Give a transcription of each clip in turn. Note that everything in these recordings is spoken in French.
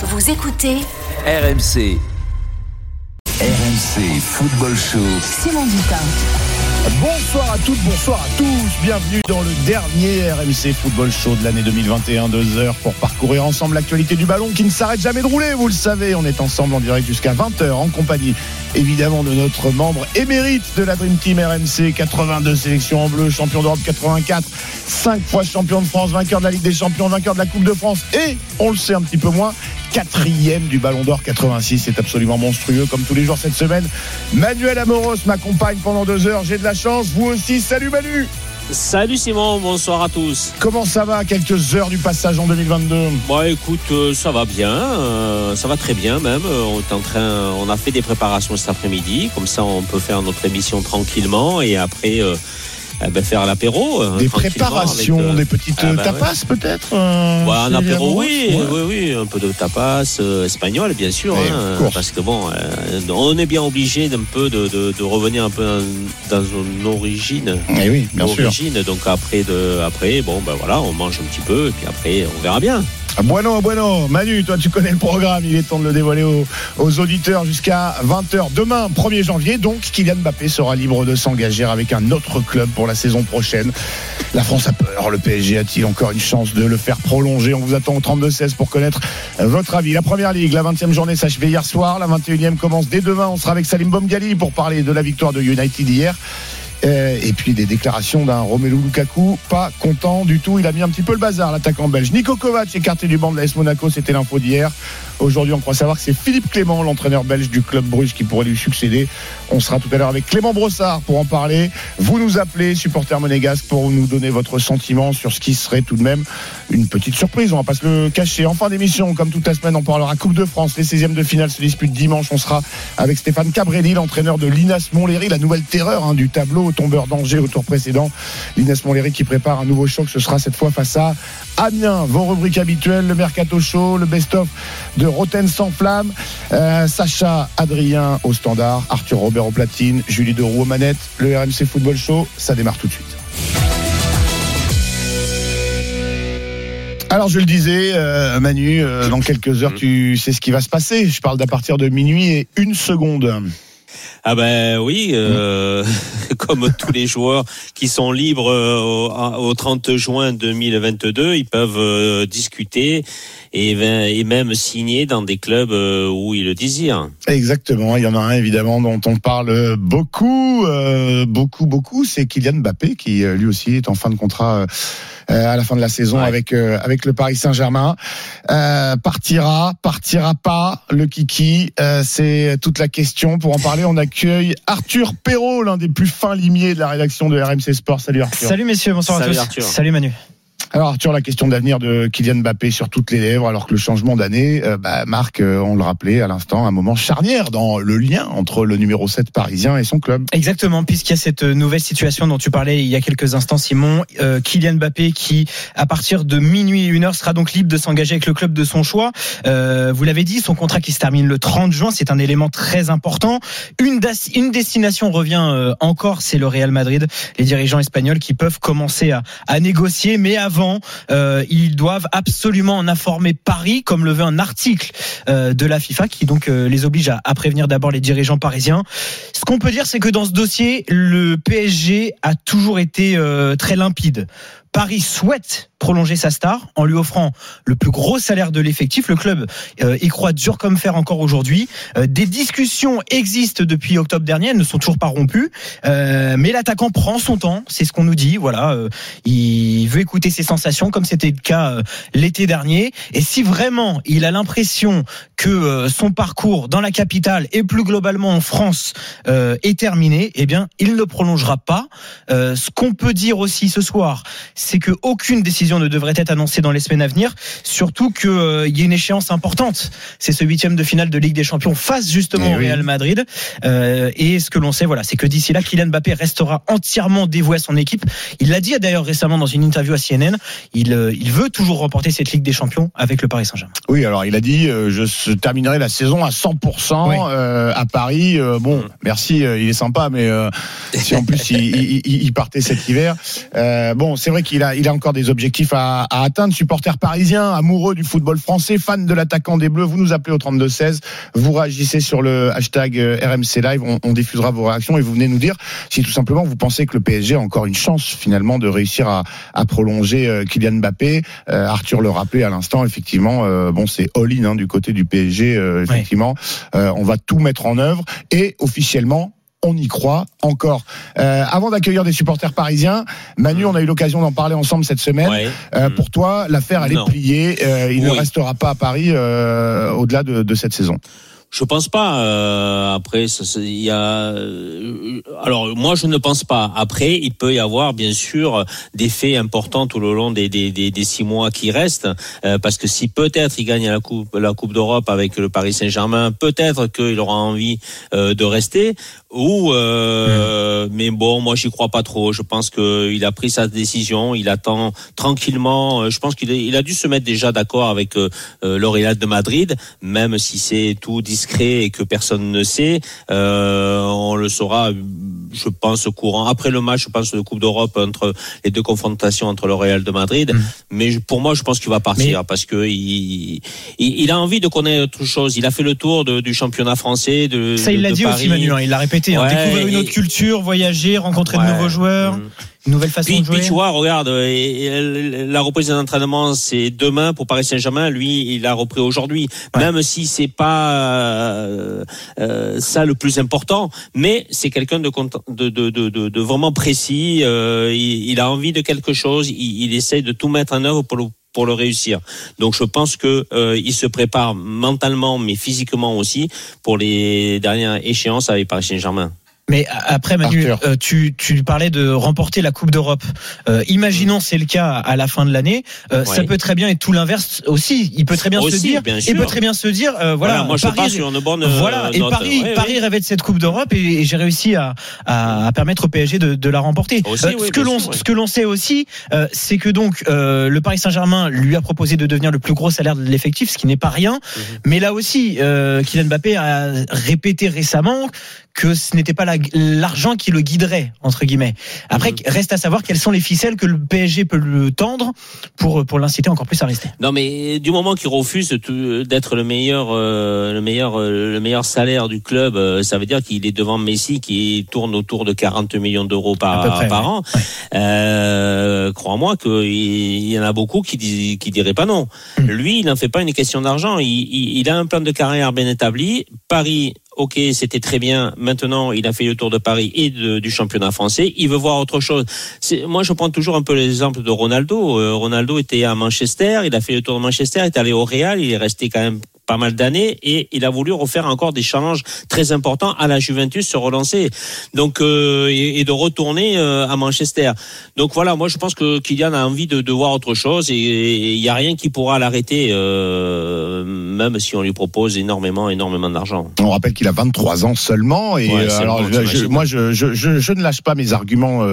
Vous écoutez RMC. RMC Football Show. Simon Dutin. Bonsoir à toutes, bonsoir à tous. Bienvenue dans le dernier RMC Football Show de l'année 2021. Deux heures pour parcourir ensemble l'actualité du ballon qui ne s'arrête jamais de rouler. Vous le savez, on est ensemble en direct jusqu'à 20h en compagnie évidemment de notre membre émérite de la Dream Team RMC. 82 sélections en bleu, champion d'Europe 84, 5 fois champion de France, vainqueur de la Ligue des Champions, vainqueur de la Coupe de France et, on le sait un petit peu moins, quatrième du Ballon d'Or 86. C'est absolument monstrueux comme tous les jours cette semaine. Manuel Amoros m'accompagne pendant deux heures. J'ai de la chance. Vous aussi. Salut Manu. Salut Simon, bonsoir à tous. Comment ça va? Quelques heures du passage en 2022 Bon écoute, euh, ça va bien, euh, ça va très bien même. Euh, On est en train, on a fait des préparations cet après-midi, comme ça on peut faire notre émission tranquillement et après euh, eh ben, faire l'apéro. euh, Des préparations, avec, euh, des petites ah euh, bah tapas peut-être euh, Ouais, un apéro, oui, Ouais. oui, oui, un peu de tapas euh, espagnol, bien sûr, hein, parce que bon, euh, on est bien obligé d'un peu de, de, de revenir un peu dans, dans une origine. Eh oui, bien sûr. origine, donc après de, après, bon, ben voilà, on mange un petit peu, et puis après, on verra bien. Ah, Bueno, bueno. Manu, toi, tu connais le programme. Il est temps de le dévoiler aux, auditeurs jusqu'à 20h. Demain, 1er janvier, donc, Kylian Mbappé sera libre de s'engager avec un autre club pour la saison prochaine. La France a peur. Le PSG a-t-il encore une chance de le faire prolonger? On vous attend au 32-16 pour connaître euh, votre avis. La première ligue, la 20e journée s'achevait hier soir. La 21e commence dès demain. On sera avec Salim Bomgali pour parler de la victoire de United hier. Euh, et puis des déclarations d'un Romelu Lukaku pas content du tout. Il a mis un petit peu le bazar, l'attaquant belge. Nico Kovac écarté du banc de l'AS Monaco, c'était l'info d'hier. Aujourd'hui, on croit savoir que c'est Philippe Clément, l'entraîneur belge du club Bruges, qui pourrait lui succéder. On sera tout à l'heure avec Clément Brossard pour en parler. Vous nous appelez, supporter monégasque, pour nous donner votre sentiment sur ce qui serait tout de même une petite surprise. On va pas se le cacher. En fin d'émission, comme toute la semaine, on parlera Coupe de France. Les 16e de finale se disputent dimanche. On sera avec Stéphane Cabrelli, l'entraîneur de l'Inas Montlhéry, la nouvelle terreur hein, du tableau au tombeur d'Angers au tour précédent. L'Inas Montlhéry qui prépare un nouveau choc. Ce sera cette fois face à Amiens. Vos rubriques habituelles, le Mercato Show, le best-of de Roten sans flamme, euh, Sacha Adrien au standard, Arthur Robert au platine, Julie Deroux aux manettes. Le RMC Football Show, ça démarre tout de suite. Alors je le disais, euh, Manu, euh, dans quelques heures, tu sais ce qui va se passer. Je parle d'à partir de minuit et une seconde. Ah ben oui, euh, comme tous les joueurs qui sont libres euh, au, au 30 juin 2022, ils peuvent euh, discuter et, même signer dans des clubs où ils le désirent. Exactement, il y en a un évidemment dont on parle beaucoup, beaucoup, beaucoup. C'est Kylian Mbappé qui lui aussi est en fin de contrat. Euh, à la fin de la saison Ouais. avec euh, avec le Paris Saint-Germain Euh, partira partira pas le kiki euh, c'est toute la question pour en parler on accueille Arthur Perrault l'un des plus fins limiers de la rédaction de RMC Sport salut Arthur Salut messieurs, bonsoir Salut à tous. Arthur. Salut Manu. Alors Arthur, la question d'avenir de Kylian Mbappé sur toutes les lèvres, alors que le changement d'année euh, bah, marque, euh, on le rappelait à l'instant, un moment charnière dans le lien entre le numéro 7 parisien et son club. Exactement, puisqu'il y a cette nouvelle situation dont tu parlais il y a quelques instants, Simon. Euh, Kylian Mbappé qui, à partir de minuit et une heure, sera donc libre de s'engager avec le club de son choix. Euh, vous l'avez dit, son contrat qui se termine le 30 juin, c'est un élément très important. Une, destination revient euh, encore, c'est le Real Madrid. Les dirigeants espagnols qui peuvent commencer à négocier, mais avant, euh, ils doivent absolument en informer Paris, comme le veut un article euh, de la FIFA qui donc euh, les oblige à, prévenir d'abord les dirigeants parisiens. Ce qu'on peut dire, c'est que dans ce dossier, le PSG a toujours été très limpide. Paris souhaite prolonger sa star en lui offrant le plus gros salaire de l'effectif. Le club euh, y croit dur comme fer encore aujourd'hui. Euh, des discussions existent depuis octobre dernier, elles ne sont toujours pas rompues. Euh, mais l'attaquant prend son temps, c'est ce qu'on nous dit. Voilà, euh, il veut écouter ses sensations, comme c'était le cas euh, l'été dernier. Et si vraiment il a l'impression que euh, son parcours dans la capitale et plus globalement en France est terminé, eh bien, il ne prolongera pas. Ce qu'on peut dire aussi ce soir, que aucune décision ne devrait être annoncée dans les semaines à venir, surtout qu'il y a une échéance importante. C'est ce huitième de finale de Ligue des Champions face justement Eh au. Real Madrid. Euh, et ce que l'on sait, voilà, c'est que d'ici là, Kylian Mbappé restera entièrement dévoué à son équipe. Il l'a dit d'ailleurs récemment dans une interview à CNN. Il, euh, il veut toujours remporter cette Ligue des Champions avec le Paris Saint-Germain. Oui, alors il a dit, euh, je terminerai la saison à 100% Oui. euh, à Paris. Euh, bon, merci, euh, il est sympa, mais euh, si en plus il, il- partait cet hiver. Euh, bon, c'est vrai qu'il il a, il a encore des objectifs à, à atteindre. Supporter parisien, amoureux du football français, fan de l'attaquant des Bleus, vous nous appelez au 32-16, vous réagissez sur le hashtag euh, RMC Live, on, on, diffusera vos réactions et vous venez nous dire si tout simplement vous pensez que le PSG a encore une chance finalement de réussir à, à prolonger euh, Kylian Mbappé. Euh, Arthur le rappelait à l'instant, effectivement, euh, bon c'est all-in hein, du côté du PSG, euh, effectivement, on va tout mettre en œuvre et officiellement on y croit encore. Euh, avant d'accueillir des supporters parisiens, Manu, on a eu l'occasion d'en parler ensemble cette semaine. Ouais. Euh, pour toi, l'affaire elle est pliée. Euh, il oui. ne restera pas à Paris au-delà de, de cette saison. Je pense pas. Après, il y a. Alors moi, je ne pense pas. Après, il peut y avoir bien sûr des faits importants tout le long des, des, des, des six mois qui restent, parce que si peut-être il gagne la coupe la coupe d'Europe avec le Paris Saint-Germain, peut-être qu'il aura envie de rester. Ou mmh. mais bon, moi j'y crois pas trop. Je pense que il a pris sa décision. Il attend tranquillement. Je pense qu'il il a dû se mettre déjà d'accord avec euh, Real de Madrid, même si c'est tout discret et que personne ne sait. Euh, on le saura, je pense, au courant. Après le match, je pense, de Coupe d'Europe entre les deux confrontations entre le Real de Madrid. Mmh. Mais pour moi, je pense qu'il va partir Mais... parce que il, il, il, a envie de connaître autre chose. Il a fait le tour de, du championnat français. De, Ça, il l'a dit Paris. aussi, Manu. Hein, il l'a répété. Hein, découvrir une autre culture, voyager, rencontrer ouais, de nouveaux joueurs. Mmh. Une nouvelle façon puis, de jouer. Puis tu vois, regarde, la reprise d'entraînement, c'est demain pour Paris Saint-Germain. Lui, il a repris aujourd'hui, ouais. même si c'est pas euh, euh, ça le plus important. Mais c'est quelqu'un de, de, de, de, de, vraiment précis. Euh, il, il, a envie de quelque chose. Il, il essaie de tout mettre en œuvre pour le pour le réussir. Donc je pense que euh, il se prépare mentalement mais physiquement aussi pour les dernières échéances avec Paris Saint-Germain. Mais après, Manu, euh, tu, tu parlais de remporter la Coupe d'Europe. Euh, imaginons c'est le cas à la fin de l'année. Euh, ouais. Ça peut très bien être tout l'inverse aussi. Il peut très bien aussi, se dire, bien il peut très bien se dire, euh, voilà, voilà. Moi, Paris, je pense sur une bonne. Voilà. Et note. Paris, ouais, Paris rêvait de cette Coupe d'Europe et, et j'ai réussi à, à, à, permettre au PSG de, de la remporter. Aussi, ce que l'on, ce que l'on sait aussi, c'est que donc le Paris Saint-Germain lui a proposé de devenir le plus gros salaire de l'effectif, ce qui n'est pas rien. Mhm. Mais là aussi, Kylian Mbappé a répété récemment que ce n'était pas l'argent qui le guiderait entre guillemets. Après, mmh. reste à savoir quelles sont les ficelles que le PSG peut le tendre pour pour l'inciter encore plus à rester. Non, mais du moment qu'il refuse d'être le meilleur euh, le meilleur euh, le meilleur salaire du club, euh, ça veut dire qu'il est devant Messi qui tourne autour de 40 millions d'euros par près, par ouais. an. Ouais. Crois-moi qu'il y en a beaucoup qui dis, qui diraient pas non. Mmh. Lui, il n'en fait pas une question d'argent. Il, il, il a un plan de carrière bien établi. Paris ok, c'était très bien. Maintenant, il a fait le tour de Paris et du championnat français. Il veut voir autre chose. Moi, je prends toujours un peu l'exemple de Ronaldo. Euh, Ronaldo était à Manchester, il a fait le tour de Manchester, il est allé au Real, il est resté quand même pas mal d'années et il a voulu refaire encore des challenges très importants à la Juventus se relancer donc euh, et, et, de retourner euh, à Manchester. Donc voilà moi je pense que Kylian a envie de, de voir autre chose et il n'y a rien qui pourra l'arrêter euh, même si on lui propose énormément énormément d'argent. On rappelle qu'il a 23 ans seulement et ouais, alors bon, je, moi je, je, je, ne lâche pas mes arguments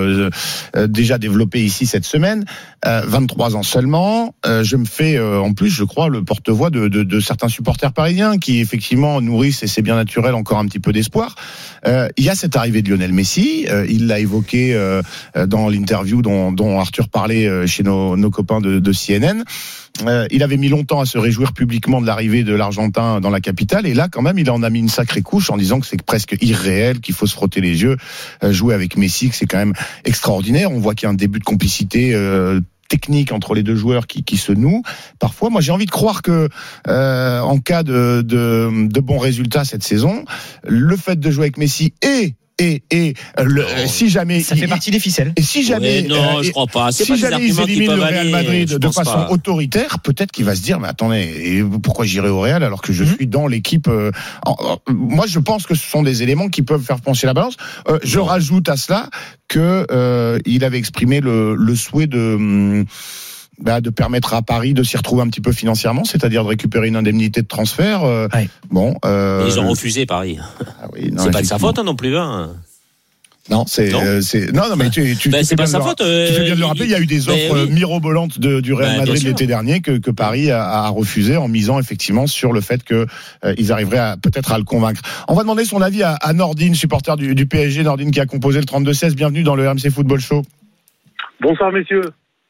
déjà développés ici cette semaine. 23 ans seulement je me fais en plus je crois le porte-voix de, de, de certains supporters supporters parisiens qui effectivement nourrissent et c'est bien naturel encore un petit peu d'espoir. Euh, il y a cette arrivée de Lionel Messi, euh, il l'a évoqué euh, dans l'interview dont, Arthur parlait chez nos, copains de, CNN. Il avait mis longtemps à se réjouir publiquement de l'arrivée de l'Argentin dans la capitale, et là, quand même, il en a mis une sacrée couche en disant que c'est presque irréel, qu'il faut se frotter les yeux, jouer avec Messi, que c'est quand même extraordinaire. On voit qu'il y a un début de complicité technique entre les deux joueurs qui, qui se nouent. Parfois, moi, j'ai envie de croire que, euh, en cas de, de, de bons résultats cette saison, le fait de jouer avec Messi et et, et le, non, si jamais ça fait partie des ficelles. Et si jamais non, euh, je crois pas. Si pas jamais ils éliminent le Real aller, Madrid de façon pas. autoritaire, peut-être qu'il va se dire mais attendez, pourquoi j'irai au Real alors que je mmh. suis dans l'équipe euh, Moi, je pense que ce sont des éléments qui peuvent faire pencher la balance. Euh, je non. rajoute à cela que euh, il avait exprimé le, le souhait de hum, bah, de permettre à Paris de s'y retrouver un petit peu financièrement, c'est-à-dire de récupérer une indemnité de transfert. Euh, ouais. Bon, euh, ils ont refusé Paris. Ah oui, c'est pas de sa faute hein, non plus. Hein. Non, c'est non. Euh, non, non, mais tu, tu, ben, tu c'est pas sa faute. Euh, tu fais bien de le rappeler. Il y a eu des offres oui. mirobolantes de, du Real ben, Madrid l'été dernier que, que Paris a, a, refusé en misant effectivement sur le fait que euh, ils arriveraient peut-être à le convaincre. On va demander son avis à, à Nordine, supporter du, du, PSG, Nordine qui a composé le 32-16. Bienvenue dans le RMC Football Show. Bonsoir messieurs.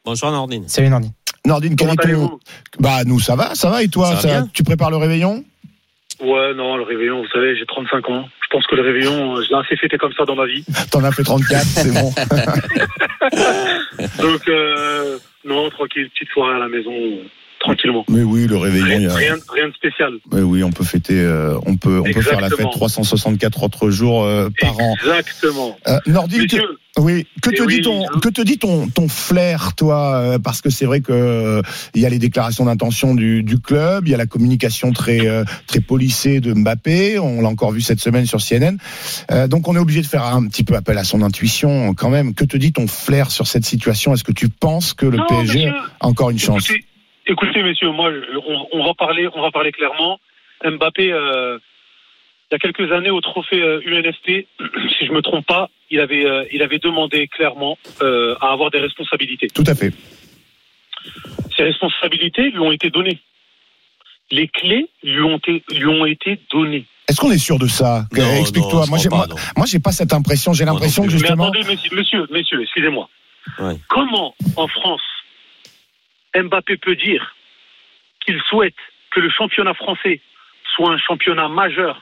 Bonsoir Nordine. Salut Nordine. Nordine, quel Comment allez-vous Bah nous ça va, ça va et toi Ça va bien. Tu prépares le réveillon Ouais, non, le réveillon, vous savez, j'ai 35 ans. Je pense que le réveillon, euh, je l'ai assez fêté comme ça dans ma vie. T'en as fait 34, c'est bon. Donc, euh, non, tranquille, petite soirée à la maison, tranquillement. Mais oui, le réveillon, il y Rien, a- rien, rien de spécial. Mais oui, on peut fêter, euh, on peut, on peut faire la fête Exactement. 364 autres jours euh, par an. Exactement. Euh, oui, que Eh te dit ton, que te dit ton, ton flair, toi, euh, parce que c'est vrai que il y a les déclarations d'intention du, du club, il y a la communication très, très polissée de Mbappé, on l'a encore vu cette semaine sur CNN. Donc on est obligé de faire un petit peu appel à son intuition quand même. Que te dit ton flair sur cette situation? Est-ce que tu penses que le non, PSG a encore une chance? écoutez, écoutez, messieurs, moi, on, on va parler, on va parler clairement. Mbappé, euh, il y a quelques années au trophée euh, UNFP, si je me trompe pas, il avait, euh, il avait demandé clairement euh, à avoir des responsabilités. Tout à fait. Ses responsabilités lui ont été données. Les clés lui ont été, lui ont été données. Est-ce qu'on est sûr de ça Explique-toi. Moi, j'ai, pas, moi, pas cette impression. J'ai l'impression que plus. Mais justement. attendez, messieurs, messieurs, messieurs, excusez-moi. Ouais. Comment, en France, Mbappé peut dire qu'il souhaite que le championnat français soit un championnat majeur,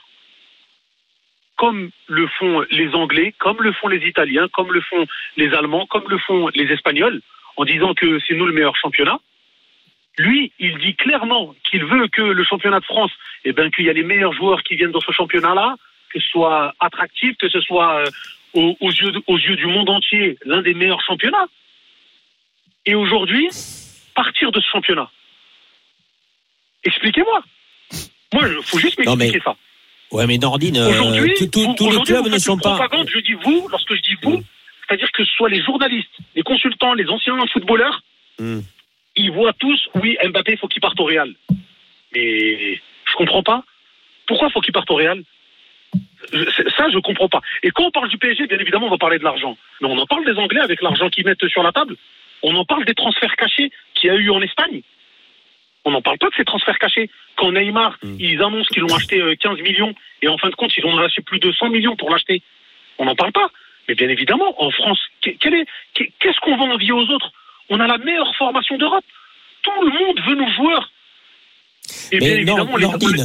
comme le font les Anglais, comme le font les Italiens, comme le font les Allemands, comme le font les Espagnols, en disant que c'est nous le meilleur championnat lui, il dit clairement qu'il veut que le championnat de France, eh ben, qu'il y a les meilleurs joueurs qui viennent dans ce championnat-là, que ce soit attractif, que ce soit euh, aux, yeux du monde entier l'un des meilleurs championnats. Et aujourd'hui, partir de ce championnat. Expliquez-moi. Moi, il faut juste m'expliquer mais ça. Ouais, mais Nordine, euh, Aujourd'hui, tout- tout- tous les clubs ne sont pas. propagande, je dis vous, lorsque je dis vous, Mm. c'est-à-dire que ce soit les journalistes, les consultants, les anciens footballeurs, Hmm. ils voient tous, oui, Mbappé, il faut qu'il parte au Real. Mais je comprends pas. Pourquoi faut qu'il parte au Real? Ça, je comprends pas. Et quand on parle du PSG, bien évidemment, on va parler de l'argent. Mais on en parle des Anglais avec l'argent qu'ils mettent sur la table. On en parle des transferts cachés qu'il y a eu en Espagne. On n'en parle pas de ces transferts cachés. Quand Neymar, Mm. ils annoncent qu'ils l'ont acheté euh, 15 millions et en fin de compte, ils ont lâché plus de 100 millions pour l'acheter. On n'en parle pas. Mais bien évidemment, en France, qu'est-ce qu'on va envier aux autres? On a la meilleure formation d'Europe. Tout le monde veut nos joueurs. Et bien Mais Nordine,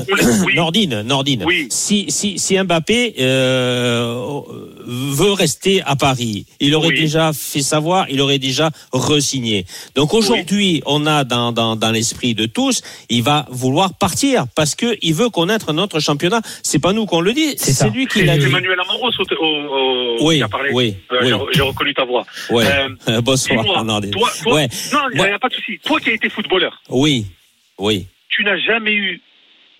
on les- oui. Nordine, Nordine. Oui. Si, si, si Mbappé euh, veut rester à Paris, il aurait Oui. déjà fait savoir, il aurait déjà resigné. Donc aujourd'hui, on a dans, dans, dans l'esprit de tous, il va vouloir partir parce que il veut connaître notre championnat. C'est pas nous qu'on le dit, C'est lui qui l'a dit. Emmanuel Amoros au, au- au- Oui, qui a parlé. oui, Euh, oui. j'ai- reconnu ta voix. Ouais. Euh, Bonsoir, Nordine. toi, toi- Ouais. Non, il n'y a pas de souci. Toi qui as été footballeur, Oui, oui. Tu n'as jamais eu,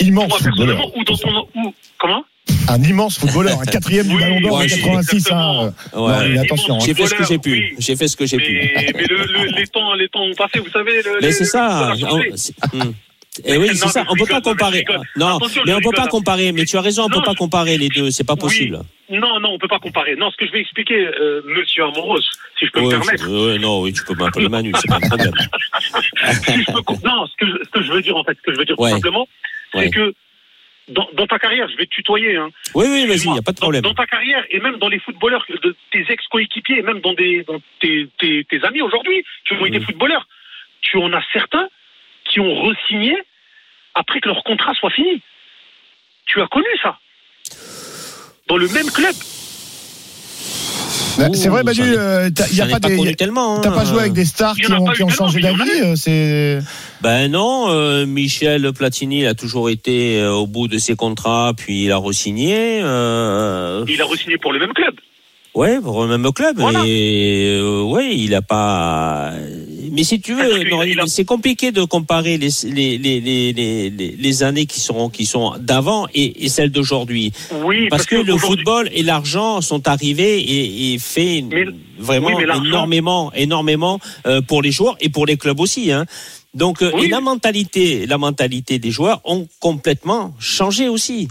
Immense toi footballeur. personnellement, ou dans ton. Ou, comment Un immense footballeur, un quatrième du Oui, Ballon d'Or en oui, 86. Hein. Ouais. Non, mais attention. hein. J'ai fait ce que j'ai pu. Oui. J'ai fait ce que j'ai pu. Mais, mais le- le- les, temps, les temps ont passé, vous savez. Le, Mais c'est ça. on- c'est- hmm. Et oui, c'est ça. On peut pas comparer. Non, mais on peut pas comparer. Mais tu as raison, on peut pas comparer les deux. C'est pas possible. Non, non, on peut pas comparer. Non, ce que je vais expliquer, euh, monsieur Amoros, si je peux me Ouais, permettre. ouais, non, oui, tu peux m'appeler Manu, c'est pas un problème. si je peux que, ce que je veux dire, en fait, ce que je veux dire Ouais. tout simplement, c'est que dans, dans ta carrière, je vais te tutoyer, hein, Oui, oui, vas-y, Excuse-moi. y a pas de problème. Dans, ta carrière et même dans les footballeurs, de tes ex-coéquipiers, et même dans, des, dans tes, tes, tes amis aujourd'hui qui ont été Mhm. footballeurs, tu en as certains qui ont re-signé après que leur contrat soit fini. Tu as connu ça dans le même club. Bah, C'est vrai, Manu, j'en ai- euh, a pas pas des. tellement. hein. T'as pas joué avec des stars Il qui ont, qui changé il d'avis euh, C'est. Ben non, euh, Michel Platini il a toujours été euh, au bout de ses contrats, puis il a re-signé. Euh, Il a re-signé pour le même club. ouais, pour le même club. Voilà. Et euh, ouais, il a pas. Mais si tu Parce veux, c'est compliqué de comparer les années qui seront qui sont d'avant et, et celles d'aujourd'hui. Oui, Parce que le football et l'argent sont arrivés et, et fait Mais- vraiment oui, énormément, énormément euh, pour les joueurs et pour les clubs aussi. Hein. Donc euh, Oui. et la mentalité, la mentalité des joueurs ont complètement changé aussi.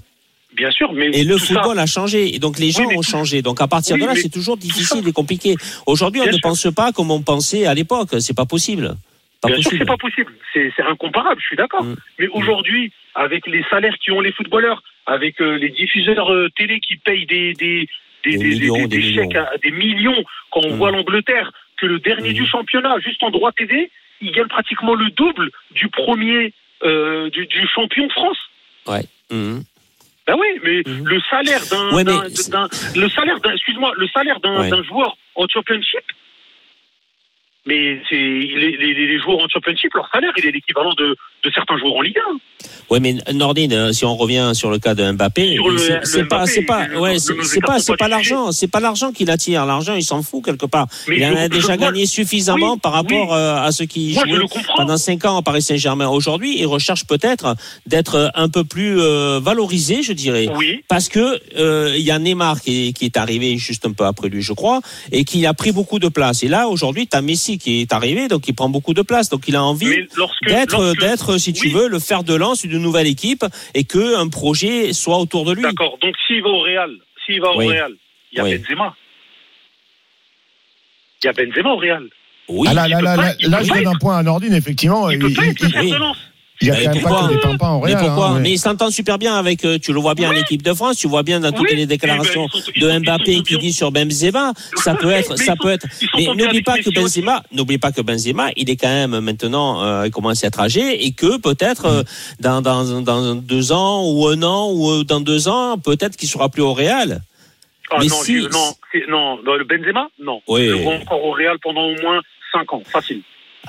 Bien sûr, mais Et le ça- football a changé. Et donc les gens ont tout- changé. Donc à partir Oui, de là, c'est toujours ça- difficile et compliqué. Aujourd'hui, on Bien ne sûr. pense pas comme on pensait à l'époque. C'est pas possible. Pas Bien sûr possible. c'est pas possible. C'est incomparable, je suis d'accord. Mm. Mais aujourd'hui, avec les salaires qui ont les footballeurs, avec euh, les diffuseurs euh, télé qui payent des des des, millions, chèques millions. à des millions, quand on Mm. voit l'Angleterre, que le dernier du championnat, juste en droit TV, il gagne pratiquement le double du premier euh, du, du champion de France. Mhm. Ben oui, mais Mhm. le salaire d'un, Ouais, le salaire d'un, excuse-moi, le salaire d'un, Ouais. joueur en championship, mais c'est les, les, les joueurs en championship, leur salaire, il est l'équivalent de, de certains joueurs en Ligue 1. Ouais, mais Nordine, euh, si on revient sur le cas de Mbappé, c'est pas, c'est pas, ouais, c'est pas, c'est pas l'argent, c'est pas l'argent qui l'attire. L'argent, il s'en fout quelque part. Mais il en a déjà gagné suffisamment oui, par rapport oui. euh, à ceux qui comprends. pendant cinq ans au Paris Saint-Germain. Aujourd'hui, il recherche peut-être d'être un peu plus euh, valorisé, je dirais. Oui. Parce que euh, il y a Neymar qui est, qui est arrivé juste un peu après lui, je crois, et qui a pris beaucoup de place. Et là, aujourd'hui, tu as Messi qui est arrivé, donc il prend beaucoup de place. Donc il a envie d'être, d'être, si tu oui, veux, le fer de lance d'une nouvelle équipe et que un projet soit autour de lui. D'accord. Donc s'il va au Real, s'il va au Oui. Real, il y a Oui. Benzema. Il y a Benzema au Real. Oui. Ah là, je donne un point à Nordine, effectivement. Il Il, peut pas il- être le il- fer oui. de lance. Il y a Mais quand même pas que des pimpins Mais Real. pourquoi hein. Mais il s'entend super bien avec. euh, Tu le vois bien en équipe de France. Tu vois bien dans toutes Oui. les déclarations Eh ben, sont- ils de Mbappé qui dit sur Benzema. Ça peut être, Mais ça peut être. Mais n'oublie pas que. Benzema, n'oublie pas que Benzema, il est quand même maintenant, euh, il commence à être âgé et que peut-être euh, dans, dans dans deux ans ou un an ou dans deux ans, peut-être qu'il sera plus au Real. Ah Mais non, si- non, non, dans le Benzema, non. Oui. Le encore au Real pendant au moins 5 ans, facile.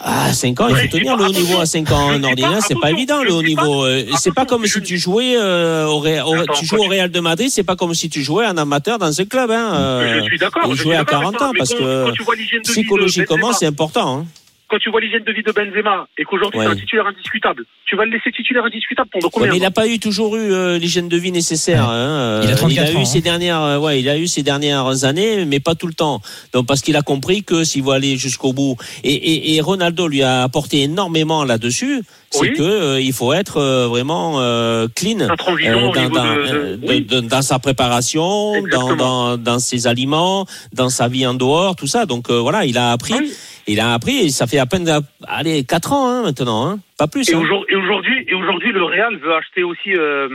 Ah, 5 ans, il faut tenir le haut niveau à attention, 5 ans en ordinaire, c'est pas évident le haut niveau. Euh, C'est pas comme si tu jouais euh, au Real, Attends, tu joues au Real de Madrid, c'est pas comme si tu jouais en amateur dans ce club. Hein. euh, je suis d'accord. je suis jouait à d'accord avec 40 toi, ans parce que psychologiquement, c'est important. Hein. Quand tu vois l'hygiène de vie de Benzema et qu'aujourd'hui Ouais. c'est un titulaire indiscutable, tu vas le laisser titulaire indiscutable pendant Ouais, combien mais il n'a pas eu toujours eu euh, l'hygiène de vie nécessaire. Ouais. hein. Il a Euh, 34 eu ans, ces hein. dernières, euh, ouais, il a eu ces dernières années, mais pas tout le temps. Donc parce qu'il a compris que s'il veut aller jusqu'au bout, et, et, et Ronaldo lui a apporté énormément là-dessus, c'est Oui. que euh, il faut être euh, vraiment euh, clean. Euh, dans, niveau dans, de, euh, de- de- oui. de- dans sa préparation, dans, Exactement. dans, dans ses aliments, dans sa vie en dehors, tout ça. Donc euh, voilà, il a appris, Oui. il a appris. Et ça fait à peine, allez, quatre ans hein, maintenant, hein, pas plus. Et Hein. aujourd'hui, et aujourd'hui, et aujourd'hui, le Real veut acheter aussi euh,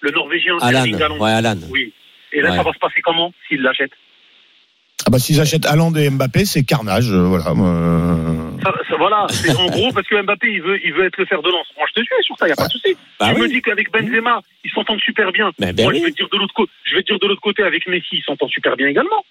le Norvégien Alan, ouais, Alan. Oui. Et là, Ouais. ça va se passer comment s'il l'achète? Ah bah s'ils achètent Haaland et Mbappé, c'est carnage. euh, voilà. euh. Ça- ça- Voilà, c'est en gros parce que Mbappé il veut, il veut être le fer de lance. Moi je te suis sur ça, il y a pas de souci. Bah tu me dis qu'avec Benzema, ils s'entendent super bien. Ben, ben Moi oui. je vais te dire de l'autre côté, je vais te dire de l'autre côté avec Messi, ils s'entendent super bien également.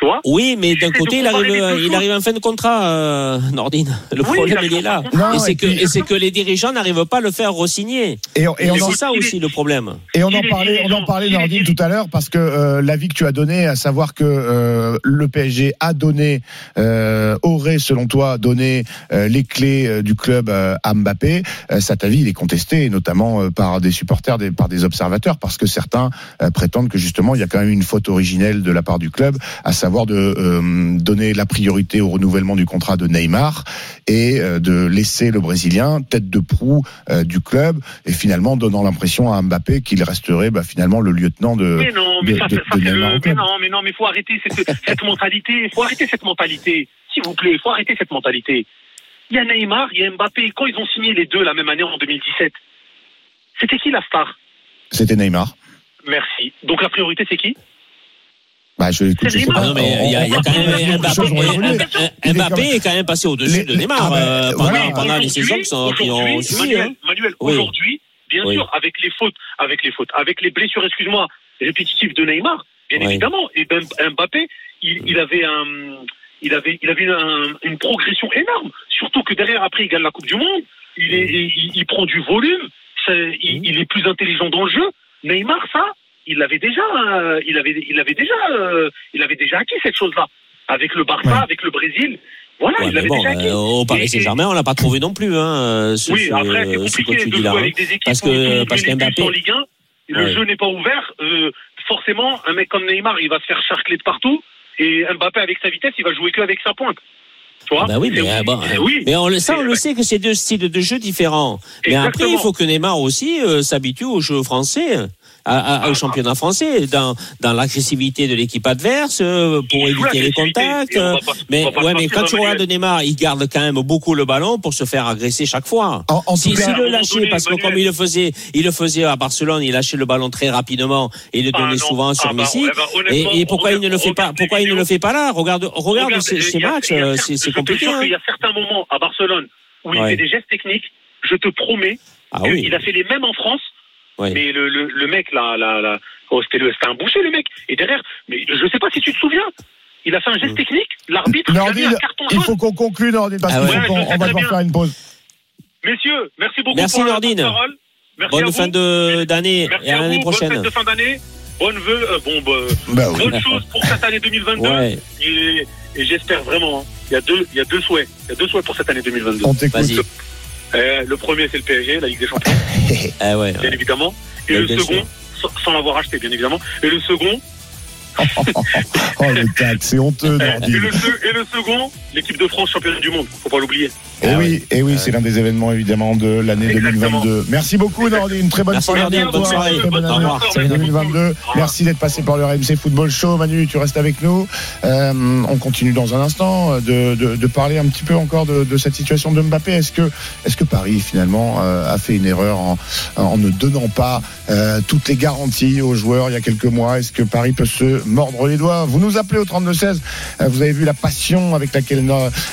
Tu vois Oui, mais d'un côté, il arrive, il en fin de contrat, euh, Nordine. Le Oui, problème, il est là. Non, et c'est que, puis- les dirigeants n'arrivent pas à le faire re-signer. Et, on- et on en, c'est ça aussi le problème. et on en parlait, on en parlait Nordine tout à l'heure parce que euh, l'avis que tu as donné, à savoir que euh, le PSG a donné, euh, aurait selon toi donné euh, les clés euh, du club euh, à Mbappé, euh, cet avis il est contesté, notamment euh, par des supporters, des, par des observateurs, parce que certains euh, prétendent que justement il y a quand même une faute originelle de la part du club, à savoir de euh, donner la priorité au renouvellement du contrat de Neymar et euh, de laisser le Brésilien tête de proue euh, du club et finalement donnant l'impression à Mbappé qu'il resterait bah, finalement le lieutenant de. Mais non, mais de- ça, de- ça, ça, de c'est Neymar le- au mais non, mais non, mais faut arrêter cette, cette mentalité. Il faut arrêter cette mentalité. S'il vous plaît, il faut arrêter cette mentalité. Il y a Neymar, il y a Mbappé. Quand ils ont signé les deux la même année en 2017, c'était qui la star? C'était Neymar. Merci. Donc la priorité, c'est qui? Bah, je, écoute, je sais Neymar. pas. Non, mais il y a, il y a quand même Mbappé, est Mbappé quand même- est quand même passé au-dessus Les- de Neymar ah ben, euh, pendant, voilà. pendant les saisons qui, sont, qui ont suivi. Manuel, hein. Manuel, Oui. aujourd'hui, bien Oui. sûr, avec les fautes, avec les fautes, avec les blessures, excuse-moi, répétitives de Neymar, bien Oui. évidemment. Et ben, Mbappé, il, il avait un, il avait, il avait un- une progression énorme. Surtout que derrière, après, il gagne la Coupe du Monde. Il est, il, il prend du volume. c'est- il, il est plus intelligent dans le jeu. Neymar, ça, il l'avait déjà, euh, il avait, il avait déjà, euh, il avait déjà acquis cette chose-là. Avec le Barça, Ouais. avec le Brésil. Voilà, Ouais, il l'avait bon, déjà acquis. euh, au Paris Saint-Germain, on l'a pas trouvé non plus, hein, ce, oui, après, c'est ce que compliqué tu de dis là. jouer avec des équipes Parce que- parce qu'Mbappé- en Ligue 1. Le Ouais. jeu n'est pas ouvert. forcément, un mec comme Neymar, il va se faire charcler de partout. Et Mbappé, avec sa vitesse, il va jouer que avec sa pointe. Tu vois Ah bah oui, mais, euh, bon, oui. mais on le, ça, on le sait que c'est deux styles de jeu différents. Mais après, Exactement. il faut que Neymar aussi euh, s'habitue au jeu français. À- à- au championnat français, dans, dans l'agressivité de l'équipe adverse, euh, pour Il éviter les contacts. pas- mais ouais, mais quand tu regardes Neymar, il garde quand même beaucoup le ballon pour se faire agresser chaque fois. En, en Si, tout cas, le lâchait, parce que comme il le faisait, il le faisait à Barcelone, il lâchait le ballon très rapidement et il le Ah donnait souvent sur Ah bah, Messi. ouais, bah, Et, et pourquoi il ne le fait pas Pourquoi il ne le fait pas là? Regarde, regarde Regarde, ces, il matchs, il euh, c'est compliqué. hein. qu'il y a certains moments à Barcelone où il Ouais. fait des gestes techniques. Je te promets Ah qu'il oui. a fait les mêmes en France. Ouais. Mais le, le, le mec là, là, là oh, c'était un boucher le mec. Et derrière, mais je sais pas si tu te souviens. Il a fait un geste Mm. technique. L'arbitre il a mis un carton il faut qu'on conclue, Nordine, parce Ah ouais. qu'on on va devoir faire une pause. Messieurs, merci beaucoup Merci, pour la Nordine. parole. Merci à Bonne vous. fin de- d'année Merci et à à l'année vous. Bonne prochaine. fête de fin d'année. Bonne vœux, euh, bon, bah, Bah oui. bonne chose pour cette année 2022. Ouais. Et, et j'espère vraiment. hein, Il y a deux, il y a deux souhaits. Il y a deux souhaits pour cette année 2022. On t'écoute. Euh, le premier, c'est le PSG, la Ligue des Champions, Ah ouais. bien évidemment. Et le second, sans, sans l'avoir acheté, bien évidemment. Et le second, Oh le tac, c'est honteux, et, le, et le second, l'équipe de France championne du monde. Faut pas l'oublier. Et Ah oui, oui. et oui, Ah c'est l'un des événements évidemment de l'année Exactement. 2022. Merci beaucoup, Nordine. Très bonne soirée. Bonne soirée. Très bonne Au année. revoir. Merci beaucoup. 2022. Au revoir. Merci d'être passé par le RMC Football Show. Manu, tu restes avec nous. Euh, on continue dans un instant de, de, de parler un petit peu encore de, de cette situation de Mbappé. Est-ce que, est-ce que Paris finalement euh, a fait une erreur en, en ne donnant pas euh, toutes les garanties aux joueurs il y a quelques mois? Est-ce que Paris peut se mordre les doigts? Vous nous appelez au 32-16. Euh, vous avez vu la passion avec laquelle,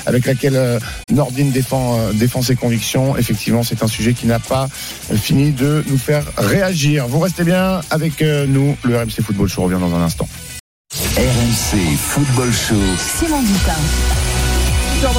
Avec laquelle euh, Nordine défend, euh, défend ses convictions. Effectivement, c'est un sujet qui n'a pas fini de nous faire réagir. Vous restez bien avec euh, nous. Le RMC Football Show revient dans un instant. RMC Football Show. Simon Dutin. 21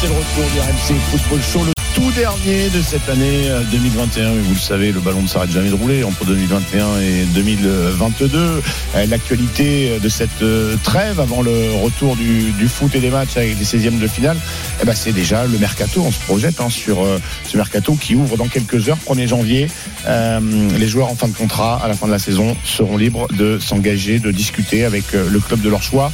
c'est le retour du RMC Football Show, le tout dernier de cette année euh, 2021. Mais vous le savez, le ballon ne s'arrête jamais de rouler entre 2021 et 2022. Euh, L'actualité de cette euh, trêve avant le retour du, foot et des matchs avec les 16e de finale, eh ben, c'est déjà le mercato. On se projette hein, sur euh, ce mercato qui ouvre dans quelques heures, 1er janvier. Euh, les joueurs en fin de contrat à la fin de la saison seront libres de s'engager, de discuter avec euh, le club de leur choix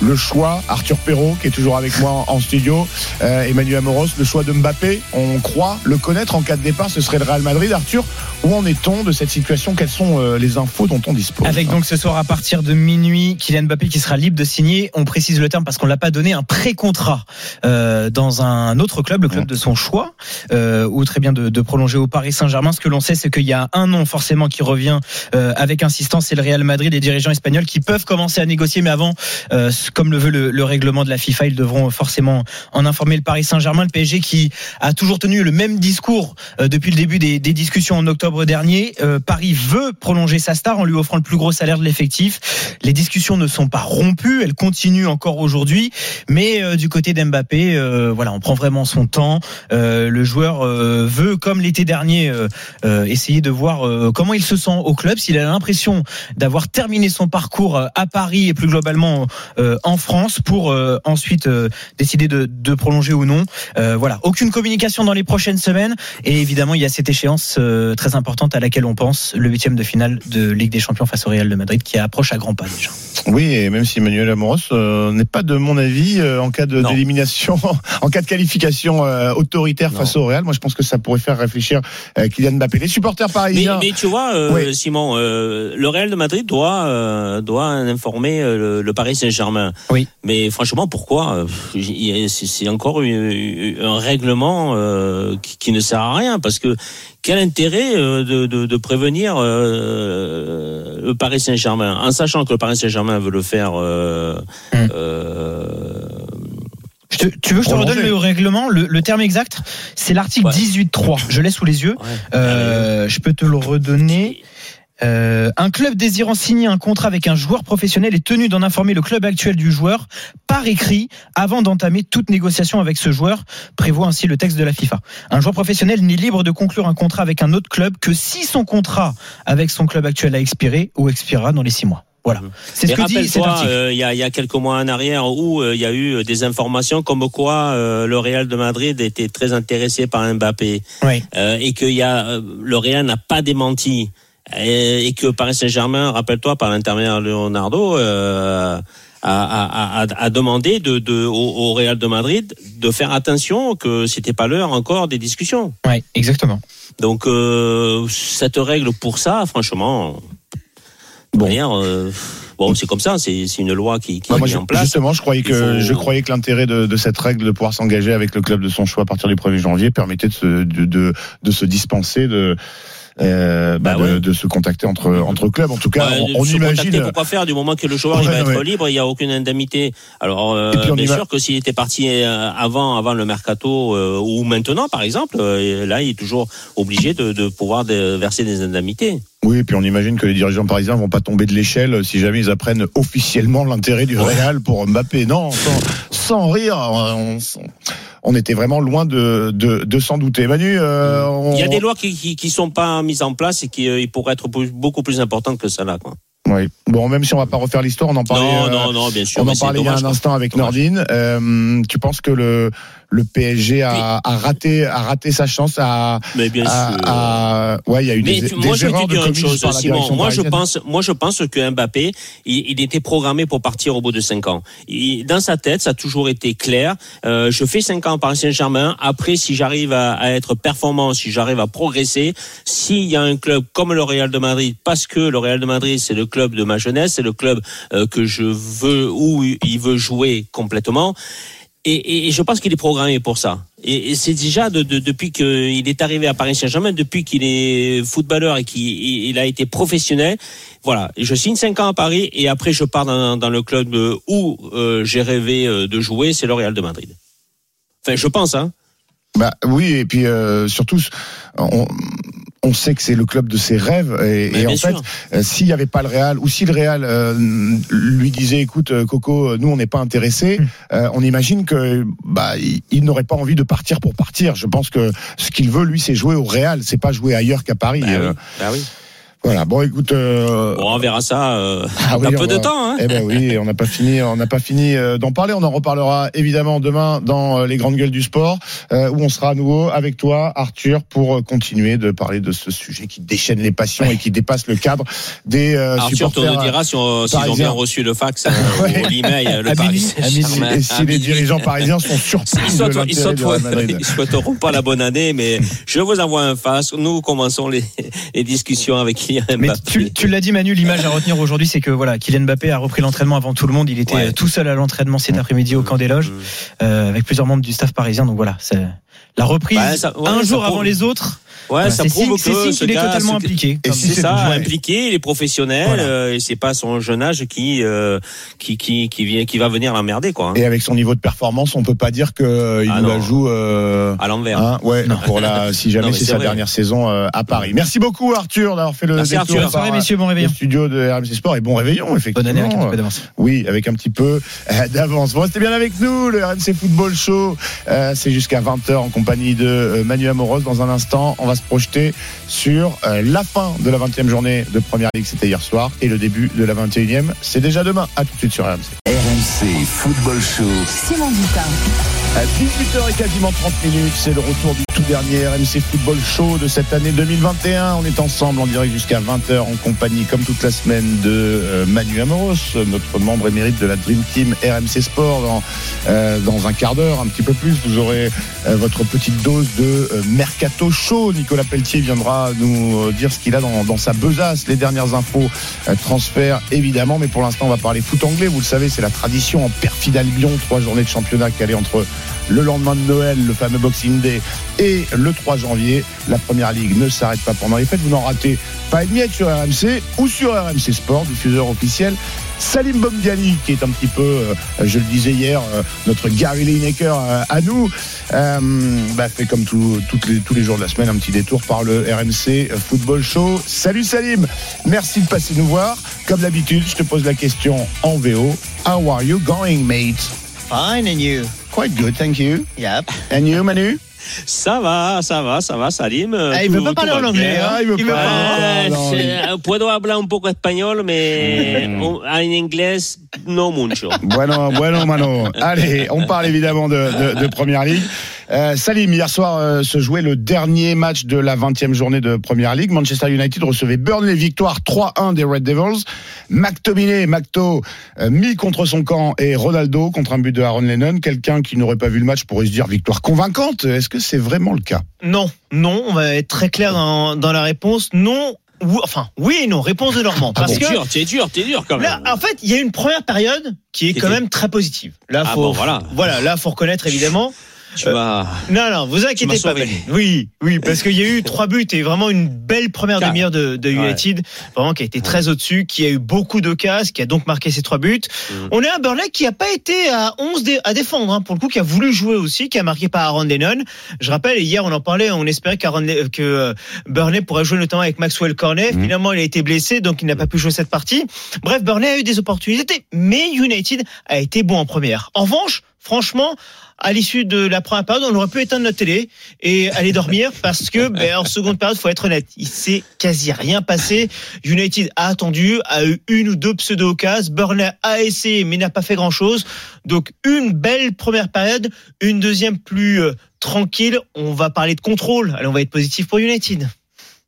le choix, Arthur Perrault qui est toujours avec moi en, studio, euh, Emmanuel Amoros, le choix de Mbappé, on croit le connaître en cas de départ, ce serait le Real Madrid. Arthur, où en est-on de cette situation? Quelles sont euh, les infos dont on dispose? Avec donc ce soir à partir de minuit, Kylian Mbappé qui sera libre de signer. On précise le terme parce qu'on l'a pas donné un pré-contrat euh, dans un autre club, le club de son choix, euh, ou très bien de, de prolonger au Paris Saint-Germain. Ce que l'on sait, c'est qu'il y a un nom forcément qui revient euh, avec insistance, c'est le Real Madrid. Les dirigeants espagnols qui peuvent commencer à négocier, mais avant, euh, comme le veut le, le règlement de la FIFA, ils devront forcément en informer le Paris Saint-Germain, le PSG qui a toujours tenu le même discours euh, depuis le début des, discussions en octobre dernier. Euh, Paris veut prolonger sa star en lui offrant le plus gros salaire de l'effectif. Les discussions ne sont pas rompues, elles continuent encore aujourd'hui, mais euh, du côté d'Mbappé, euh, voilà, on prend vraiment son temps. Le joueur veut, comme l'été dernier, essayer de voir comment il se sent au club, s'il a l'impression d'avoir terminé son parcours à Paris et plus globalement en France pour euh, ensuite euh, décider de, de prolonger ou non. Euh, voilà, aucune communication dans les prochaines semaines et évidemment il y a cette échéance euh, très importante à laquelle on pense, le huitième de finale de Ligue des Champions face au Real de Madrid qui approche à grands pas déjà. Oui, et même si Emmanuel Amoros euh, n'est pas de mon avis euh, en cas d'élimination, en cas de qualification euh, autoritaire Non. face au Real, moi je pense que ça pourrait faire réfléchir euh, Kylian Mbappé. Les supporters parisiens. mais tu vois, euh, Oui. Simon, euh, le Real de Madrid doit euh, doit informer euh, le, le Paris Saint-Germain. Oui. Mais franchement, pourquoi Euh, C'est encore un règlement euh, qui, ne sert à rien parce que quel intérêt euh, de, de, de prévenir le Paris Saint-Germain? En sachant que le Paris Saint-Germain veut le faire. Euh, Je te- tu veux que je te redonne le règlement le, le terme exact? C'est l'article Ouais. 18.3. Je l'ai sous les yeux. ouais. Euh, je peux te le redonner. Euh, un club désirant signer un contrat avec un joueur professionnel est tenu d'en informer le club actuel du joueur par écrit avant d'entamer toute négociation avec ce joueur, prévoit ainsi le texte de la FIFA. Un joueur professionnel n'est libre de conclure un contrat avec un autre club que si son contrat avec son club actuel a expiré ou expirera dans les six mois. Voilà. C'est ce que dit cet article. euh, il y, a, il y a quelques mois en arrière où euh, il y a eu des informations comme quoi euh, le Real de Madrid était très intéressé par Mbappé Oui. et que y a, le Real n'a pas démenti et, et que Paris Saint-Germain, rappelle-toi, par l'intermédiaire de Leonardo, euh, a, a, a, a demandé de, de, au, au Real de Madrid de faire attention que c'était pas l'heure encore des discussions. Oui, exactement. Donc euh, cette règle pour ça, franchement, Bon. Manière, euh, bon, c'est comme ça, c'est une loi qui, qui Bah, est moi, mise je- en place. justement, je croyais que Il faut- je croyais que l'intérêt de, de cette règle de pouvoir s'engager avec le club de son choix à partir du 1er janvier permettait de se, de, de, de se dispenser de euh, bah, Bah de, ouais. de se contacter entre entre clubs. En tout cas, Ouais, on, on se imagine. pourquoi faire du moment que le joueur il Ouais, va être libre, il n'y a aucune indemnité. Alors euh, bien va- sûr que s'il était parti euh, avant avant le mercato euh, ou maintenant par exemple, euh, là il est toujours obligé de, de pouvoir de- verser des indemnités. Oui, et puis on imagine que les dirigeants parisiens vont pas tomber de l'échelle si jamais ils apprennent officiellement l'intérêt du Real pour Mbappé. Non, sans, sans rire, on, on était vraiment loin de, de, de s'en douter. Manu, euh, on- Il y a des lois qui, qui qui sont pas mises en place et qui euh, pourraient être beaucoup plus importantes que ça là quoi. Oui. Bon, même si on va pas refaire l'histoire, on en parlait. non euh, non non bien sûr. On en parlait il y a un quoi. instant avec Dommage. Nordine. Tu penses que le le PSG a, a raté a raté sa chance à, Mais bien à, sûr. à- ouais il y a eu Mais des, tu- des moi, je vais te de dire une chose, par Simon. Moi, je pense, moi, je pense que Mbappé, il, il était programmé pour partir au bout de cinq ans. Il- dans sa tête, ça a toujours été clair. Euh, je fais cinq ans à Paris Saint-Germain. Après, si j'arrive à, à être performant, si j'arrive à progresser, s'il y a un club comme le Real de Madrid, parce que le Real de Madrid, c'est le club de ma jeunesse, c'est le club euh, que je veux, où il veut jouer complètement. Et, et- et je pense qu'il est programmé pour ça. Et, et c'est déjà de, de- depuis qu'il est arrivé à Paris Saint-Germain, depuis qu'il est footballeur et qu'il il a été professionnel. Voilà, je signe 5 ans à Paris et après je pars dans, dans le club où euh, j'ai rêvé euh, de jouer, c'est le Real de Madrid. Enfin, je pense, hein. Bah oui, et puis euh, surtout, on, on sait que c'est le club de ses rêves. Et, bien en fait, sûr. euh, s'il n'y avait pas le Real, ou si le Real euh, lui disait, écoute, euh, Coco, nous on n'est pas intéressé, Hmm. euh, on imagine que bah il, il n'aurait pas envie de partir pour partir. Je pense que ce qu'il veut, lui, c'est jouer au Real, c'est pas jouer ailleurs qu'à Paris. Bah Euh, oui, bah oui. Voilà. Bon, écoute. euh, Bon, on verra ça euh, ah oui, peu on de temps. Hein. Eh ben oui, on n'a pas fini, on n'a pas fini euh, d'en parler. On en reparlera évidemment demain dans euh, les grandes gueules du sport, euh, où on sera à nouveau avec toi, Arthur, pour continuer de parler de ce sujet qui déchaîne les passions et qui dépasse le cadre des euh, Arthur te supporters. le dira si on- s'ils ont bien reçu le fax Ouais. ou l'email, le Paris. Et si les dirigeants parisiens sont surpris Ils de ils ils souhaiteront pas la bonne année, mais je vous envoie un face. Nous commençons les, les discussions avec Kylian Mais tu, tu l'as dit Manu, l'image à retenir aujourd'hui, c'est que voilà, Kylian Mbappé a repris l'entraînement avant tout le monde. Il était Ouais. tout seul à l'entraînement cet après-midi au camp des loges, euh, avec plusieurs membres du staff parisien. Donc voilà, c'est la reprise Bah, ça- ouais, un jour avant les autres. Ouais, ça prouve signe- c'est que signe ce qu'il est gars, totalement ce- impliqué. Et Comme- si C'est ça, ouais. impliqué, il est professionnel, Voilà. euh, et c'est pas son jeune âge qui, euh, qui, qui, qui vient, qui va venir l'emmerder, quoi. hein. Et avec son niveau de performance, on peut pas dire que euh, il Ah nous la joue. euh, À l'envers. Hein, ouais, pour la, si jamais c'est sa vrai. dernière saison euh, à Paris. Merci beaucoup Arthur d'avoir fait le Merci, détour Arthur. par, Bonne soirée, messieurs, bon le réveillon. studio de RMC Sport et bon réveillon Bonne effectivement. année avec un petit peu d'avance. Oui, avec un petit peu euh, d'avance. Bon, restez bien avec nous, le RMC Football Show. Euh, c'est jusqu'à 20h en compagnie de euh, Manu Amoros. Dans un instant, on va se projeter sur euh, la fin de la 20e journée de Première Ligue, c'était hier soir, et le début de la 21e, c'est déjà demain. À tout de suite sur RMC. RMC Football Show. Simon Dutin. À 18h et quasiment 30 minutes, c'est le retour du tout dernier RMC Football Show de cette année 2021. On est ensemble en direct jusqu'à 20h en compagnie, comme toute la semaine, de euh, Manu Amoros, notre membre émérite de la Dream Team RMC Sport. Dans, euh, dans un quart d'heure, un petit peu plus, vous aurez euh, votre petite dose de euh, Mercato Show. Nicolas Pelletier viendra nous dire ce qu'il a dans, dans sa besace, les dernières infos, transferts évidemment. Mais pour l'instant, on va parler foot anglais. Vous le savez, c'est la tradition en perfide Albion, trois journées de championnat calées entre le lendemain de Noël, le fameux Boxing Day, et le 3 janvier, la première ligue ne s'arrête pas pendant les fêtes. Vous n'en ratez pas une miette sur RMC ou sur RMC Sport, diffuseur officiel. Salim Bomdiani, qui est un petit peu, euh, je le disais hier, euh, notre Gary Lineker euh, à nous, bah, fait comme tous les jours de la semaine un petit détour par le RMC Football Show. Salut Salim, merci de passer nous voir. Comme d'habitude, je te pose la question en VO. How are you going, mate? Fine, and you? Quite good, thank you. Yep. And you, Manu? Ça va, ça va, ça va, Salim. Ah, il tout- veut pas parler va en anglais, hein. Il veut Il veut pas. Il- euh, puedo hablar un poco español, mais en en inglés, no mucho. Bueno, bueno, mano. Allez, on parle évidemment de, de, de Première Ligue. Euh, Salim, hier soir euh, se jouait le dernier match de la 20e journée de Première Ligue. Manchester United recevait Burnley, victoire 3-1 des Red Devils. McTominay, Macto, euh, mis contre son camp et Ronaldo contre un but de Aaron Lennon. Quelqu'un qui n'aurait pas vu le match pourrait se dire victoire convaincante. Est-ce que c'est vraiment le cas? Non, non, on va être très clair dans, dans la réponse. Non, ou- enfin, oui et non. Réponse de Normand. Parce T'es que dur, t'es dur, t'es dur quand même. là, en fait, il y a une première période qui est quand même très positive. Là, Ah faut, bon, voilà. voilà, là, faut reconnaître évidemment. Tu vas. Non, non, vous inquiétez pas. Oui, oui, parce qu'il y a eu trois buts et vraiment une belle première demi-heure de, de Ouais. United, vraiment qui a été très au-dessus, qui a eu beaucoup d'occasions, qui a donc marqué ses trois buts. Mm. On est un Burnley qui a pas été à 11 dé- à défendre, hein, pour le coup, qui a voulu jouer aussi, qui a marqué par Aaron Lennon. Je rappelle, hier on en parlait, on espérait Le- que euh, Burnley pourrait jouer notamment avec Maxwell Cornet. Mhm. Finalement, il a été blessé, donc il n'a pas pu jouer cette partie. Bref, Burnley a eu des opportunités, mais United a été bon en première. En revanche, franchement, à l'issue de la première période, on aurait pu éteindre notre télé et aller dormir parce que, ben, en seconde période, faut être honnête, il s'est quasi rien passé. United a attendu, a eu une ou deux pseudo-occasions. Burnley a essayé, mais n'a pas fait grand-chose. Donc, une belle première période, une deuxième plus euh, tranquille. On va parler de contrôle. Allez, on va être positif pour United.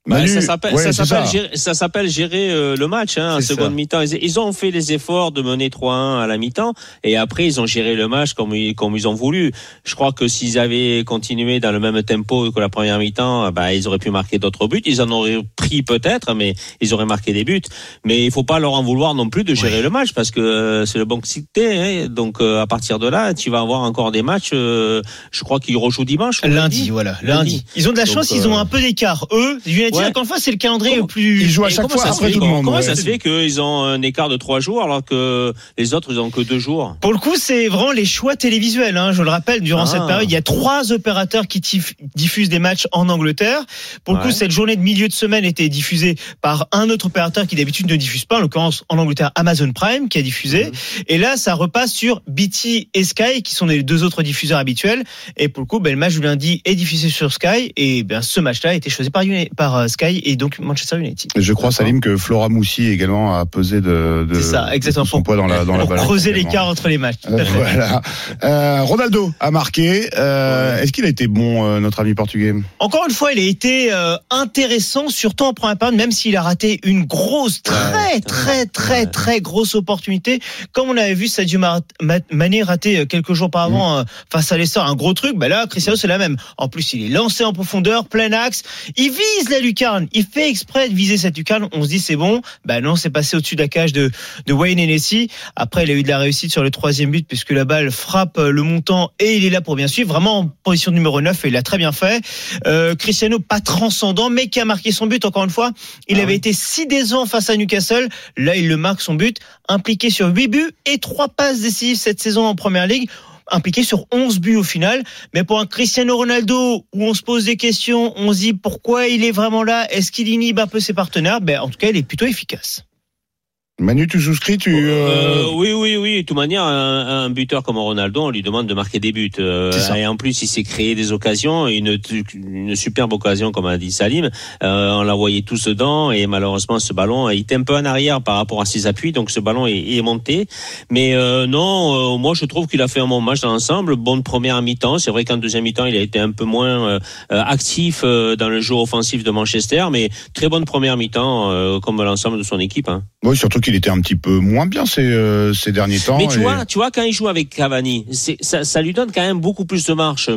Bah, Manu, ça s'appelle ouais, ça gérer, ça s'appelle gérer euh, le match hein, en seconde mi-temps. Ils, ils ont fait les efforts de mener 3-1 à la mi-temps et après ils ont géré le match comme ils, comme ils ont voulu. Je crois que s'ils avaient continué dans le même tempo que la première mi-temps, bah, ils auraient pu marquer d'autres buts. Ils en auraient pris peut-être, mais ils auraient marqué des buts. Mais il faut pas leur en vouloir non plus de gérer le match parce que euh, c'est le bon cité. Hein, donc euh, à partir de là, tu vas avoir encore des matchs. euh, je crois qu'ils rejouent dimanche. Lundi, voilà, lundi. Ils ont de la Donc, chance, ils ont euh, un peu d'écart. Eux, Ouais. encore une fois, c'est le calendrier le plus. Ils jouent à chaque fois après tout le comment- monde. Comment ça se fait qu'ils ont un écart de trois jours alors que les autres ils ont que deux jours Pour le coup, c'est vraiment les choix télévisuels. Hein. Je le rappelle, durant Ah. cette période, il y a trois opérateurs qui diffusent des matchs en Angleterre. Pour le coup, cette journée de milieu de semaine était diffusée par un autre opérateur qui d'habitude ne diffuse pas, en l'occurrence en Angleterre Amazon Prime qui a diffusé. Mhm. Et là, ça repasse sur BT et Sky qui sont les deux autres diffuseurs habituels. Et pour le coup, ben, le match du lundi est diffusé sur Sky. Et ben, ce match-là a été choisi par, Uni- par euh, Sky et donc Manchester United. Je crois, Salim, que Flora Moussi également a pesé de, de C'est ça, exactement. de son poids dans la, dans la Pour balance. creuser l'écart entre les matchs. Euh, voilà. Euh, Ronaldo a marqué. Euh, Est-ce qu'il a été bon, euh, notre ami portugais? Encore une fois, il a été euh, intéressant, surtout en première période, même s'il a raté une grosse, très, Ouais, très, très, ouais. très grosse opportunité. Comme on avait vu Sadio Mané rater quelques jours par avant euh, face à l'Essor, un gros truc, bah là, Cristiano, c'est la même. En plus, il est lancé en profondeur, plein axe. Il vise la lucarne. Il fait exprès de viser cette lucarne. On se dit, c'est bon. Bah non, c'est passé au-dessus de la cage de, de Wayne Hennessy. Après, il a eu de la réussite sur le troisième but puisque la balle frappe euh, le montant et il est là pour bien suivre. Vraiment en position numéro 9 et il a très bien fait. Euh, Cristiano, pas transcendant, mais qui a marqué son but encore une fois. Il Ah avait oui. été si décevant face à Newcastle. Là, il le marque son but. Impliqué sur 8 buts et 3 passes décisives cette saison en première ligue. Impliqué sur 11 buts au final. Mais pour un Cristiano Ronaldo, où on se pose des questions, on se dit pourquoi il est vraiment là, est-ce qu'il inhibe un peu ses partenaires? Ben, en tout cas, il est plutôt efficace. Manu, tu souscris tu, euh, Euh, oui, oui, oui. De toute manière, un, un buteur comme Ronaldo, on lui demande de marquer des buts. Euh, et en plus, il s'est créé des occasions, une, une superbe occasion, comme a dit Salim. On la voyait tous dedans et malheureusement, ce ballon, il était un peu en arrière par rapport à ses appuis, donc ce ballon est, est monté. Mais non, moi, je trouve qu'il a fait un bon match dans l'ensemble. Bonne première mi-temps. C'est vrai qu'en deuxième mi-temps, il a été un peu moins actif dans le jeu offensif de Manchester, mais très bonne première mi-temps, comme l'ensemble de son équipe. Hein. Oui, surtout qu'il était un petit peu moins bien ces, euh, ces derniers temps. Mais tu et- vois, tu vois quand il joue avec Cavani, ça, ça lui donne quand même beaucoup plus de marge,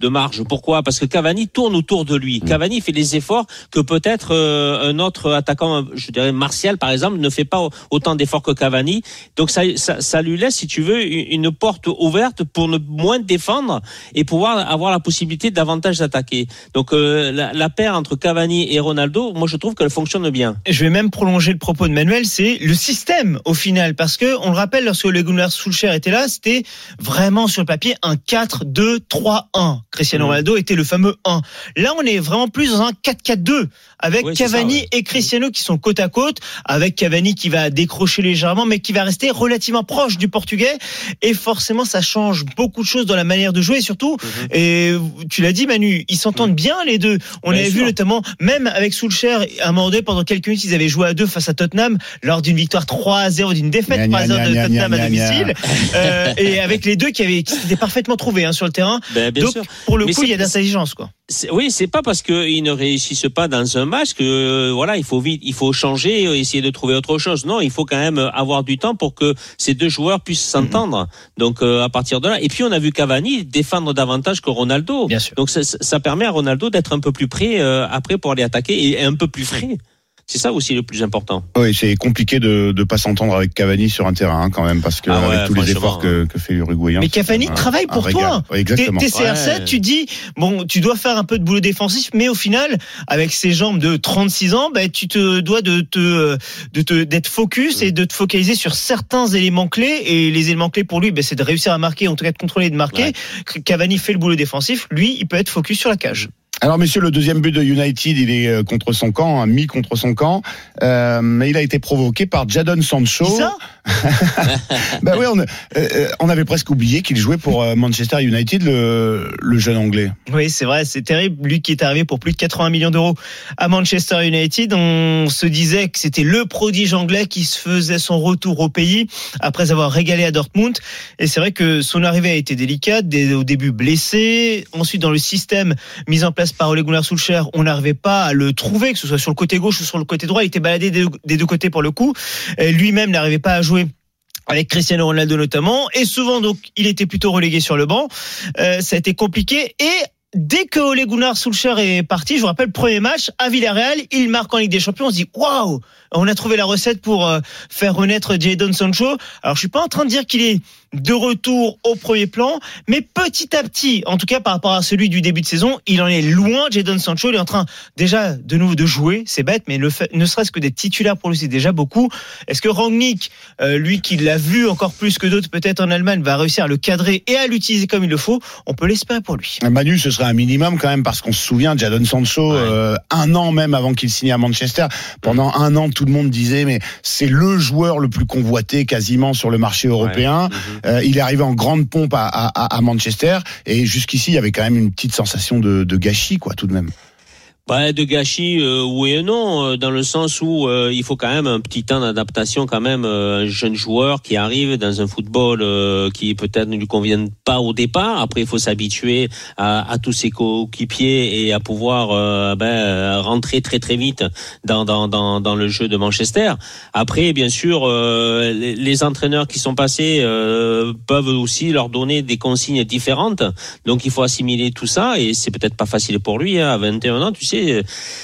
de marge. Pourquoi? Parce que Cavani tourne autour de lui. Cavani fait les efforts que peut-être euh, un autre attaquant, je dirais Martial par exemple, ne fait pas autant d'efforts que Cavani. Donc ça, ça, ça lui laisse, si tu veux, une une porte ouverte pour ne moins défendre et pouvoir avoir la possibilité davantage d'attaquer. Donc euh, la, la paire entre Cavani et Ronaldo, moi je trouve qu'elle fonctionne bien. je vais même prolonger le propos de Manuel, c'est le système au final, parce que on le rappelle, lorsque le Gunnar Solskjaer était là, c'était vraiment sur le papier un 4-2-3-1. Cristiano Mhm. Ronaldo était le fameux 1. Là, on est vraiment plus dans un 4-4-2 avec Oui, Cavani ça, ouais. et Cristiano qui sont côte à côte, avec Cavani qui va décrocher légèrement, mais qui va rester relativement proche du Portugais. Et forcément, ça change beaucoup de choses dans la manière de jouer, et surtout. Et tu l'as dit, Manu, ils s'entendent bien les deux. On avait vu notamment, même avec Soulcher, à un moment donné, pendant quelques minutes, ils avaient joué à deux face à Tottenham lors d'une victoire 3 à 0, d'une défaite Gna, 3 à gna, 0 de Tottenham à domicile. Euh, et avec les deux qui avaient, qui s'étaient parfaitement trouvés hein, sur le terrain. Ben, bien Donc, sûr. pour le Mais coup, il y a d'intelligence, quoi. C'est- Oui, c'est pas parce qu'ils ne réussissent pas dans un match que euh, voilà, il faut vite, il faut changer, essayer de trouver autre chose. Non, il faut quand même avoir du temps pour que ces deux joueurs puissent s'entendre. Donc euh, à partir de là, et puis on a vu Cavani défendre davantage que Ronaldo. Bien sûr. Donc ça, ça permet à Ronaldo d'être un peu plus prêt euh, après pour aller attaquer et un peu plus frais. C'est ça aussi le plus important. Oui, c'est compliqué de ne pas s'entendre avec Cavani sur un terrain hein, quand même, parce que Ah ouais, avec tous les efforts que, que fait l'Uruguayen. Mais Cavani un- travaille pour toi. Oui, T'es exactement. t'es CR7, Ouais. tu dis, bon, tu dois faire un peu de boulot défensif, mais au final, avec ces jambes de 36 ans, ben, tu te dois de te, de te, d'être focus et de te focaliser sur certains éléments clés. Et les éléments clés pour lui, ben, c'est de réussir à marquer, en tout cas de contrôler et de marquer. Cavani fait le boulot défensif. Lui, il peut être focus sur la cage. Alors, messieurs, le deuxième but de United, il est euh, contre son camp, un mi contre son camp, euh, mais il a été provoqué par Jadon Sancho. Bah oui, on, euh, on avait presque oublié qu'il jouait pour euh, Manchester United, le, jeune anglais. Oui, c'est vrai, c'est terrible. Lui qui est arrivé pour plus de 80 millions d'euros à Manchester United, on se disait que c'était le prodige anglais qui se faisait son retour au pays après avoir régalé à Dortmund. Et c'est vrai que son arrivée a été délicate, au début blessé, ensuite dans le système mis en place par Ole Gunnar Solskjaer, on n'arrivait pas à le trouver, que ce soit sur le côté gauche ou sur le côté droit, il était baladé des deux- côtés pour le coup. Lui-même n'arrivait pas à jouer avec Cristiano Ronaldo notamment, et souvent donc il était plutôt relégué sur le banc. Euh, ça a été compliqué et Dès que Ole Gunnar Solskjaer est parti, je vous rappelle, premier match à Villarreal, il marque en Ligue des Champions. On se dit waouh, on a trouvé la recette pour euh, faire renaître Jadon Sancho. Alors je suis pas en train de dire qu'il est de retour au premier plan, mais petit à petit, en tout cas par rapport à celui du début de saison, il en est loin. Jadon Sancho, il est en train déjà de nouveau de jouer, c'est bête, mais le fait, ne serait-ce que d'être titulaire pour lui, c'est déjà beaucoup. Est-ce que Rangnick, euh, lui qui l'a vu encore plus que d'autres peut-être en Allemagne, va réussir à le cadrer et à l'utiliser comme il le faut? On peut l'espérer pour lui. Manu, ce serait un minimum quand même parce qu'on se souvient, Jadon Sancho, Ouais. euh, un an même avant qu'il signe à Manchester, pendant un an, tout le monde disait mais c'est le joueur le plus convoité quasiment sur le marché européen. Mhm. Euh, il est arrivé en grande pompe à, à- à Manchester et jusqu'ici il y avait quand même une petite sensation de, de gâchis quoi tout de même. Bah, de gâchis, euh, oui et non, euh, dans le sens où euh, il faut quand même un petit temps d'adaptation quand même. euh, un jeune joueur qui arrive dans un football euh, qui peut-être ne lui convient pas au départ. Après, il faut s'habituer à, à tous ses coéquipiers et à pouvoir ben, rentrer très très vite dans, dans, dans, dans le jeu de Manchester. Après, bien sûr, les, les entraîneurs qui sont passés peuvent aussi leur donner des consignes différentes. Donc, il faut assimiler tout ça et c'est peut-être pas facile pour lui hein, à 21 ans. Tu sais,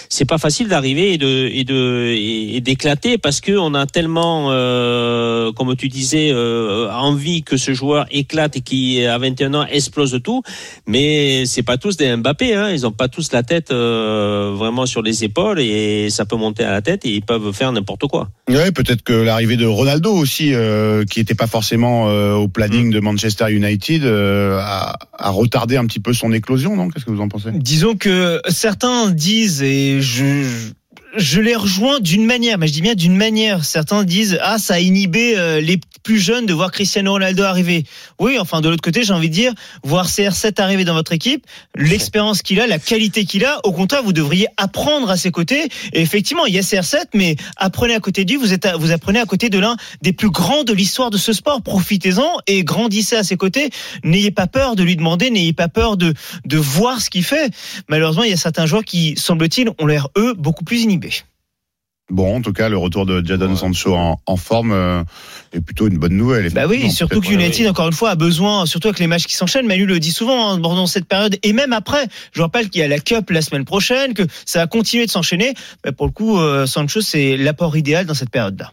c'est pas facile d'arriver et de et de et, et d'éclater parce que on a tellement, euh, comme tu disais, euh, envie que ce joueur éclate et qui à 21 ans explose tout. Mais c'est pas tous des Mbappé. Hein. Ils ont pas tous la tête euh, vraiment sur les épaules et ça peut monter à la tête et ils peuvent faire n'importe quoi. Ouais, peut-être que l'arrivée de Ronaldo aussi, euh, qui n'était pas forcément euh, au planning de Manchester United, euh, a, a retardé un petit peu son éclosion, non? Qu'est-ce que vous en pensez? Disons que certains et je, je les rejoins d'une manière, mais je dis bien d'une manière. Certains disent, ah, ça a inhibé euh, les plus jeunes de voir Cristiano Ronaldo arriver. Oui, enfin, de l'autre côté, j'ai envie de dire, voir CR7 arriver dans votre équipe, l'expérience qu'il a, la qualité qu'il a, au contraire, vous devriez apprendre à ses côtés. Et effectivement, il y a CR7, mais apprenez à côté lui, vous, êtes vous apprenez à côté de l'un des plus grands de l'histoire de ce sport. Profitez-en et grandissez à ses côtés. N'ayez pas peur de lui demander, n'ayez pas peur de, de voir ce qu'il fait. Malheureusement, il y a certains joueurs qui, semble-t-il, ont l'air, eux, beaucoup plus inhibés. Bon, en tout cas, le retour de Jadon Ouais. Sancho en, en forme euh, est plutôt une bonne nouvelle. Bah oui, surtout que United, encore une fois, a besoin, surtout avec les matchs qui s'enchaînent. Manu le dit souvent hein, pendant cette période et même après. Je vous rappelle qu'il y a la Cup la semaine prochaine, que ça va continuer de s'enchaîner. Mais pour le coup, euh, Sancho, c'est l'apport idéal dans cette période-là.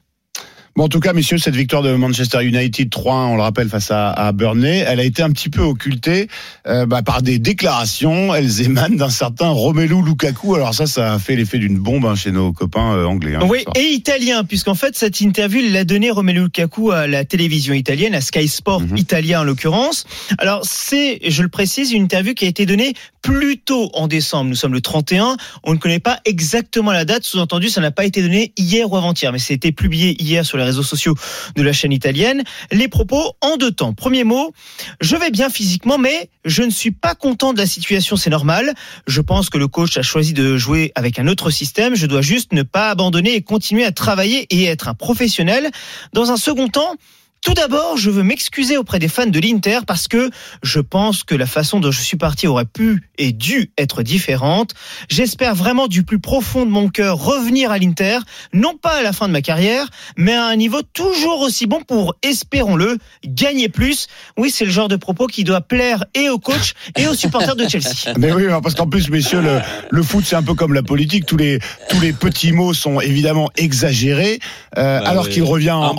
Bon, en tout cas, messieurs, cette victoire de Manchester United 3-1, on le rappelle, face à, à Burnley, elle a été un petit peu occultée euh, bah, par des déclarations. Elles émanent d'un certain Romelu Lukaku. Alors ça, ça a fait l'effet d'une bombe hein, chez nos copains euh, anglais. hein, Oui, et italien, puisqu'en fait, cette interview, l'a donné Romelu Lukaku à la télévision italienne, à Sky Sport Mhm. italien en l'occurrence. Alors, c'est, je le précise, une interview qui a été donnée plus tôt en décembre. Nous sommes le 31. On ne connaît pas exactement la date. Sous-entendu, ça n'a pas été donné hier ou avant-hier, mais c'était publié hier sur les réseaux sociaux de la chaîne italienne. Les propos en deux temps. Premier mot, je vais bien physiquement, mais je ne suis pas content de la situation, c'est normal. Je pense que le coach a choisi de jouer avec un autre système. Je dois juste ne pas abandonner et continuer à travailler et être un professionnel. Dans un second temps, Tout d'abord, je veux m'excuser auprès des fans de l'Inter parce que je pense que la façon dont je suis parti aurait pu et dû être différente. J'espère vraiment du plus profond de mon cœur revenir à l'Inter, non pas à la fin de ma carrière, mais à un niveau toujours aussi bon pour, espérons-le, gagner plus. Oui, c'est le genre de propos qui doit plaire et aux coachs et aux supporters de Chelsea. Mais oui, parce qu'en plus, messieurs, le, le foot, c'est un peu comme la politique. Tous les, tous les petits mots sont évidemment exagérés, euh, Bah alors qu'il revient en,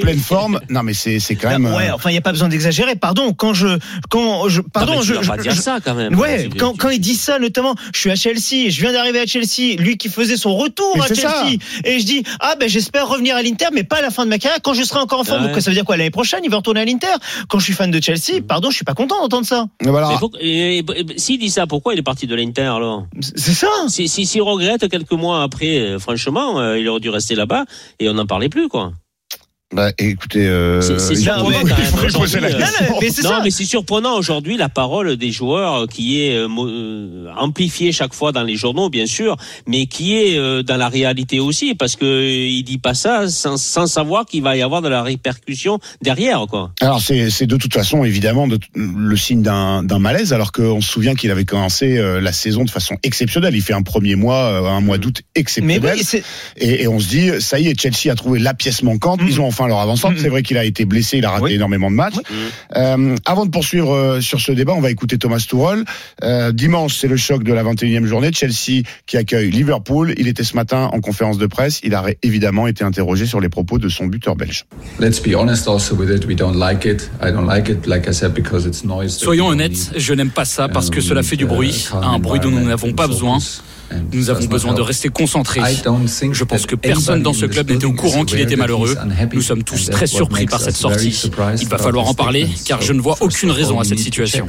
pleine forme. Non, mais c'est c'est quand même. Bah, ouais, euh, enfin, il n'y a pas besoin d'exagérer. Pardon, quand je, quand je, pardon, Non, mais tu je, vas pas je- dire je- ça quand même. Ouais, Tu- quand, quand il dit ça, notamment, je suis à Chelsea, je viens d'arriver à Chelsea, lui qui faisait son retour Mais à Chelsea, ça. et je dis, ah ben j'espère revenir à l'Inter, mais pas à la fin de ma carrière, quand je serai encore en forme. Ouais. Donc ça veut dire quoi, l'année prochaine, il va retourner à l'Inter? Quand je suis fan de Chelsea, pardon, je suis pas content d'entendre ça. voilà. S'il dit ça, pourquoi il est parti de l'Inter alors? C'est ça Si s'il si, regrette quelques mois après, euh, franchement, euh, il aurait dû rester là-bas et on n'en parlait plus quoi. Bah, écoutez, euh, C'est- surprenant la euh, Non, mais c'est non, ça. mais c'est surprenant aujourd'hui la parole des joueurs qui est euh, euh, amplifiée chaque fois dans les journaux, bien sûr, mais qui est euh, dans la réalité aussi, parce que il dit pas ça sans, sans savoir qu'il va y avoir de la répercussion derrière, quoi. Alors c'est c'est de toute façon évidemment de- le signe d'un d'un malaise alors qu'on se souvient qu'il avait commencé euh, la saison de façon exceptionnelle. Il fait un premier mois, euh, un mois d'août Mais exceptionnel. oui, Et, et on se dit, ça y est, Chelsea a trouvé la pièce manquante. Mhm. Ils ont enfin leur avancement. Mhm. C'est vrai qu'il a été blessé, il a raté Oui. énormément de matchs. Oui. Euh, avant de poursuivre euh, sur ce débat, on va écouter Thomas Tuchel. Euh, dimanche, c'est le choc de la 21e journée. Chelsea qui accueille Liverpool. Il était ce matin en conférence de presse. Il a évidemment été interrogé sur les propos de son buteur belge. Let's be honest also with it. We don't like it. I don't like it, like I said, because it's noise. that Soyons honnêtes, je n'aime pas ça parce que cela fait du bruit, uh, calm un bruit dont nous n'avons pas besoin. Nous avons besoin de rester concentrés. Je pense que personne dans ce club n'était au courant qu'il était malheureux. Nous sommes tous très surpris par cette sortie. Il va falloir en parler car je ne vois aucune raison à cette situation.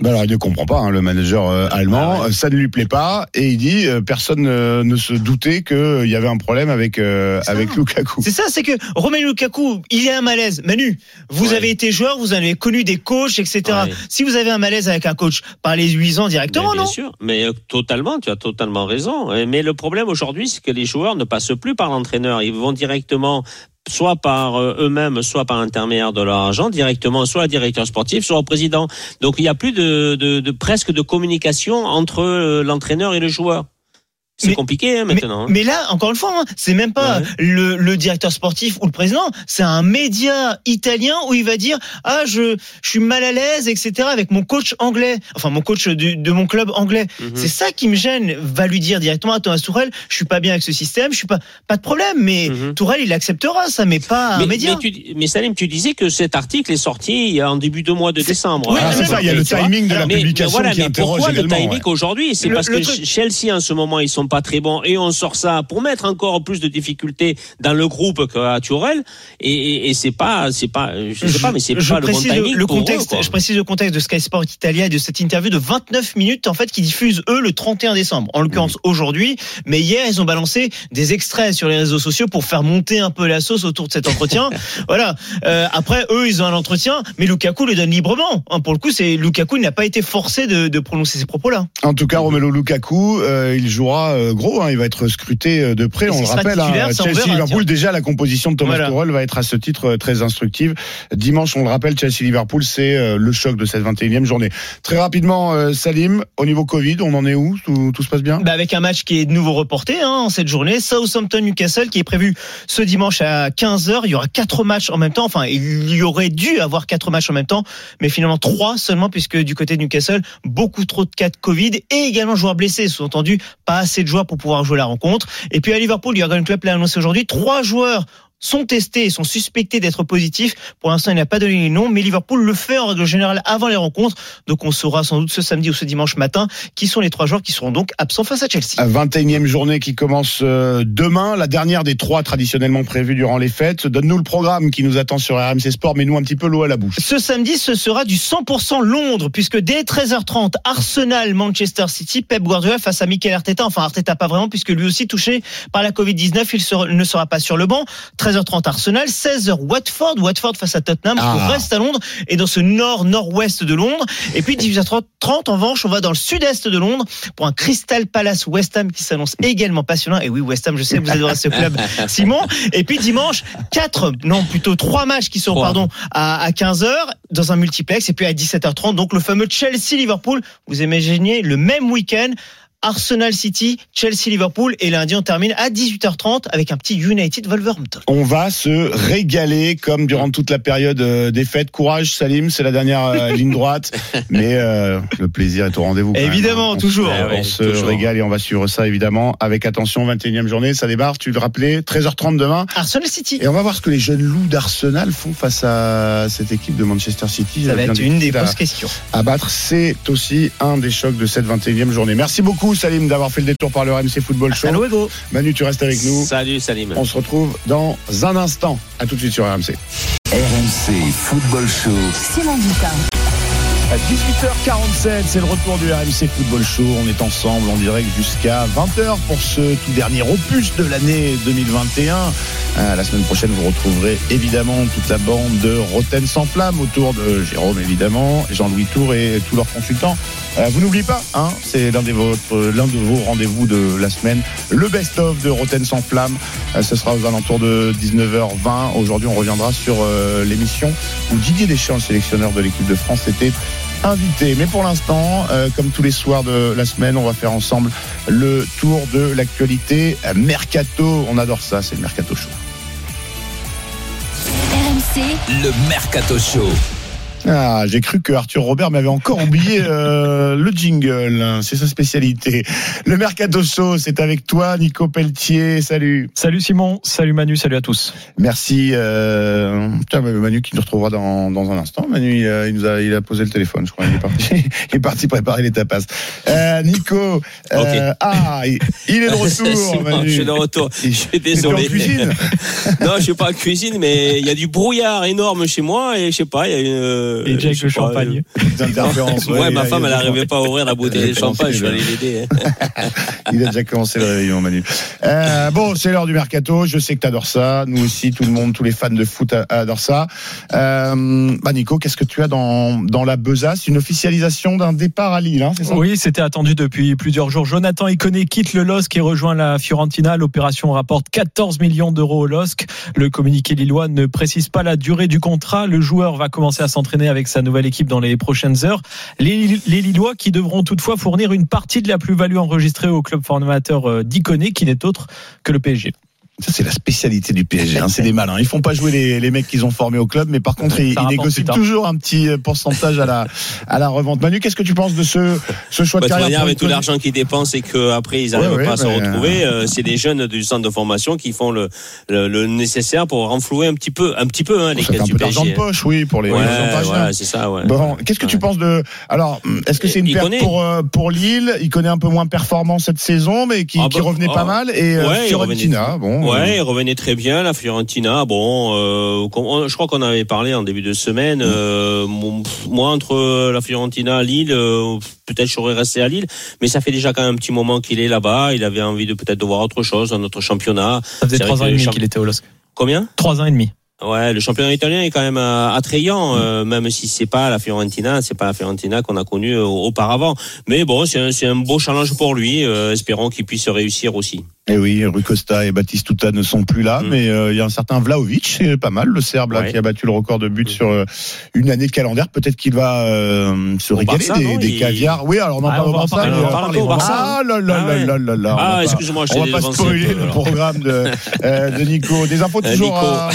Ben alors, il ne comprend pas, hein, le manager euh, allemand. Euh, Ça ne lui plaît pas. Et il dit, euh, personne euh, ne se doutait qu'il y avait un problème avec, euh, avec Lukaku. C'est ça, c'est que Romelu Lukaku, il y a un malaise. Manu, vous Ouais. avez été joueur, vous avez connu des coachs, etc. Ouais. Si vous avez un malaise avec un coach, parlez-lui-en directement, Mais bien non sûr, mais euh, totalement, tu as totalement raison. Mais le problème aujourd'hui, c'est que les joueurs ne passent plus par l'entraîneur. Ils vont directement soit par euh, eux-mêmes, soit par l'intermédiaire de leur agent, directement, soit au directeur sportif, soit au président. Donc il n'y a plus de, de, de presque de communication entre euh, l'entraîneur et le joueur. C'est compliqué hein, maintenant. hein. Mais là, encore une fois, hein, c'est même pas Ouais. le, le directeur sportif ou le président, c'est un média italien où il va dire ah je je suis mal à l'aise etc avec mon coach anglais, enfin mon coach de mon club anglais. Mhm. C'est ça qui me gêne. Va lui dire directement à Thomas Tourelle, je suis pas bien avec ce système, je suis pas pas de problème, mais Mhm. Tourelle il acceptera ça, mais pas un mais, média. mais, tu, mais Salim, tu disais que cet article est sorti en début de mois de décembre. Oui, Ah, c'est ça, il y a le timing de la publication mais voilà, qui mais interroge pourquoi le timing ouais. aujourd'hui? C'est parce le que truc- Chelsea en ce moment ils sont pas très bons et on sort ça pour mettre encore plus de difficultés dans le groupe qu'à Tourelle et, et, et c'est pas c'est pas je sais pas mais c'est pas le bon timing le pour eux, contexte. je précise le contexte de Sky Sport Italia et de cette interview de 29 minutes en fait qui diffuse eux le 31 décembre. En l'occurrence aujourd'hui, mais hier ils ont balancé des extraits sur les réseaux sociaux pour faire monter un peu la sauce autour de cet entretien. voilà. Euh, après eux ils ont un entretien, mais Lukaku le donne librement. Hein, pour le coup, c'est Lukaku il n'a pas été forcé de, de prononcer ces propos-là. En tout cas, Romelu Lukaku, euh, il jouera euh, gros. hein, il va être scruté euh, de près. Et on le rappelle. hein, ça, on Chelsea verra, Liverpool. tiens. Déjà, la composition de Thomas Voilà. Tuchel va être à ce titre euh, très instructive. Dimanche, on le rappelle, Chelsea Liverpool, c'est euh, le choc de cette 21e journée. Très rapidement, euh, Salim, au niveau Covid, on en est où? Tout, tout se passe bien? Bah avec un match qui est de nouveau reporté hein, en cette journée, Southampton-Newcastle qui est prévu ce dimanche à 15h. Il y aura quatre matchs en même temps. Enfin, il y aurait dû avoir quatre matchs en même temps, mais finalement trois seulement puisque du côté de Newcastle, beaucoup trop de cas de Covid et également joueurs blessés. Sous-entendu, pas assez de joueurs pour pouvoir jouer la rencontre. Et puis à Liverpool, Jurgen Klopp l'a annoncé aujourd'hui, trois joueurs sont testés et sont suspectés d'être positifs. Pour l'instant, il n'a pas donné les noms, mais Liverpool le fait en règle générale avant les rencontres. Donc on saura sans doute ce samedi ou ce dimanche matin qui sont les trois joueurs qui seront donc absents face à Chelsea. La 21e journée qui commence euh, demain, la dernière des trois traditionnellement prévues durant les fêtes. Donne-nous le programme qui nous attend sur RMC Sport, mais nous un petit peu l'eau à la bouche. Ce samedi, ce sera du 100% Londres, puisque dès 13h30, Arsenal, Manchester City, Pep Guardiola face à Mikel Arteta. Enfin, Arteta pas vraiment, puisque lui aussi touché par la Covid-19, il ne sera pas sur le banc. 13h30 Arsenal, 16h Watford, Watford face à Tottenham, Ah. on reste à Londres et dans ce nord-nord-ouest de Londres. Et puis 18h30 en revanche, on va dans le sud-est de Londres pour un Crystal Palace West Ham qui s'annonce également passionnant. Et oui, West Ham, je sais que vous adorez ce club, Simon. Et puis dimanche, quatre, non plutôt trois matchs qui sont pardon à, à 15h dans un multiplex et puis à 17h30 donc le fameux Chelsea Liverpool. Vous imaginez le même week-end. Arsenal City, Chelsea Liverpool et lundi on termine à 18h30 avec un petit United Wolverhampton. On va se régaler comme durant toute la période euh, des fêtes. Courage, Salim, c'est la dernière euh, ligne droite. Mais euh, le plaisir est au rendez-vous. Évidemment, hein. On toujours. se- Ah On ouais, se toujours. régale et on va suivre ça évidemment avec attention. 21e journée, ça démarre. Tu le rappelais, 13h30 demain. Arsenal City. Et on va voir ce que les jeunes loups d'Arsenal font face à cette équipe de Manchester City. Ça va être une des grosses questions. à battre. C'est aussi un des chocs de cette 21e journée. Merci beaucoup, Salim, d'avoir fait le détour par le RMC Football Show. Luego. Manu, tu restes avec nous. Salut Salim. On se retrouve dans un instant. À tout de suite sur RMC. RMC Football Show. Simon Dutin. À 18h47, c'est le retour du RMC Football Show. On est ensemble en direct jusqu'à 20h pour ce tout dernier opus de l'année 2021. Euh, la semaine prochaine, vous retrouverez évidemment toute la bande de Roten sans flamme autour de Jérôme évidemment, Jean-Louis Tour et tous leurs consultants. Euh, vous n'oubliez pas, hein, c'est l'un de vos rendez-vous de la semaine, le best-of de Roten sans flamme. Euh, ce sera aux alentours de 19h20. Aujourd'hui, on reviendra sur euh, l'émission où Didier Deschamps, le sélectionneur de l'équipe de France, était invité. Mais pour l'instant, euh, comme tous les soirs de la semaine, on va faire ensemble le tour de l'actualité Mercato. On adore ça, c'est le Mercato Show. RMC, Le Mercato Show. Ah, j'ai cru que Arthur Robert m'avait encore oublié euh, le jingle. hein, C'est sa spécialité. Le Mercato Show, c'est avec toi, Nico Pelletier. Salut. Salut Simon, salut Manu, salut à tous. Merci. Euh... Tiens, mais Manu qui nous retrouvera dans, dans un instant. Manu, il, a- il nous a, il a posé le téléphone, je crois. Il est parti, il est parti préparer les tapas. Euh, Nico. euh, Ah, il, il est de retour, Manu. je suis de retour. Je suis désolé. en cuisine non, je suis pas en cuisine, mais il y a du brouillard énorme chez moi et je sais pas, il y a une. Et Jack le champagne. Euh, Ouais, ma il a- femme, elle n'arrivait pas à ouvrir la bouteille de champagne, je suis commencé, allé l'aider. hein. Il a déjà commencé le réveillon, Manu. Euh, bon, c'est l'heure du mercato. Je sais que t'adores ça. Nous aussi, tout le monde, tous les fans de foot adorent ça. Euh, bah Nico, qu'est-ce que tu as dans, dans la besace? Une officialisation d'un départ à Lille, hein, c'est ça? Oui, c'était attendu depuis plusieurs jours. Jonathan Iconé quitte le LOSC et rejoint la Fiorentina. L'opération rapporte 14 millions d'euros au LOSC. Le communiqué lillois ne précise pas la durée du contrat. Le joueur va commencer à s'entraîner avec sa nouvelle équipe dans les prochaines heures. Les, les Lillois qui devront toutefois fournir une partie de la plus-value enregistrée au club formateur euh, d'Iconé, qui n'est autre que le PSG. Ça, c'est la spécialité du PSG. Hein. C'est des malins. Ils font pas jouer les, les mecs qu'ils ont formés au club, mais par contre, ils, négocient toujours un petit euh, pourcentage à la, à la revente. Manu, qu'est-ce que tu penses de ce, ce choix Bah, de carrière avec tout l'argent qu'ils dépensent et qu'après ils n'arrivent Ouais, pas à ouais, se mais, retrouver, euh, c'est des jeunes du centre de formation qui font le, le, le nécessaire pour renflouer un petit peu, un petit peu hein, les Ça fait caisses un du peu d'argent de PSG. poche, oui, pour les, Ouais, voilà, hein. c'est ça, ouais. Bon, qu'est-ce que tu Ouais. penses de alors Est-ce que c'est une Il perte connaît. pour euh, pour Lille? Il connaît un peu moins performant cette saison, mais qui, Ah qui bah, revenait pas mal et euh, Ouais. Bon, Ouais, il revenait très bien, la Fiorentina. Bon, euh, je crois qu'on avait parlé en début de semaine. euh, mon- pff, moi, entre la Fiorentina, Lille, euh, peut-être je serais resté à Lille, mais ça fait déjà quand même un petit moment qu'il est là-bas. Il avait envie de peut-être de voir autre chose dans notre championnat. Ça faisait trois ans et demi qu'il était au LOSC. Combien? Trois ans et demi. Ouais, le championnat italien est quand même euh, attrayant, euh, même si c'est pas la Fiorentina, c'est pas la Fiorentina qu'on a connue euh, auparavant. Mais bon, c'est un, un beau challenge pour lui. euh, espérons qu'il puisse réussir aussi. Et oui, Rui Costa et Batistuta ne sont plus là, Mm. mais euh, il y a un certain Vlaovic, c'est pas mal, le Serbe là, Ouais. qui a battu le record de buts Mm. sur euh, une année de calendaire. Peut-être qu'il va euh, se Au régaler Barça, des, des il- caviars. Oui, alors on en Ah, parle on au va en Barça. parler, mais, on va en parler au Barça. Ah là là Ah ouais. là là là. Ah, pas- excuse-moi, je On va pas spoiler peu, le programme de, euh, de Nico. Des infos toujours, Nico. à,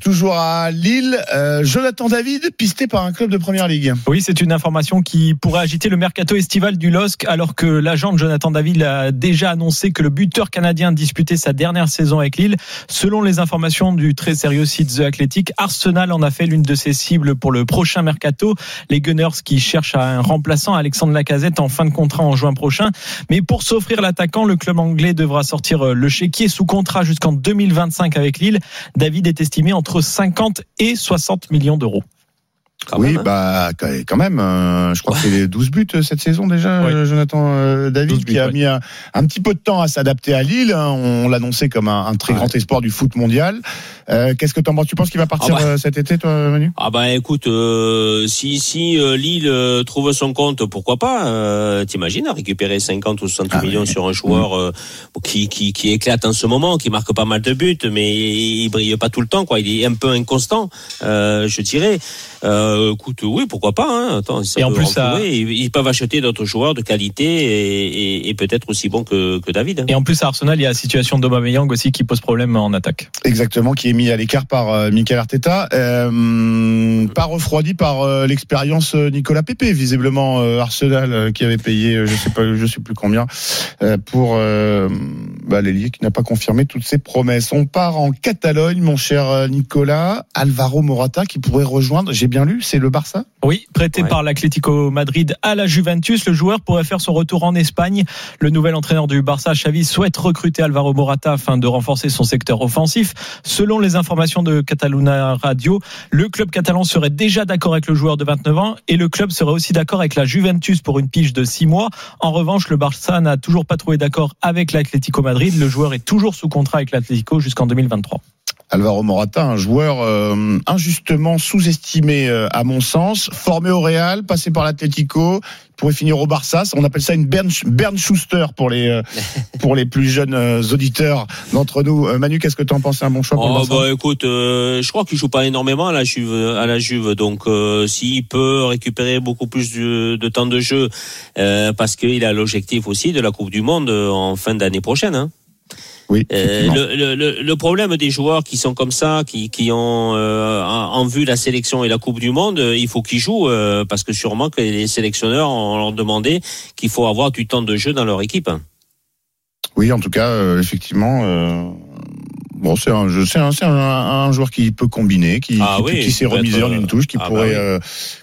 toujours à Lille. Euh, Jonathan David, pisté par un club de première ligue. Oui, c'est une information qui pourrait agiter le mercato estival du LOSC, alors que l'agent de Jonathan David a déjà annoncé que le buteur canadien disputait sa dernière saison avec Lille. Selon les informations du très sérieux site The Athletic, Arsenal en a fait l'une de ses cibles pour le prochain mercato. Les Gunners qui cherchent un remplaçant, Alexandre Lacazette, en fin de contrat en juin prochain. Mais pour s'offrir l'attaquant, le club anglais devra sortir euh, le chéquier sous contrat jusqu'en 2025 avec Lille. David est estimé entre 50 et 60 millions d'euros. Quand oui, même, hein. bah quand même. euh, je crois que c'est 12 buts euh, cette saison déjà, Oui. euh, Jonathan euh, David, 12 buts, qui a mis un, un petit peu de temps à s'adapter à Lille. hein. On l'annonçait comme un, un très Ouais. grand espoir du foot mondial. Euh, Qu'est-ce que tu en penses? Tu penses qu'il va partir Ah bah. cet été, toi, Manu? Ah bah écoute, si si Lille trouve son compte, pourquoi pas T'imagines récupérer 50 ou 60 Ah millions sur un joueur euh, qui, qui qui éclate en ce moment, qui marque pas mal de buts, mais il brille pas tout le temps, quoi. Il est un peu inconstant, je dirais. Euh, écoute, oui, pourquoi pas hein. Attends, ça Et en plus, ça- ils, ils peuvent acheter d'autres joueurs de qualité et, et, et peut-être aussi bons que, que David. hein. Et en plus, à Arsenal, il y a la situation d'Aubameyang aussi qui pose problème en attaque. Exactement, qui est mis à l'écart par euh, Mikel Arteta, euh, pas refroidi par euh, l'expérience Nicolas Pepe, visiblement euh, Arsenal euh, qui avait payé, je sais pas, je sais plus combien, euh, pour euh, bah, l'ailier qui n'a pas confirmé toutes ses promesses. On part en Catalogne, mon cher Nicolas, Alvaro Morata qui pourrait rejoindre, j'ai bien lu, c'est le Barça. Oui, prêté Ouais. par l'Atlético Madrid à la Juventus, le joueur pourrait faire son retour en Espagne. Le nouvel entraîneur du Barça, Xavi, souhaite recruter Alvaro Morata afin de renforcer son secteur offensif. Selon les informations de Cataluna Radio, le club catalan serait déjà d'accord avec le joueur de 29 ans et le club serait aussi d'accord avec la Juventus pour une pige de 6 mois. En revanche, le Barça n'a toujours pas trouvé d'accord avec l'Atlético Madrid. Le joueur est toujours sous contrat avec l'Atlético jusqu'en 2023. Alvaro Morata, un joueur euh, injustement sous-estimé euh, à mon sens, formé au Real, passé par l'Atlético, pourrait finir au Barça. On appelle ça une Bern, Bern Schuster pour les euh, pour les plus jeunes euh, auditeurs d'entre nous. Euh, Manu, qu'est-ce que tu en penses un bon choix pour le Oh, Barça bah écoute, euh, je crois qu'il joue pas énormément à la Juve, à la Juve. Donc euh, s'il peut récupérer beaucoup plus de, de temps de jeu, euh, parce qu'il a l'objectif aussi de la Coupe du Monde euh, en fin d'année prochaine. Hein. Oui, Euh, le, le, le, le problème des joueurs qui sont comme ça, qui, qui ont euh, en vue la sélection et la Coupe du Monde, euh, il faut qu'ils jouent euh, parce que sûrement que les sélectionneurs ont leur demandé qu'il faut avoir du temps de jeu dans leur équipe. Oui, en tout cas, euh, effectivement. euh, Bon, c'est un, un, c'est un, un joueur qui peut combiner, qui, Ah qui, oui, qui s'est remisé en une touche, qui ah bah pourrait oui. euh,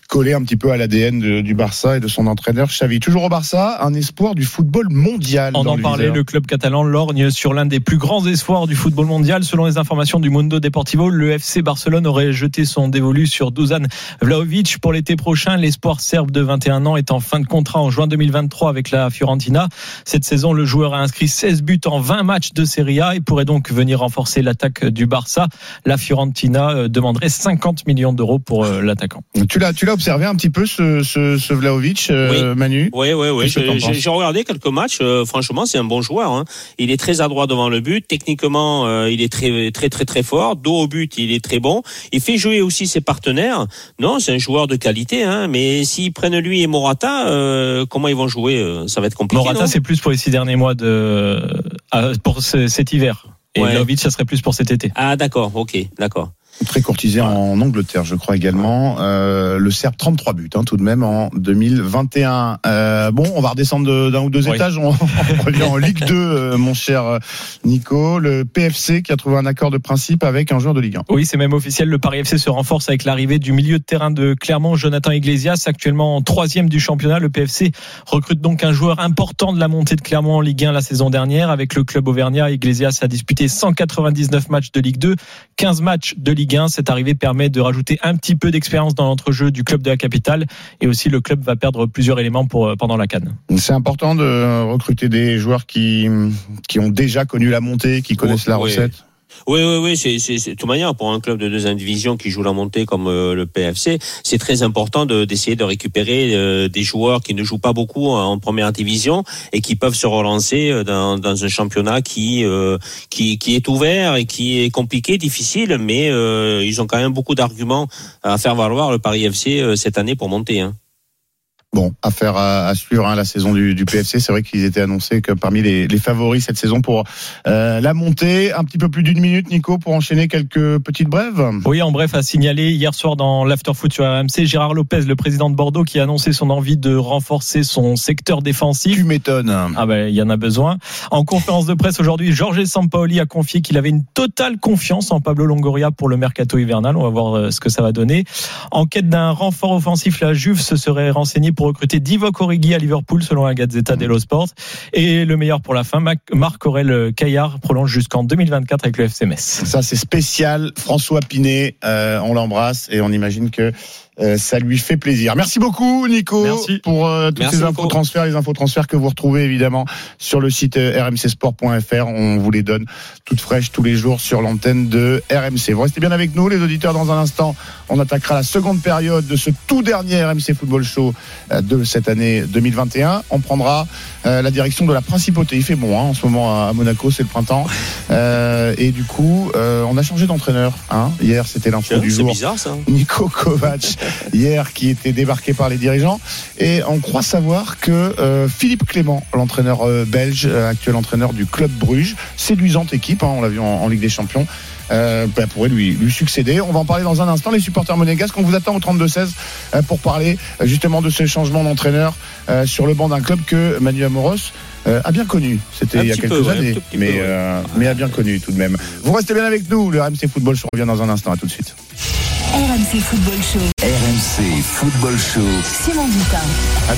coller un petit peu à l'ADN du Barça et de son entraîneur Xavi. Toujours au Barça, un espoir du football mondial. On dans en le parlait, le club catalan lorgne sur l'un des plus grands espoirs du football mondial. Selon les informations du Mundo Deportivo, le FC Barcelone aurait jeté son dévolu sur Dusan Vlahovic pour l'été prochain. L'espoir serbe de 21 ans est en fin de contrat en juin 2023 avec la Fiorentina. Cette saison, le joueur a inscrit 16 buts en 20 matchs de Serie A et pourrait donc venir renforcer l'attaque du Barça. La Fiorentina euh, demanderait 50 millions d'euros pour euh, l'attaquant. Tu l'as, tu l'as observé un petit peu ce, ce, ce Vlahovic, euh, Manu Oui, oui, oui. J'ai regardé quelques matchs. euh, franchement, c'est un bon joueur. hein. Il est très adroit devant le but. Techniquement, euh, il est très, très, très, très fort. Dos au but, il est très bon. Il fait jouer aussi ses partenaires. Non, c'est un joueur de qualité. Hein. Mais s'ils prennent lui et Morata, euh, comment ils vont jouer Ça va être compliqué. Morata, c'est plus pour les six derniers mois de, euh, pour ce- cet hiver. Et Ouais. Vlahovic, ça serait plus pour cet été. Ah, d'accord. Ok, d'accord. Très courtisé en Angleterre, je crois également. Euh, le Serbe, 33 buts hein, tout de même en 2021. Euh, bon, on va redescendre de- d'un ou deux Oui. étages. On, on revient en Ligue 2, euh, mon cher Nico. Le PFC qui a trouvé un accord de principe avec un joueur de Ligue 1. Oui, c'est même officiel. Le Paris FC se renforce avec l'arrivée du milieu de terrain de Clermont, Jonathan Iglesias, actuellement en troisième du championnat. Le PFC recrute donc un joueur important de la montée de Clermont en Ligue 1 la saison dernière. Avec le club auvergnat, Iglesias a disputé 199 matchs de Ligue 2, 15 matchs de Ligue 1. Cette arrivée permet de rajouter un petit peu d'expérience dans l'entrejeu du club de la capitale. Et aussi, le club va perdre plusieurs éléments pour, euh, pendant la canne. C'est important de recruter des joueurs qui, qui ont déjà connu la montée, qui connaissent la Oui. recette. Oui, oui, oui, c'est, de toute manière, pour un club de deuxième division qui joue la montée comme euh, le PFC, c'est très important de, d'essayer de récupérer euh, des joueurs qui ne jouent pas beaucoup en première division et qui peuvent se relancer euh, dans, dans un championnat qui, euh, qui, qui est ouvert et qui est compliqué, difficile, mais euh, ils ont quand même beaucoup d'arguments à faire valoir le Paris FC euh, cette année pour monter. Hein. Bon, affaire à, à suivre hein, la saison du, du PFC. C'est vrai qu'ils étaient annoncés que parmi les, les favoris cette saison pour euh, la montée. Un petit peu plus d'une minute, Nico, pour enchaîner quelques petites brèves. Oui, en bref, a signalé hier soir dans l'afterfoot sur RMC Gérard Lopez, le président de Bordeaux, qui a annoncé son envie de renforcer son secteur défensif. Tu m'étonnes. Ah ben, il y en a besoin. En conférence de presse aujourd'hui, Jorge Sampaoli a confié qu'il avait une totale confiance en Pablo Longoria pour le mercato hivernal. On va voir euh, ce que ça va donner. En quête d'un renfort offensif, la Juve se serait renseignée pour recruter Divock Origi à Liverpool, selon la Gazzetta dello Sport. Et le meilleur pour la fin, Marc-Aurel Caillard prolonge jusqu'en 2024 avec le FC Metz. Ça, c'est spécial. François Pinet, euh, on l'embrasse et on imagine que euh, ça lui fait plaisir. Merci beaucoup, Nico, Merci. pour euh, toutes Merci, ces infos transferts, les infos transferts que vous retrouvez évidemment sur le site euh, rmcsport.fr. On vous les donne toutes fraîches tous les jours sur l'antenne de RMC. Vous restez bien avec nous, les auditeurs. Dans un instant, on attaquera la seconde période de ce tout dernier RMC Football Show euh, de cette année 2021. On prendra euh, la direction de la principauté. Il fait bon hein, en ce moment à Monaco, c'est le printemps. Euh, et du coup, euh, on a changé d'entraîneur. Hein. Hier, c'était l'info du C'est jour. bizarre ça. Nico Kovac hier qui était débarqué par les dirigeants et on croit savoir que euh, Philippe Clément l'entraîneur euh, belge euh, actuel entraîneur du club Bruges séduisante équipe hein, on l'a vu en, en Ligue des Champions euh, bah, pourrait lui, lui succéder. On va en parler dans un instant. Les supporters monégasques, on vous attend au 32-16 euh, pour parler euh, justement de ce changement d'entraîneur sur le banc d'un club que Manu Amoros a bien connu. C'était il y a quelques peu, années, mais, peu, ouais. mais a bien connu tout de même. Vous restez bien avec nous. Le RMC Football Show revient dans un instant. À tout de suite. RMC Football Show. RMC Football Show. Simon Dutin.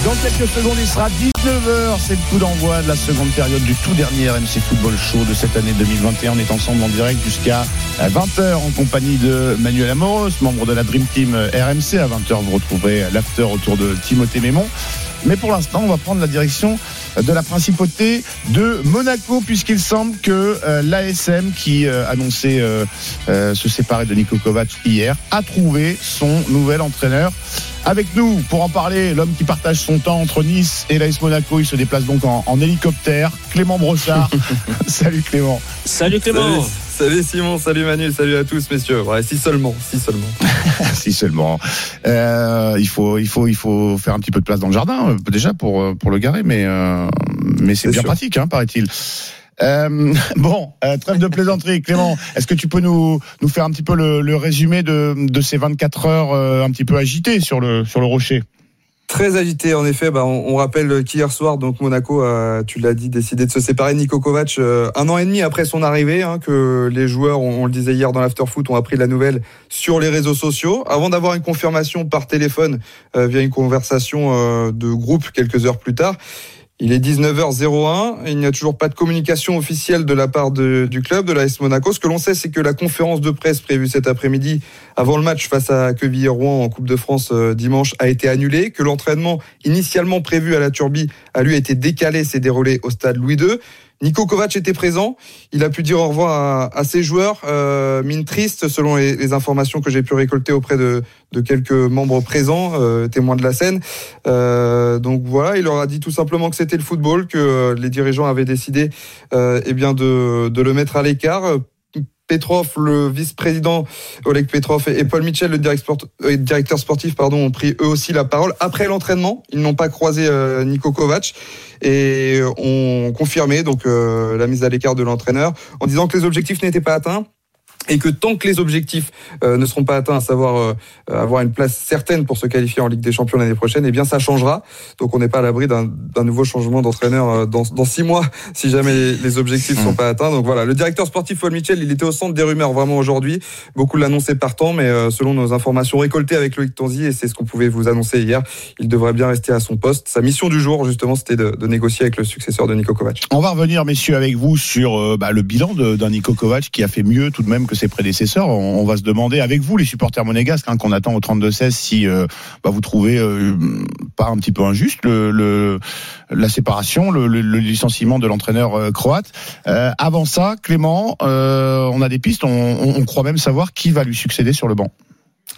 Dans quelques secondes, il sera 19h. C'est le coup d'envoi de la seconde période du tout dernier RMC Football Show de cette année 2021. On est ensemble en direct jusqu'à 20h en compagnie de Manuel Amoros, membre de la Dream Team RMC. À 20h, vous retrouverez l'after autour de Timothée Mémon. Mais pour l'instant, on va prendre la direction de la principauté de Monaco, puisqu'il semble que euh, l'ASM, qui euh, annonçait euh, euh, se séparer de Niko Kovac hier, a trouvé son nouvel entraîneur. Avec nous, pour en parler, l'homme qui partage son temps entre Nice et l'AS Monaco, il se déplace donc en, en hélicoptère, Clément Brossard. Salut Clément. Salut Clément. Salut, salut Simon, salut Manu, salut à tous messieurs. Ouais, si seulement, si seulement. si seulement. Euh, il faut, il faut, il faut faire un petit peu de place dans le jardin euh, déjà pour euh, pour le garer, mais euh, mais c'est C'est bien sûr. pratique, hein, paraît-il. Euh, bon, euh, trêve de plaisanterie, Clément. Est-ce que tu peux nous nous faire un petit peu le, le résumé de de ces 24 heures euh, un petit peu agitées sur le sur le rocher? Très agité en effet. Bah, on, on rappelle qu'hier soir, donc Monaco, a, tu l'as dit, décidé de se séparer de Nico Kovac euh, un an et demi après son arrivée. hein, que les joueurs, on, le disait hier dans l'afterfoot, ont appris la nouvelle sur les réseaux sociaux. Avant d'avoir une confirmation par téléphone euh, via une conversation euh, de groupe quelques heures plus tard. Il est 19h01. Il n'y a toujours pas de communication officielle de la part du club, de l'AS Monaco. Ce que l'on sait, c'est que la conférence de presse prévue cet après-midi avant le match face à Quevilly-Rouen en Coupe de France euh, dimanche a été annulée, que l'entraînement initialement prévu à la Turbie a lui été décalé, s'est déroulé au stade Louis II. Nico Kovac était présent. Il a pu dire au revoir à, à ses joueurs. Euh, mine triste, selon les, les informations que j'ai pu récolter auprès de, de quelques membres présents, euh, témoins de la scène. Euh, donc voilà, il leur a dit tout simplement que c'était le football, que euh, les dirigeants avaient décidé euh, eh bien de, de le mettre à l'écart. Petrov, le vice-président Oleg Petrov et Paul Mitchell, le euh, directeur sportif, pardon, ont pris eux aussi la parole après l'entraînement. Ils n'ont pas croisé euh, Nico Kovac et ont confirmé donc euh, la mise à l'écart de l'entraîneur en disant que les objectifs n'étaient pas atteints et que tant que les objectifs euh, ne seront pas atteints, à savoir euh, avoir une place certaine pour se qualifier en Ligue des Champions l'année prochaine, eh bien ça changera. Donc on n'est pas à l'abri d'un nouveau changement d'entraîneur euh, dans, dans six mois si jamais les, objectifs ne sont pas atteints. Donc voilà, le directeur sportif Paul Mitchell, il était au centre des rumeurs vraiment aujourd'hui. Beaucoup l'annonçaient partant, mais euh, selon nos informations récoltées avec Loïc Tonzi, et c'est ce qu'on pouvait vous annoncer hier, il devrait bien rester à son poste. Sa mission du jour, justement, c'était de, de négocier avec le successeur de Nico Kovac. On va revenir, messieurs, avec vous sur euh, bah, le bilan d'un Nico Kovac qui a fait mieux tout de même que ses prédécesseurs. On, va se demander avec vous, les supporters monégasques, hein, qu'on attend au 32-16, si euh, bah, vous trouvez euh, pas un petit peu injuste la séparation, le, licenciement de l'entraîneur euh, croate. Avant ça, Clément, on a des pistes. On, croit même savoir qui va lui succéder sur le banc.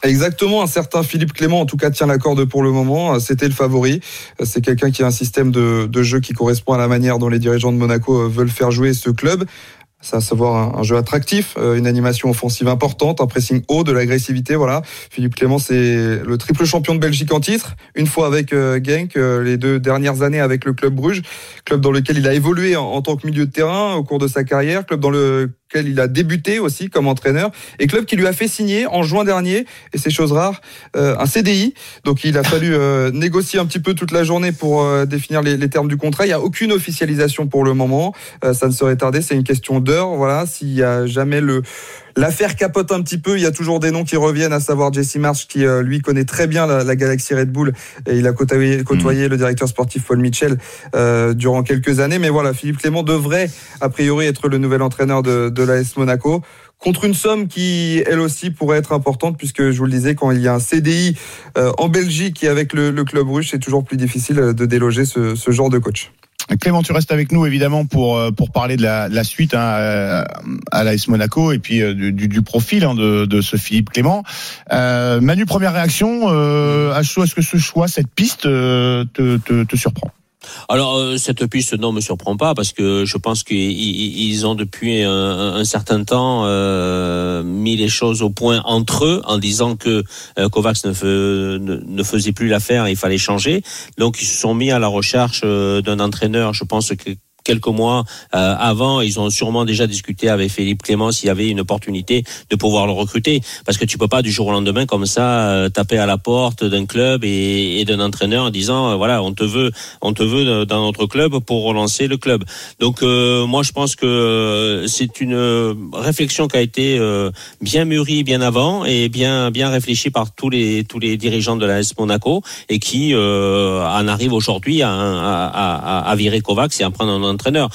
Exactement, un certain Philippe Clément, en tout cas, tient la corde pour le moment. C'était le favori. C'est quelqu'un qui a un système de, jeu qui correspond à la manière dont les dirigeants de Monaco veulent faire jouer ce club. C'est à savoir un, jeu attractif, euh, une animation offensive importante, un pressing haut, de l'agressivité. Voilà. Philippe Clément, c'est le triple champion de Belgique en titre, une fois avec euh, Genk, euh, les deux dernières années avec le club Bruges, club dans lequel il a évolué en, tant que milieu de terrain au cours de sa carrière, club dans lequel il a débuté aussi comme entraîneur, et club qui lui a fait signer en juin dernier, et c'est chose rare, euh, un CDI. Donc il a fallu euh, négocier un petit peu toute la journée pour euh, définir les, les termes du contrat. Il n'y a aucune officialisation pour le moment. Euh, ça ne serait tardé. C'est une question d'heure. Voilà. S'il y a jamais le L'affaire capote un petit peu. Il y a toujours des noms qui reviennent, à savoir Jesse Marsh, qui euh, lui connaît très bien la, la galaxie Red Bull et il a côtoyé, côtoyé le directeur sportif Paul Mitchell euh, durant quelques années. Mais voilà, Philippe Clément devrait a priori être le nouvel entraîneur de, de l'AS Monaco. contre une somme qui, elle aussi, pourrait être importante, puisque je vous le disais, quand il y a un CDI euh, en Belgique et avec le, le club russe, c'est toujours plus difficile de déloger ce, ce genre de coach. Clément, tu restes avec nous évidemment pour euh, pour parler de la, suite hein, à, à l'AS Monaco et puis euh, du, profil hein, de, ce Philippe Clément. Euh, Manu, première réaction euh, à est-ce que ce choix, cette piste euh, te, te, te surprend? Alors euh, cette piste non me surprend pas parce que je pense qu'ils ils ont depuis un, certain temps euh, mis les choses au point entre eux en disant que euh, Kovacs ne, ne faisait plus l'affaire, il fallait changer. Donc ils se sont mis à la recherche euh, d'un entraîneur. Je pense que quelques mois euh, avant, ils ont sûrement déjà discuté avec Philippe Clément s'il y avait une opportunité de pouvoir le recruter. Parce que tu peux pas du jour au lendemain comme ça euh, taper à la porte d'un club et, et d'un entraîneur en disant euh, voilà on te veut on te veut dans notre club pour relancer le club. Donc euh, moi je pense que euh, c'est une euh, réflexion qui a été euh, bien mûrie bien avant et bien bien réfléchie par tous les tous les dirigeants de l'AS Monaco et qui euh, en arrive aujourd'hui à, à, à, à virer Kovacs et à prendre un entraîneur.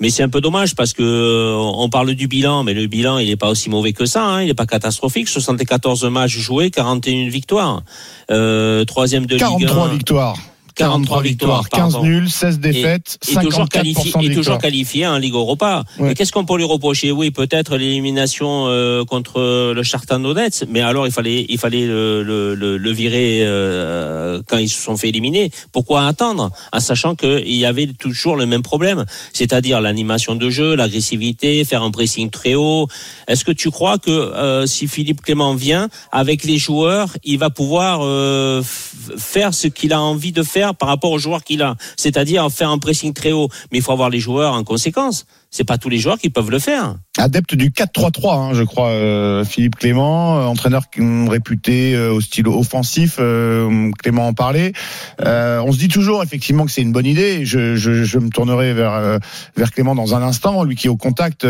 Mais c'est un peu dommage parce que euh, on parle du bilan, mais le bilan il n'est pas aussi mauvais que ça. Hein, il n'est pas catastrophique. 74 matchs joués, 41 victoires. Euh, troisième de Ligue 43 1. victoires. 43 victoires, 15 pardon. nuls, 16 défaites, Et toujours qualifié, 54% de et toujours qualifié en Ligue Europa. Ouais. Et qu'est-ce qu'on peut lui reprocher? Oui, peut-être l'élimination euh, contre le Chartan Donetsk, mais alors il fallait, il fallait le, le, le, le virer euh, quand ils se sont fait éliminer. Pourquoi attendre? En sachant qu'il y avait toujours le même problème, c'est-à-dire l'animation de jeu, l'agressivité, faire un pressing très haut. Est-ce que tu crois que euh, si Philippe Clément vient avec les joueurs, il va pouvoir euh, faire ce qu'il a envie de faire par rapport aux joueurs qu'il a, c'est-à-dire faire un pressing très haut. Mais il faut avoir les joueurs en conséquence. C'est pas tous les joueurs qui peuvent le faire. Adepte du 4-3-3, hein, je crois, euh, Philippe Clément, euh, entraîneur hum, réputé euh, au style offensif, euh, Clément en parlait. Euh, on se dit toujours effectivement que c'est une bonne idée. Je, je, je me tournerai vers vers Clément dans un instant, lui qui est au contact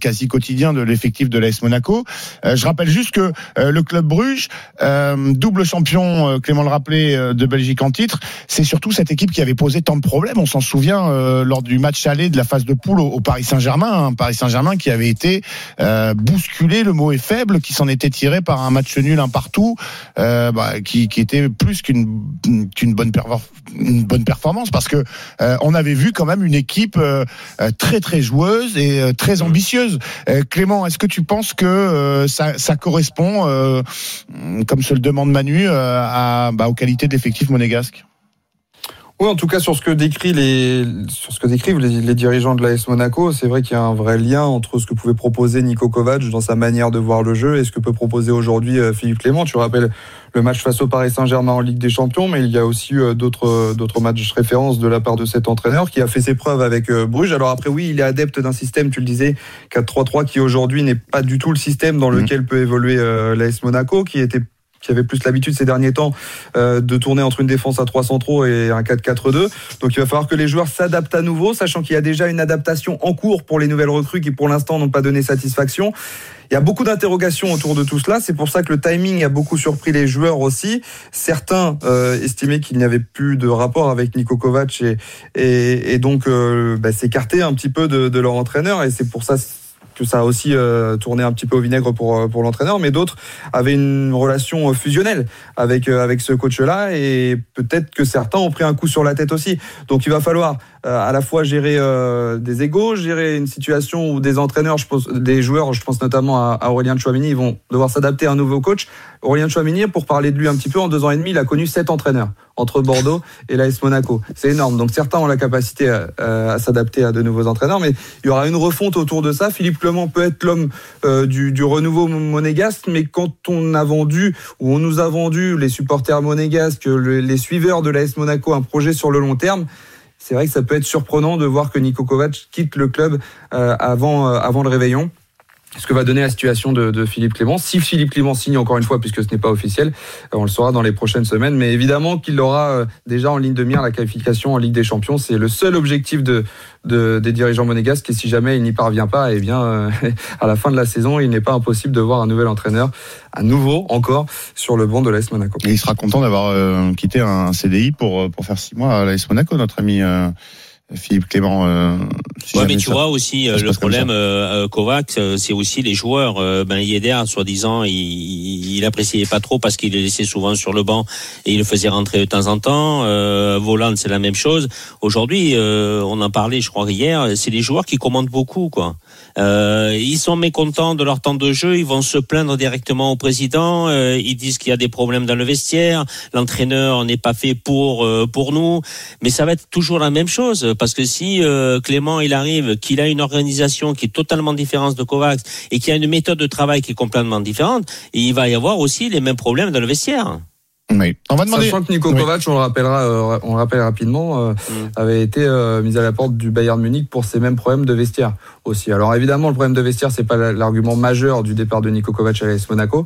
quasi quotidien de l'effectif de l'AS Monaco. Je rappelle juste que le club Bruges, double champion, Clément le rappelait, de Belgique en titre, c'est surtout cette équipe qui avait posé tant de problèmes. On s'en souvient lors du match aller de la phase de poule au Paris Saint-Germain, hein, Paris Saint-Germain qui avait été euh, bousculé, le mot est faible, qui s'en était tiré par un match nul un partout, euh, bah, qui, était plus qu'une bonne, performance parce que euh, on avait vu quand même une équipe très très joueuse et très ambitieuse. Clément, est-ce que tu penses que ça, correspond, comme se le demande Manu, à, bah, aux qualités de l'effectif monégasque? Oui, en tout cas sur ce que décrit les sur ce que décrivent les, les dirigeants de l'AS Monaco, c'est vrai qu'il y a un vrai lien entre ce que pouvait proposer Nico Kovac dans sa manière de voir le jeu et ce que peut proposer aujourd'hui euh, Philippe Clément. Tu rappelles le match face au Paris Saint-Germain en Ligue des Champions, mais il y a aussi euh, d'autres d'autres matchs références de la part de cet entraîneur qui a fait ses preuves avec euh, Bruges. Alors après oui, il est adepte d'un système, tu le disais, 4-3-3 qui aujourd'hui n'est pas du tout le système dans Mhm. lequel peut évoluer euh, l'AS Monaco, qui était qui avait plus l'habitude ces derniers temps euh, de tourner entre une défense à 3 centraux et un 4-4-2. Donc il va falloir que les joueurs s'adaptent à nouveau, sachant qu'il y a déjà une adaptation en cours pour les nouvelles recrues qui pour l'instant n'ont pas donné satisfaction. Il y a beaucoup d'interrogations autour de tout cela. C'est pour ça que le timing a beaucoup surpris les joueurs aussi. Certains euh, estimaient qu'il n'y avait plus de rapport avec Niko Kovac et, donc euh, bah, s'écarter un petit peu de, de leur entraîneur. Et c'est pour ça que ça a aussi euh, tourné un petit peu au vinaigre pour, euh, pour l'entraîneur. Mais d'autres avaient une relation euh, fusionnelle avec, avec ce coach-là. Et peut-être que certains ont pris un coup sur la tête aussi. Donc il va falloir à la fois gérer euh, des égaux, gérer une situation où des entraîneurs, je pense, des joueurs, je pense notamment à, à Aurélien Chouamini, ils vont devoir s'adapter à un nouveau coach. Aurélien Chouamini, pour parler de lui un petit peu, en deux ans et demi, il a connu sept entraîneurs entre Bordeaux et l'AS Monaco. C'est énorme. Donc certains ont la capacité à, à- s'adapter à de nouveaux entraîneurs, mais il y aura une refonte autour de ça. Philippe Clement peut être l'homme euh, du, renouveau monégasque, mais quand on a vendu ou on nous a vendu les supporters monégasques, le- les suiveurs de l'AS Monaco, un projet sur le long terme. C'est vrai que ça peut être surprenant de voir que Niko Kovac quitte le club euh, avant, euh, avant le réveillon. Ce que va donner la situation de, de Philippe Clément. Si Philippe Clément signe encore une fois, puisque ce n'est pas officiel, on le saura dans les prochaines semaines. Mais évidemment qu'il aura euh, déjà en ligne de mire la qualification en Ligue des Champions. C'est le seul objectif de, de- des dirigeants monégasques. Et si jamais il n'y parvient pas, eh bien, euh, à la fin de la saison, il n'est pas impossible de voir un nouvel entraîneur, à nouveau encore, sur le banc de l'AS Monaco. Et il sera content d'avoir euh, quitté un CDI pour, euh, pour faire six mois à l'AS Monaco, notre ami euh, Philippe Clément. euh, si Ouais, mais tu ça- vois aussi euh, le problème, euh, euh, Kovacs, euh, c'est aussi les joueurs. Euh, ben Yedder, soi-disant, il, il appréciait pas trop parce qu'il le laissait souvent sur le banc et il le faisait rentrer de temps en temps. Euh, Voland, c'est la même chose. Aujourd'hui, euh, on en parlait, je crois hier, c'est les joueurs qui commandent beaucoup, quoi. Euh, ils sont mécontents de leur temps de jeu, ils vont se plaindre directement au président. euh, ils disent qu'il y a des problèmes dans le vestiaire, l'entraîneur n'est pas fait pour euh, pour nous. Mais ça va être toujours la même chose parce que si euh, Clément il arrive, qu'il a une organisation qui est totalement différente de Kovacs et qu'il a une méthode de travail qui est complètement différente, il va y avoir aussi les mêmes problèmes dans le vestiaire. Oui. On va demander. Sachant que Nico Oui. Kovac, on le rappellera, euh, on le rappelle rapidement, euh, Mm. avait été euh, mis à la porte du Bayern Munich pour ces mêmes problèmes de vestiaire aussi. Alors évidemment, le problème de vestiaire, c'est pas la- l'argument majeur du départ de Nico Kovac à l'AS Monaco,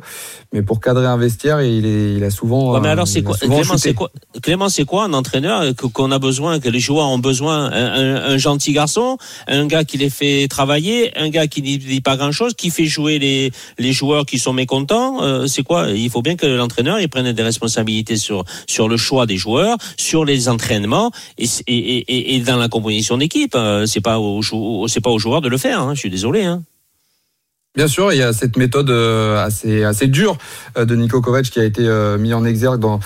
mais pour cadrer un vestiaire, il, est, il a souvent. Ouais, mais alors c'est quoi Clément, c'est quoi Clément, c'est quoi un entraîneur que- qu'on a besoin, que les joueurs ont besoin? Un, un- un gentil garçon, un gars qui les fait travailler, un gars qui ne dit pas grand-chose, qui fait jouer les, les joueurs qui sont mécontents. euh, c'est quoi? Il faut bien que l'entraîneur il prenne des responsabilités sur le choix des joueurs, sur les entraînements et, dans la composition d'équipe. Euh, C'est pas aux c'est pas aux joueurs de le faire. hein, je suis désolé. Hein. Bien sûr, il y a cette méthode euh, assez assez dure euh, de Nico Kovac qui a été mis en exergue dans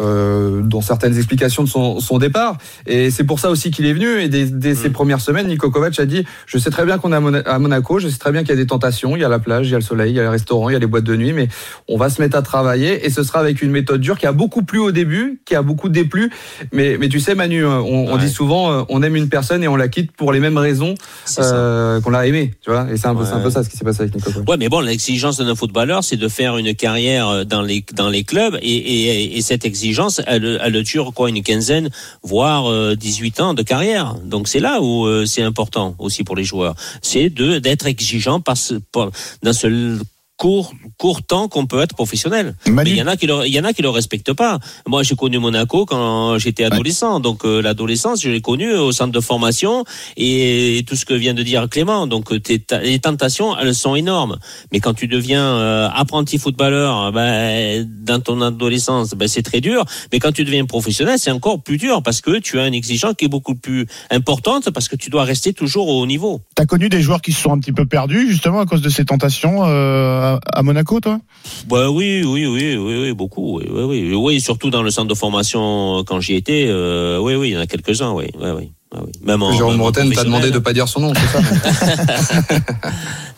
euh, dans certaines explications de son, son départ. Et c'est pour ça aussi qu'il est venu. Et dès, dès ses premières semaines, Nico Kovac a dit Je sais très bien qu'on est à, Mona- à Monaco, je sais très bien qu'il y a des tentations, il y a la plage, il y a le soleil, il y a les restaurants, il y a les boîtes de nuit, mais on va se mettre à travailler et ce sera avec une méthode dure qui a beaucoup plu au début, qui a beaucoup déplu. Mais, mais tu sais, Manu, on, on Ouais. dit souvent euh, on aime une personne et on la quitte pour les mêmes raisons euh, qu'on l'a aimé. Tu vois et c'est un, peu- c'est un Ouais. peu ça ce qui s'est passé avec Nico Kovac. Ouais, mais bon, l'exigence d'un footballeur, c'est de faire une carrière dans les dans les clubs, et, et, et cette exigence, elle, elle dure quoi, une quinzaine, voire euh, 18 ans de carrière. Donc c'est là où euh, c'est important aussi pour les joueurs, c'est de d'être exigeant par ce, par- dans ce court court temps qu'on peut être professionnel. Manu- Mais il y en a qui le, il y en a qui le respectent pas. Moi, j'ai connu Monaco quand j'étais adolescent. Donc euh, l'adolescence, je l'ai connu au centre de formation et, tout ce que vient de dire Clément. Donc euh, tes les tentations, elles sont énormes. Mais quand tu deviens euh, apprenti footballeur, ben, dans ton adolescence, ben, c'est très dur. Mais quand tu deviens professionnel, c'est encore plus dur parce que tu as une exigence qui est beaucoup plus importante parce que tu dois rester toujours au haut niveau. T'as connu des joueurs qui se sont un petit peu perdus justement à cause de ces tentations euh, à- Monaco, toi? Bah oui, oui, oui, oui, oui, beaucoup, oui, oui, oui, oui, surtout dans le centre de formation euh, quand j'y étais, euh, oui, oui, il y en a quelques-uns, oui, oui, oui, oui, oui. Même en, Jérôme Bretagne t'a demandé de pas dire son nom, c'est ça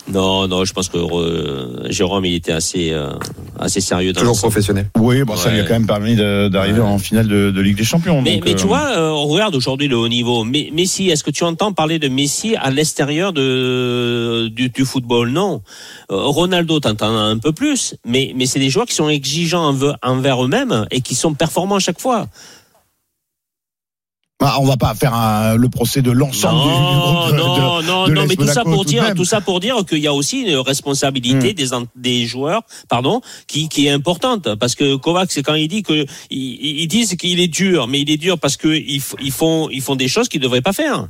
Non, non, je pense que euh, Jérôme, il était assez, euh, assez sérieux dans Toujours professionnel. Oui, bon, ça lui a quand même permis d'arriver Ouais. en finale de, de Ligue des Champions. Mais, donc, mais tu euh, vois, on regarde aujourd'hui le haut niveau. Mais Messi, est-ce que tu entends parler de Messi à l'extérieur de du, du football? Non. Ronaldo, t'entends un peu plus, mais mais c'est des joueurs qui sont exigeants enve- envers eux-mêmes et qui sont performants à chaque fois. Bah, on va pas faire un- le procès de l'ensemble du, groupe de- non, de- non, de non, mais tout ça pour tout dire, tout ça pour dire qu'il y a aussi une responsabilité Hmm. des des joueurs, pardon, qui qui est importante parce que Kovacs, c'est quand il dit que ils, ils disent qu'il est dur, mais il est dur parce que ils, font ils font des choses qu'ils devraient pas faire.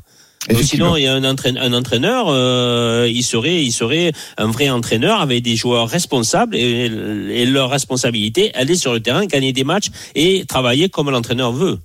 Sinon, il y a un, entraîneur, un entraîneur euh, il serait, il serait un vrai entraîneur avec des joueurs responsables et, et leur responsabilité, aller sur le terrain, gagner des matchs et travailler comme l'entraîneur veut,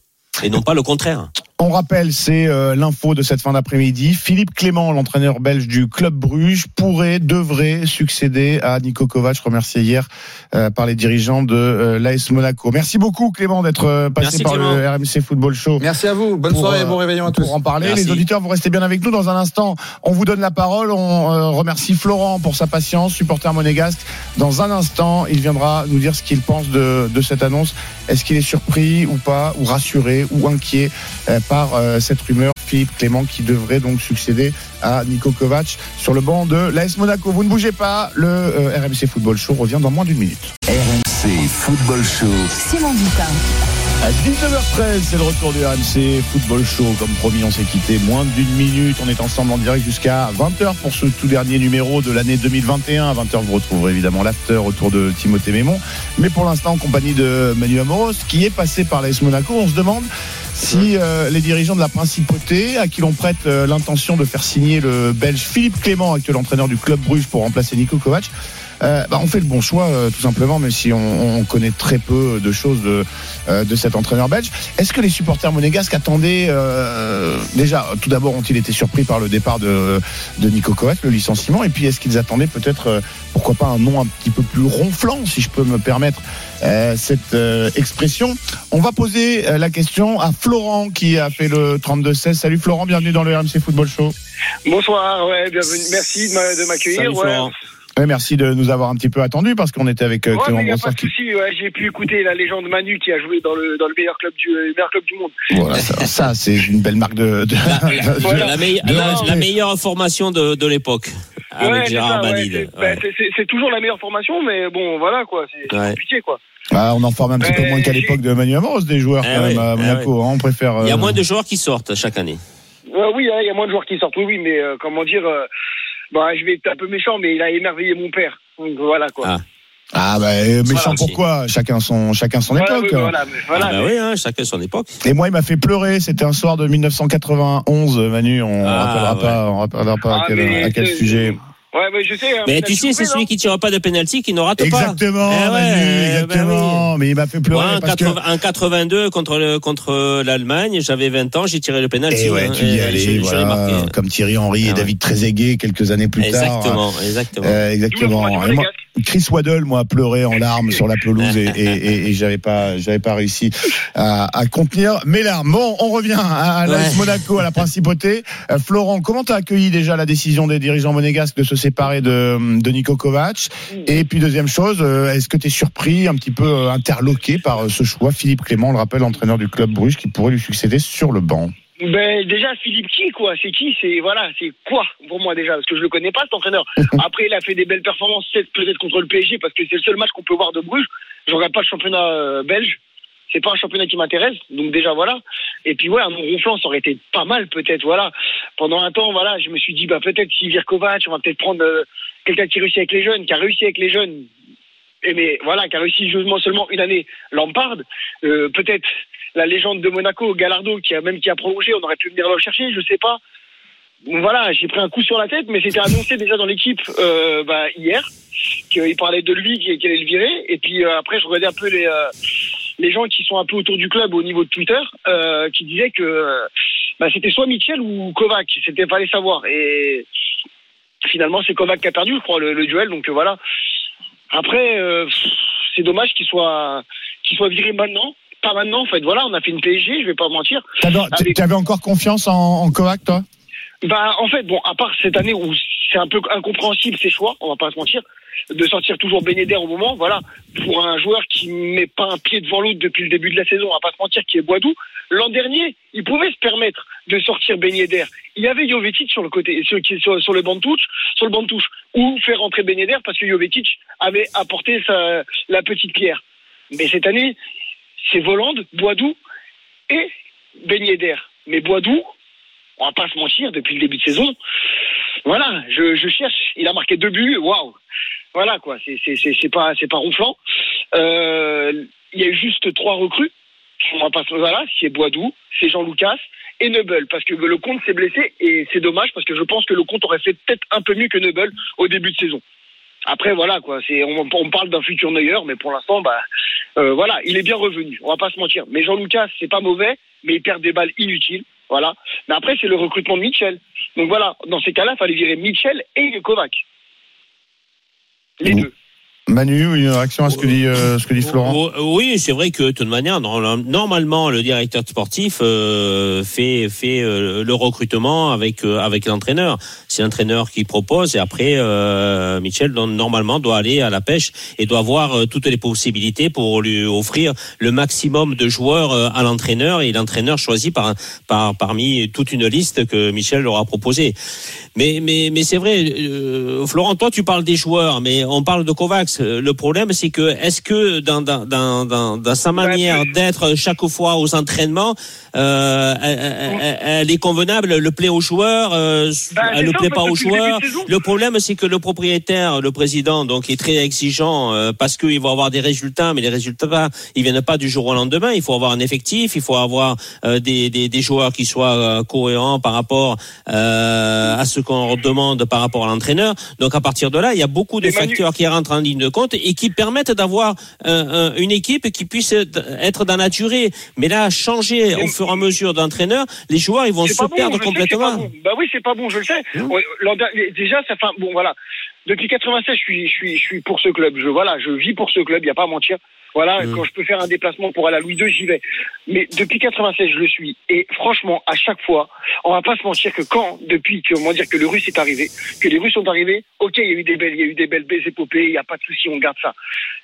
et non pas le contraire. On rappelle, c'est euh, l'info de cette fin d'après-midi. Philippe Clément, l'entraîneur belge du club Bruges, pourrait, devrait succéder à Nico Kovac, remercié hier euh, par les dirigeants de euh, l'AS Monaco. Merci beaucoup Clément d'être euh, passé Merci, par Clément. le RMC Football Show. Merci à vous. Bonne Pour, soirée et euh, bon réveillon à tous. Pour en parler, Merci. les auditeurs, vous restez bien avec nous. Dans un instant, on vous donne la parole. On euh, remercie Florent pour sa patience, supporter monégasque. Dans un instant, il viendra nous dire ce qu'il pense de, de cette annonce. Est-ce qu'il est surpris ou pas, ou rassuré, ou inquiet euh, par euh, cette rumeur Philippe Clément qui devrait donc succéder à Nico Kovac sur le banc de l'AS Monaco. Vous ne bougez pas, le euh, RMC Football Show revient dans moins d'une minute. RMC Football Show. Simon Dutin. À 19h13, c'est le retour du RMC Football Show. Comme promis, on s'est quitté moins d'une minute. On est ensemble en direct jusqu'à 20h pour ce tout dernier numéro de l'année 2021. À 20h, vous retrouverez évidemment l'after autour de Timothée Mémon. Mais pour l'instant, en compagnie de Manu Amoros, qui est passé par l'AS Monaco, on se demande si euh, les dirigeants de la principauté, à qui l'on prête euh, l'intention de faire signer le belge Philippe Clément, actuel entraîneur du club Bruges pour remplacer Nico Kovac, euh, bah, on fait le bon choix euh, tout simplement, même si on, on connaît très peu de choses de, euh, de cet entraîneur belge. Est-ce que les supporters monégasques attendaient euh, déjà, tout d'abord, ont-ils été surpris par le départ de, de Nico Kovac, le licenciement, et puis est-ce qu'ils attendaient peut-être, euh, pourquoi pas, un nom un petit peu plus ronflant, si je peux me permettre euh, cette euh, expression? On va poser euh, la question à Florent qui a fait le 32-16. Salut Florent, bienvenue dans le RMC Football Show. Bonsoir, ouais, bienvenue. Merci de m'a- de m'accueillir. Salut, ouais. Florent. Ouais, merci de nous avoir un petit peu attendu parce qu'on était avec euh, Ouais, Clément qui. Ouais, j'ai pu écouter la légende Manu qui a joué dans le dans le meilleur club du le meilleur club du monde. Voilà, ça, ça, c'est une belle marque de. de- de- Voilà. La, meille- de la- respect. la meilleure formation de, de l'époque avec Ouais, c'est Gérard bah, toujours la meilleure formation, mais bon, voilà quoi, c'est compliqué quoi. Ah, on en forme un petit peu moins qu'à l'époque de Manu Amos, des joueurs Eh quand oui, même à eh Monaco. hein, on préfère. Il y a euh, moins de joueurs qui sortent chaque année. Euh, oui, hein, il y a moins de joueurs qui sortent. Oui, oui, mais euh, comment dire, euh, bah, je vais être un peu méchant, mais il a émerveillé mon père. Donc voilà quoi. Ah. Ah bah euh, méchant Voilà, pourquoi Chacun son chacun son Voilà, époque. oui, voilà, Ah bah mais- oui, hein, chacun son époque. Et moi, il m'a fait pleurer. C'était un soir de 1991, Manu. On Ah, rappellera ouais. pas, on rappellera pas à Ah, quel, à quel sujet. Ouais, mais je sais. hein, Mais tu sais, c'est celui qui tire pas de penalty qui rate pas. Exactement, Eh ouais, Manu, eh ben exactement. Mais il m'a fait pleurer en, parce que. 80 en 82 contre le, contre l'Allemagne, j'avais 20 ans, j'ai tiré le penalty. Et ouais, hein, tu y et allais, voilà, comme Thierry Henry et Ah ouais. David Trezeguet quelques années plus tard. Exactement, exactement. Euh, exactement. Chris Waddle, moi, a pleuré en larmes sur la pelouse et, et, et, et j'avais pas, j'avais pas réussi à, à contenir mes larmes. Bon, on revient à, à l'AS Ouais. Monaco, à la principauté. Euh, Florent, comment t'as accueilli déjà la décision des dirigeants monégasques de se séparer de, de Nico Kovac? Et puis deuxième chose, euh, est-ce que tu es surpris, un petit peu euh, interloqué par ce choix? Philippe Clément, on le rappelle, entraîneur du club Bruges, qui pourrait lui succéder sur le banc. Ben déjà Philippe qui quoi? C'est qui? C'est voilà, c'est quoi pour moi déjà? Parce que je le connais pas cet entraîneur. Après il a fait des belles performances peut-être contre le PSG parce que c'est le seul match qu'on peut voir de Bruges. Je regarde pas le championnat euh, belge. C'est pas un championnat qui m'intéresse. Donc déjà voilà. Et puis ouais, un ronflant ça aurait été pas mal peut-être voilà. Pendant un temps voilà, je me suis dit bah peut-être si vire Kovac, on va peut-être prendre euh, quelqu'un qui réussit avec les jeunes, qui a réussi avec les jeunes. Et mais voilà, qui a réussi justement seulement une année Lampard, euh, peut-être la légende de Monaco, Gallardo, qui a même qui a prolongé, on aurait pu venir le chercher, je sais pas. Voilà, j'ai pris un coup sur la tête, mais c'était annoncé déjà dans l'équipe euh, bah, hier qu'il parlait de lui, qu'il allait le virer. Et puis euh, après, je regardais un peu les euh, les gens qui sont un peu autour du club au niveau de Twitter, qui disaient que bah, c'était soit Mitchell ou Kovac, c'était fallait savoir. Et finalement, c'est Kovac qui a perdu, je crois, le, le duel. Donc voilà. Après, c'est dommage qu'il soit qu'il soit viré maintenant. Pas maintenant, en fait. Voilà, on a fait une PSG, je vais pas mentir. T'avais Avec- t'avais encore confiance en, en Kovac, toi? Bah, en fait, bon, à part cette année où c'est un peu incompréhensible ses choix, on va pas se mentir, de sortir toujours Yedder au moment, voilà, pour un joueur qui met pas un pied devant l'autre depuis le début de la saison, on va pas se mentir, qui est Boidou. L'an dernier, il pouvait se permettre de sortir Yedder. Il y avait Jovetic sur le côté, sur, sur, sur le banc de touche, sur le banc de touche, ou faire rentrer Yedder parce que Jovetic avait apporté sa, la petite pierre. Mais cette année, c'est Volande, Boidou et Ben Yedder. Mais Boidou, on va pas se mentir, depuis le début de saison, voilà, je, cherche. Il a marqué deux buts, waouh. Voilà quoi, c'est pas c'est pas ronflant. Euh, Il y a eu juste trois recrues. On va pas se- voilà, c'est Boidou, c'est Jean Lucas et Neubel parce que le compte s'est blessé et c'est dommage parce que je pense que le compte aurait fait peut-être un peu mieux que Neubel au début de saison. Après voilà quoi, c'est on, on parle d'un futur Neuer, mais pour l'instant bah euh, voilà, il est bien revenu. On va pas se mentir. Mais Jean Lucas c'est pas mauvais, mais il perd des balles inutiles. Voilà. Mais après c'est le recrutement de Mitchell. Donc voilà, dans ces cas-là, il fallait virer Mitchell et Kovac. Les deux. Manu, une réaction à ce que dit, euh, ce que dit Florent Oh, Oui, c'est vrai que de toute manière, normalement, le directeur sportif euh, fait fait euh, le recrutement avec euh, avec l'entraîneur. C'est l'entraîneur qui propose et après, euh, Michel normalement doit aller à la pêche et doit voir toutes les possibilités pour lui offrir le maximum de joueurs à l'entraîneur et l'entraîneur choisi par, par parmi toute une liste que Michel leur a proposée. Mais mais mais c'est vrai, Florent, toi tu parles des joueurs, mais on parle de Kovacs. Euh, Le problème c'est que est-ce que dans dans dans dans, dans sa manière d'être chaque fois aux entraînements, euh, elle, elle- elle est convenable, elle le plaît aux joueurs, euh, Bah, elle ne ça, plaît pas aux joueurs. Le problème, c'est que le propriétaire, le président, donc, est très exigeant euh, parce qu'il va avoir des résultats, mais les résultats, ils viennent pas du jour au lendemain. Il faut avoir un effectif, il faut avoir euh, des, des, des joueurs qui soient euh, cohérents par rapport euh, à ce qu'on demande par rapport à l'entraîneur. Donc, à partir de là, il y a beaucoup de Manu- facteurs qui rentrent en ligne de compte et qui permettent d'avoir euh, un- une équipe qui puisse être dans la durée. Mais là, changer au Mais- fur et à mesure d'entraîneur, les joueurs, ils vont se bon, perdre sais complètement. bon. Bah oui, c'est pas bon, je le sais. Mmh. Dernier- déjà, ça fait bon voilà. Depuis 96, je suis, je suis, je suis pour ce club. Je voilà, je vis pour ce club. Il y a pas à mentir. Voilà, Mmh. quand je peux faire un déplacement pour aller à Louis II, j'y vais. Mais depuis 96, je le suis. Et franchement, à chaque fois, on va pas se mentir que quand, depuis que, comment dire, que le Russe est arrivé, que les Russes sont arrivés, ok, il y a eu des belles, il y a eu des belles épopées, il y a pas de souci, on garde ça.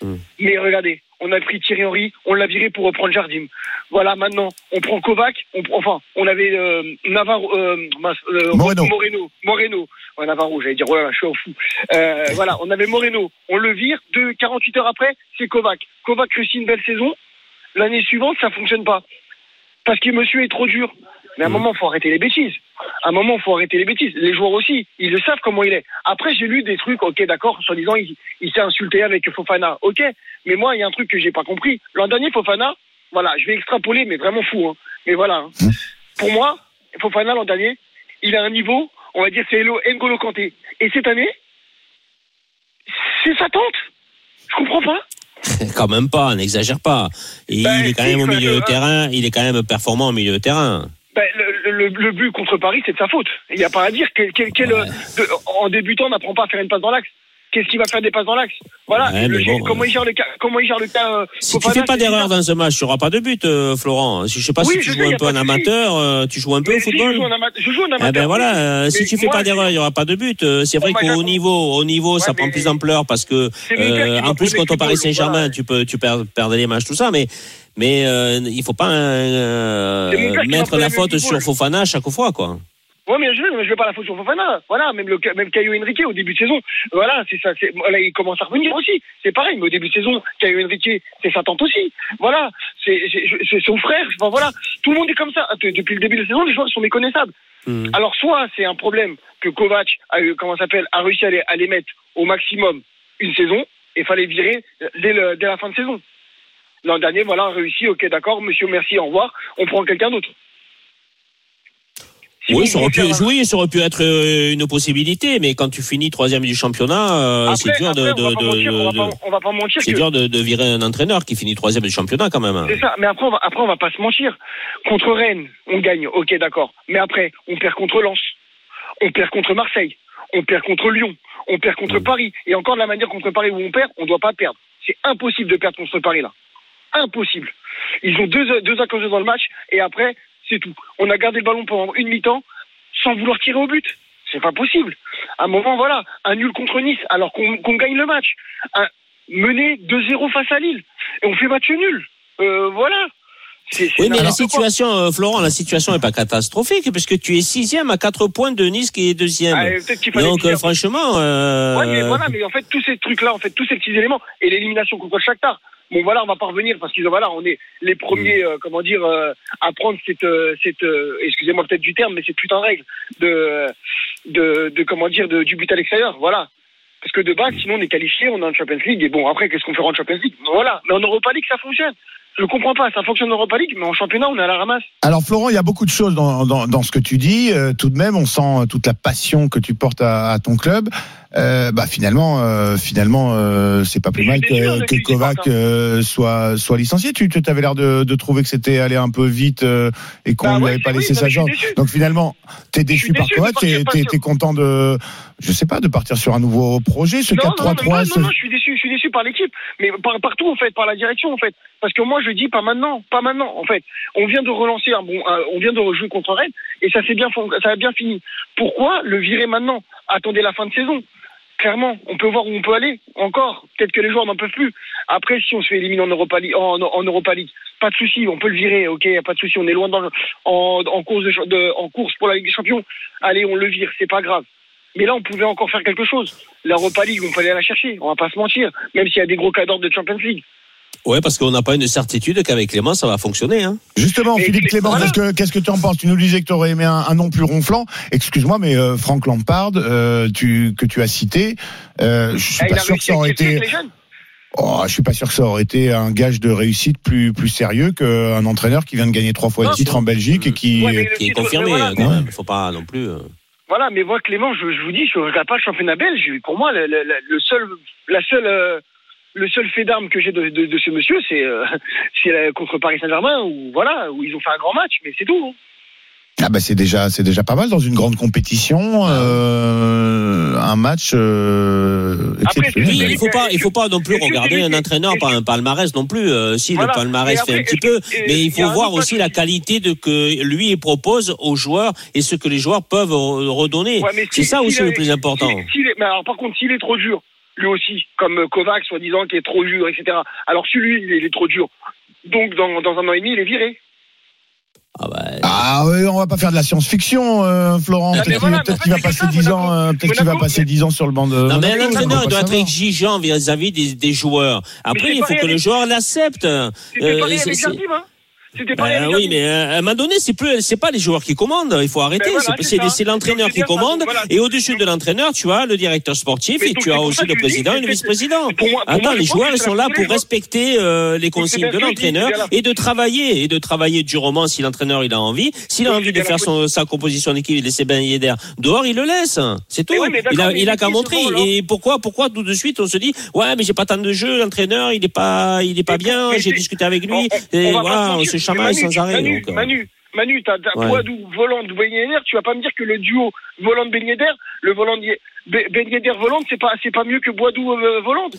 Mmh. Mais regardez, on a pris Thierry Henry, on l'a viré pour reprendre Jardim. Voilà, maintenant, on prend Kovac, on, prend- enfin, on avait euh, Navarro, euh, euh, Moreno. Moreno, Moreno. Ouais, Navarro, j'allais dire, voilà, je suis au fou. Euh, voilà, on avait Moreno, on le vire, de 48 heures après, c'est Kovac. Kovac réussit une belle saison, l'année suivante, ça fonctionne pas. Parce que monsieur est trop dur. Mais à un Mm. moment, faut arrêter les bêtises. À un moment, faut arrêter les bêtises. Les joueurs aussi, ils le savent comment il est. Après, j'ai lu des trucs, ok, d'accord, en disant il, il s'est insulté avec Fofana, ok. Mais moi, il y a un truc que j'ai pas compris. L'an dernier, Fofana, voilà, je vais extrapoler, mais vraiment fou. Hein. Mais voilà. hein. Mm. Pour moi, Fofana l'an dernier, il a un niveau, on va dire, c'est N'Golo Kanté. Et cette année, c'est sa tante. Je comprends pas. Quand même pas, n'exagère pas. Ben, il est quand même au milieu de terrain, il est quand même performant au milieu de terrain. Ben, le, le- le but contre Paris, c'est de sa faute. Il n'y a pas à dire. Quel, quel- quel, euh, de- en débutant, on n'apprend pas à faire une passe dans l'axe. Qu'est-ce qu'il va faire des passes dans l'axe? Voilà. Ouais, Le- mais bon, comment, il gère le cas Comment il gère le cas euh, Si tu Fofana, fais pas d'erreur dans un match, tu n'auras pas de but, euh, Florent. Je sais pas Oui, si tu joues un peu en amateur, euh, tu joues un peu Mais au si, je football. joue en amateur. Je joue en Eh amateur. ben voilà, euh, si tu fais moi, pas d'erreur, il y aura pas de but. C'est vrai qu'au niveau, au niveau, ça prend plus d'ampleur parce que en plus contre Paris football, Saint-Germain, tu peux, tu perds, perdre les matchs, tout ça, mais mais il faut pas mettre la faute football. sur Fofana chaque fois, quoi. Ouais, mais je ne veux pas la faute sur Fofana. Voilà, même le même Caio Henrique au début de saison. Voilà, c'est ça. c'est- Là, il commence à revenir aussi. C'est pareil, mais au début de saison, Caio Henrique, c'est sa tante aussi. Voilà, c'est son frère. Enfin voilà, tout le monde est comme ça. De- Depuis le début de la saison, les joueurs sont méconnaissables. Hmm. Alors soit c'est un problème que Kovac a eu, comment ça s'appelle, a réussi à les, à les mettre au maximum une saison et fallait virer dès, le- dès la fin de saison. L'an dernier, voilà, réussi, ok, d'accord, monsieur, merci, au revoir, on prend quelqu'un d'autre. Si oui, ça aurait, pu, un- oui, ça aurait pu être euh, une possibilité, mais quand tu finis troisième du championnat, euh, c'est dur de, on va de- pas mentir, c'est que- dur de, de virer un entraîneur qui finit troisième du championnat quand même. C'est ça, mais après on, va, après on va pas se mentir. Contre Rennes, on gagne, ok d'accord. Mais après, on perd contre Lens, on perd contre Marseille, on perd contre Lyon, on perd contre Mm. Paris. Et encore de la manière contre Paris où on perd, on doit pas perdre. C'est impossible de perdre contre Paris là. Impossible. Ils ont deux, deux occasions dans le match et après, c'est tout. On a gardé le ballon pendant une mi-temps sans vouloir tirer au but. C'est pas possible. À un moment, voilà, un nul contre Nice alors qu'on gagne le match. Un, mener 2-0 face à Lille. Et on fait match nul. Euh, voilà. Oui, mais la situation, euh, Florent, la situation n'est pas catastrophique puisque tu es sixième à quatre points de Nice qui est deuxième. Ah, Donc euh, franchement, euh, Ouais, mais voilà, mais en fait, tous ces trucs-là, en fait, tous ces petits éléments, et l'élimination contre le Shakhtar, bon, voilà, on va pas revenir parce qu'ils ont, voilà, on est les premiers, euh, comment dire, euh, à prendre cette, euh, cette euh, excusez-moi peut-être du terme, mais cette putain de règle de, de, de, comment dire, de, du but à l'extérieur, voilà. Parce que de base, sinon, on est qualifié, on est en Champions League, et bon, après, qu'est-ce qu'on fait en Champions League? Voilà, mais en Europa League, ça fonctionne. Je comprends pas, ça fonctionne en Europa League, mais en championnat, on est à la ramasse. Alors Florent, il y a beaucoup de choses dans, dans, dans ce que tu dis. Euh, tout de même, on sent toute la passion que tu portes à, à ton club. Euh, bah finalement, euh, finalement, euh, c'est pas plus mal que, Kovac soit soit licencié. Tu avais l'air de, de trouver que c'était allé un peu vite et qu'on Bah lui ouais, avait pas laissé sa chance. Donc finalement, t'es déçu par Kovac. T'es t'es content de, je sais pas, de partir sur un nouveau projet. Ce Non, non, non, mais 4-3-3. moi, ce- non, non, je suis déçu, je suis déçu par l'équipe, mais par, partout en fait, par la direction en fait, parce que moi je dis pas maintenant, pas maintenant en fait. On vient de relancer un bon, on vient de rejouer contre Rennes et ça s'est bien, ça a bien fini. Pourquoi le virer maintenant? Attendez la fin de saison. Clairement, on peut voir où on peut aller encore. Peut-être que les joueurs n'en peuvent plus. Après, si on se fait éliminer en Europa League, pas de souci, on peut le virer. Ok, pas de souci, on est loin dans en, course pour la Ligue des Champions. Allez, on le vire, c'est pas grave. Mais là, on pouvait encore faire quelque chose. L'Europa League, on peut aller la chercher. On va pas se mentir. Même s'il y a des gros cadres de Champions League. Ouais, parce qu'on n'a pas une certitude qu'avec Clément, ça va fonctionner. Hein. Justement, Mais Philippe Clé- Clément, voilà. qu'est-ce que tu en penses? Tu nous disais que tu aurais aimé un, un nom plus ronflant. Excuse-moi, mais euh, Franck Lampard, euh, tu, que tu as cité, euh, je suis Ah, pas a sûr que ça aurait été. Oh, je suis pas sûr que ça aurait été un gage de réussite plus plus sérieux qu'un entraîneur qui vient de gagner trois fois le titre en Belgique et qui. Ouais, Qui est confirmé, voilà, quand même. Faut pas non plus. euh. Voilà, mais moi, Clément, je, je vous dis, je regarde pas le championnat belge. Pour moi, le, le- le seul, la seule, euh, le seul fait d'armes que j'ai de, de- de ce monsieur, c'est euh, contre Paris Saint-Germain, où voilà, où ils ont fait un grand match, mais c'est tout. hein. Ah bah c'est déjà c'est déjà pas mal dans une grande compétition, euh, un match euh, Après. Oui, il faut pas, il faut pas non plus regarder un entraîneur par un palmarès non plus. Euh, si Voilà. le palmarès fait un petit peu, mais il faut voir aussi la qualité de que lui propose aux joueurs et ce que les joueurs peuvent re- redonner. Ouais, C'est si- ça aussi le plus important. mais alors, par contre, s'il est trop dur, lui aussi, comme Kovac, soi-disant, qui est trop dur, etc. Alors, si lui, il est, il est trop dur. Donc, dans, dans un an et demi, il est viré. Ah bah, Ah oui, on va pas faire de la science-fiction, euh, Florent. Peut-être qu'il voilà, va passer 10 ans, euh, peut-être qu'il va passer 10 ans sur le banc de. Non, mais Monaco, un on peut entraîneur pas doit être exigeant vis-à-vis des, des joueurs. Après, il faut que le joueur l'accepte. Euh, pareil avec Jardim, hein. C'était Ben oui, mais euh, à un moment donné, c'est plus, c'est pas les joueurs qui commandent. Il faut arrêter. Ben voilà, C'est- c'est l'entraîneur qui ça. commande. Voilà. Et au-dessus de l'entraîneur, tu as le directeur sportif Mais et tu as aussi le président et le vice-président. Attends, les joueurs, ils sont là pour respecter euh, les consignes de l'entraîneur et de travailler et de travailler durement si l'entraîneur il a envie. S'il a envie de faire son, sa composition d'équipe, il laisser baigner d'air dehors, il le laisse. C'est tout. Il a, il a qu'à montrer. Et pourquoi, pourquoi tout de suite on se dit, ouais, mais j'ai pas tant de jeu, l'entraîneur, il est pas, il est pas bien. J'ai discuté avec lui. Et voilà, on se chamaille sans arrêt. Manu, donc, euh. Manu, Manu, t'as t'as Ouais. Boadou, Voland, Ben Yedder, tu vas pas me dire que le duo Ben Yedder, le Voland Ben Ben Yedder Voland, c'est pas c'est pas mieux que Boadou euh, Voland?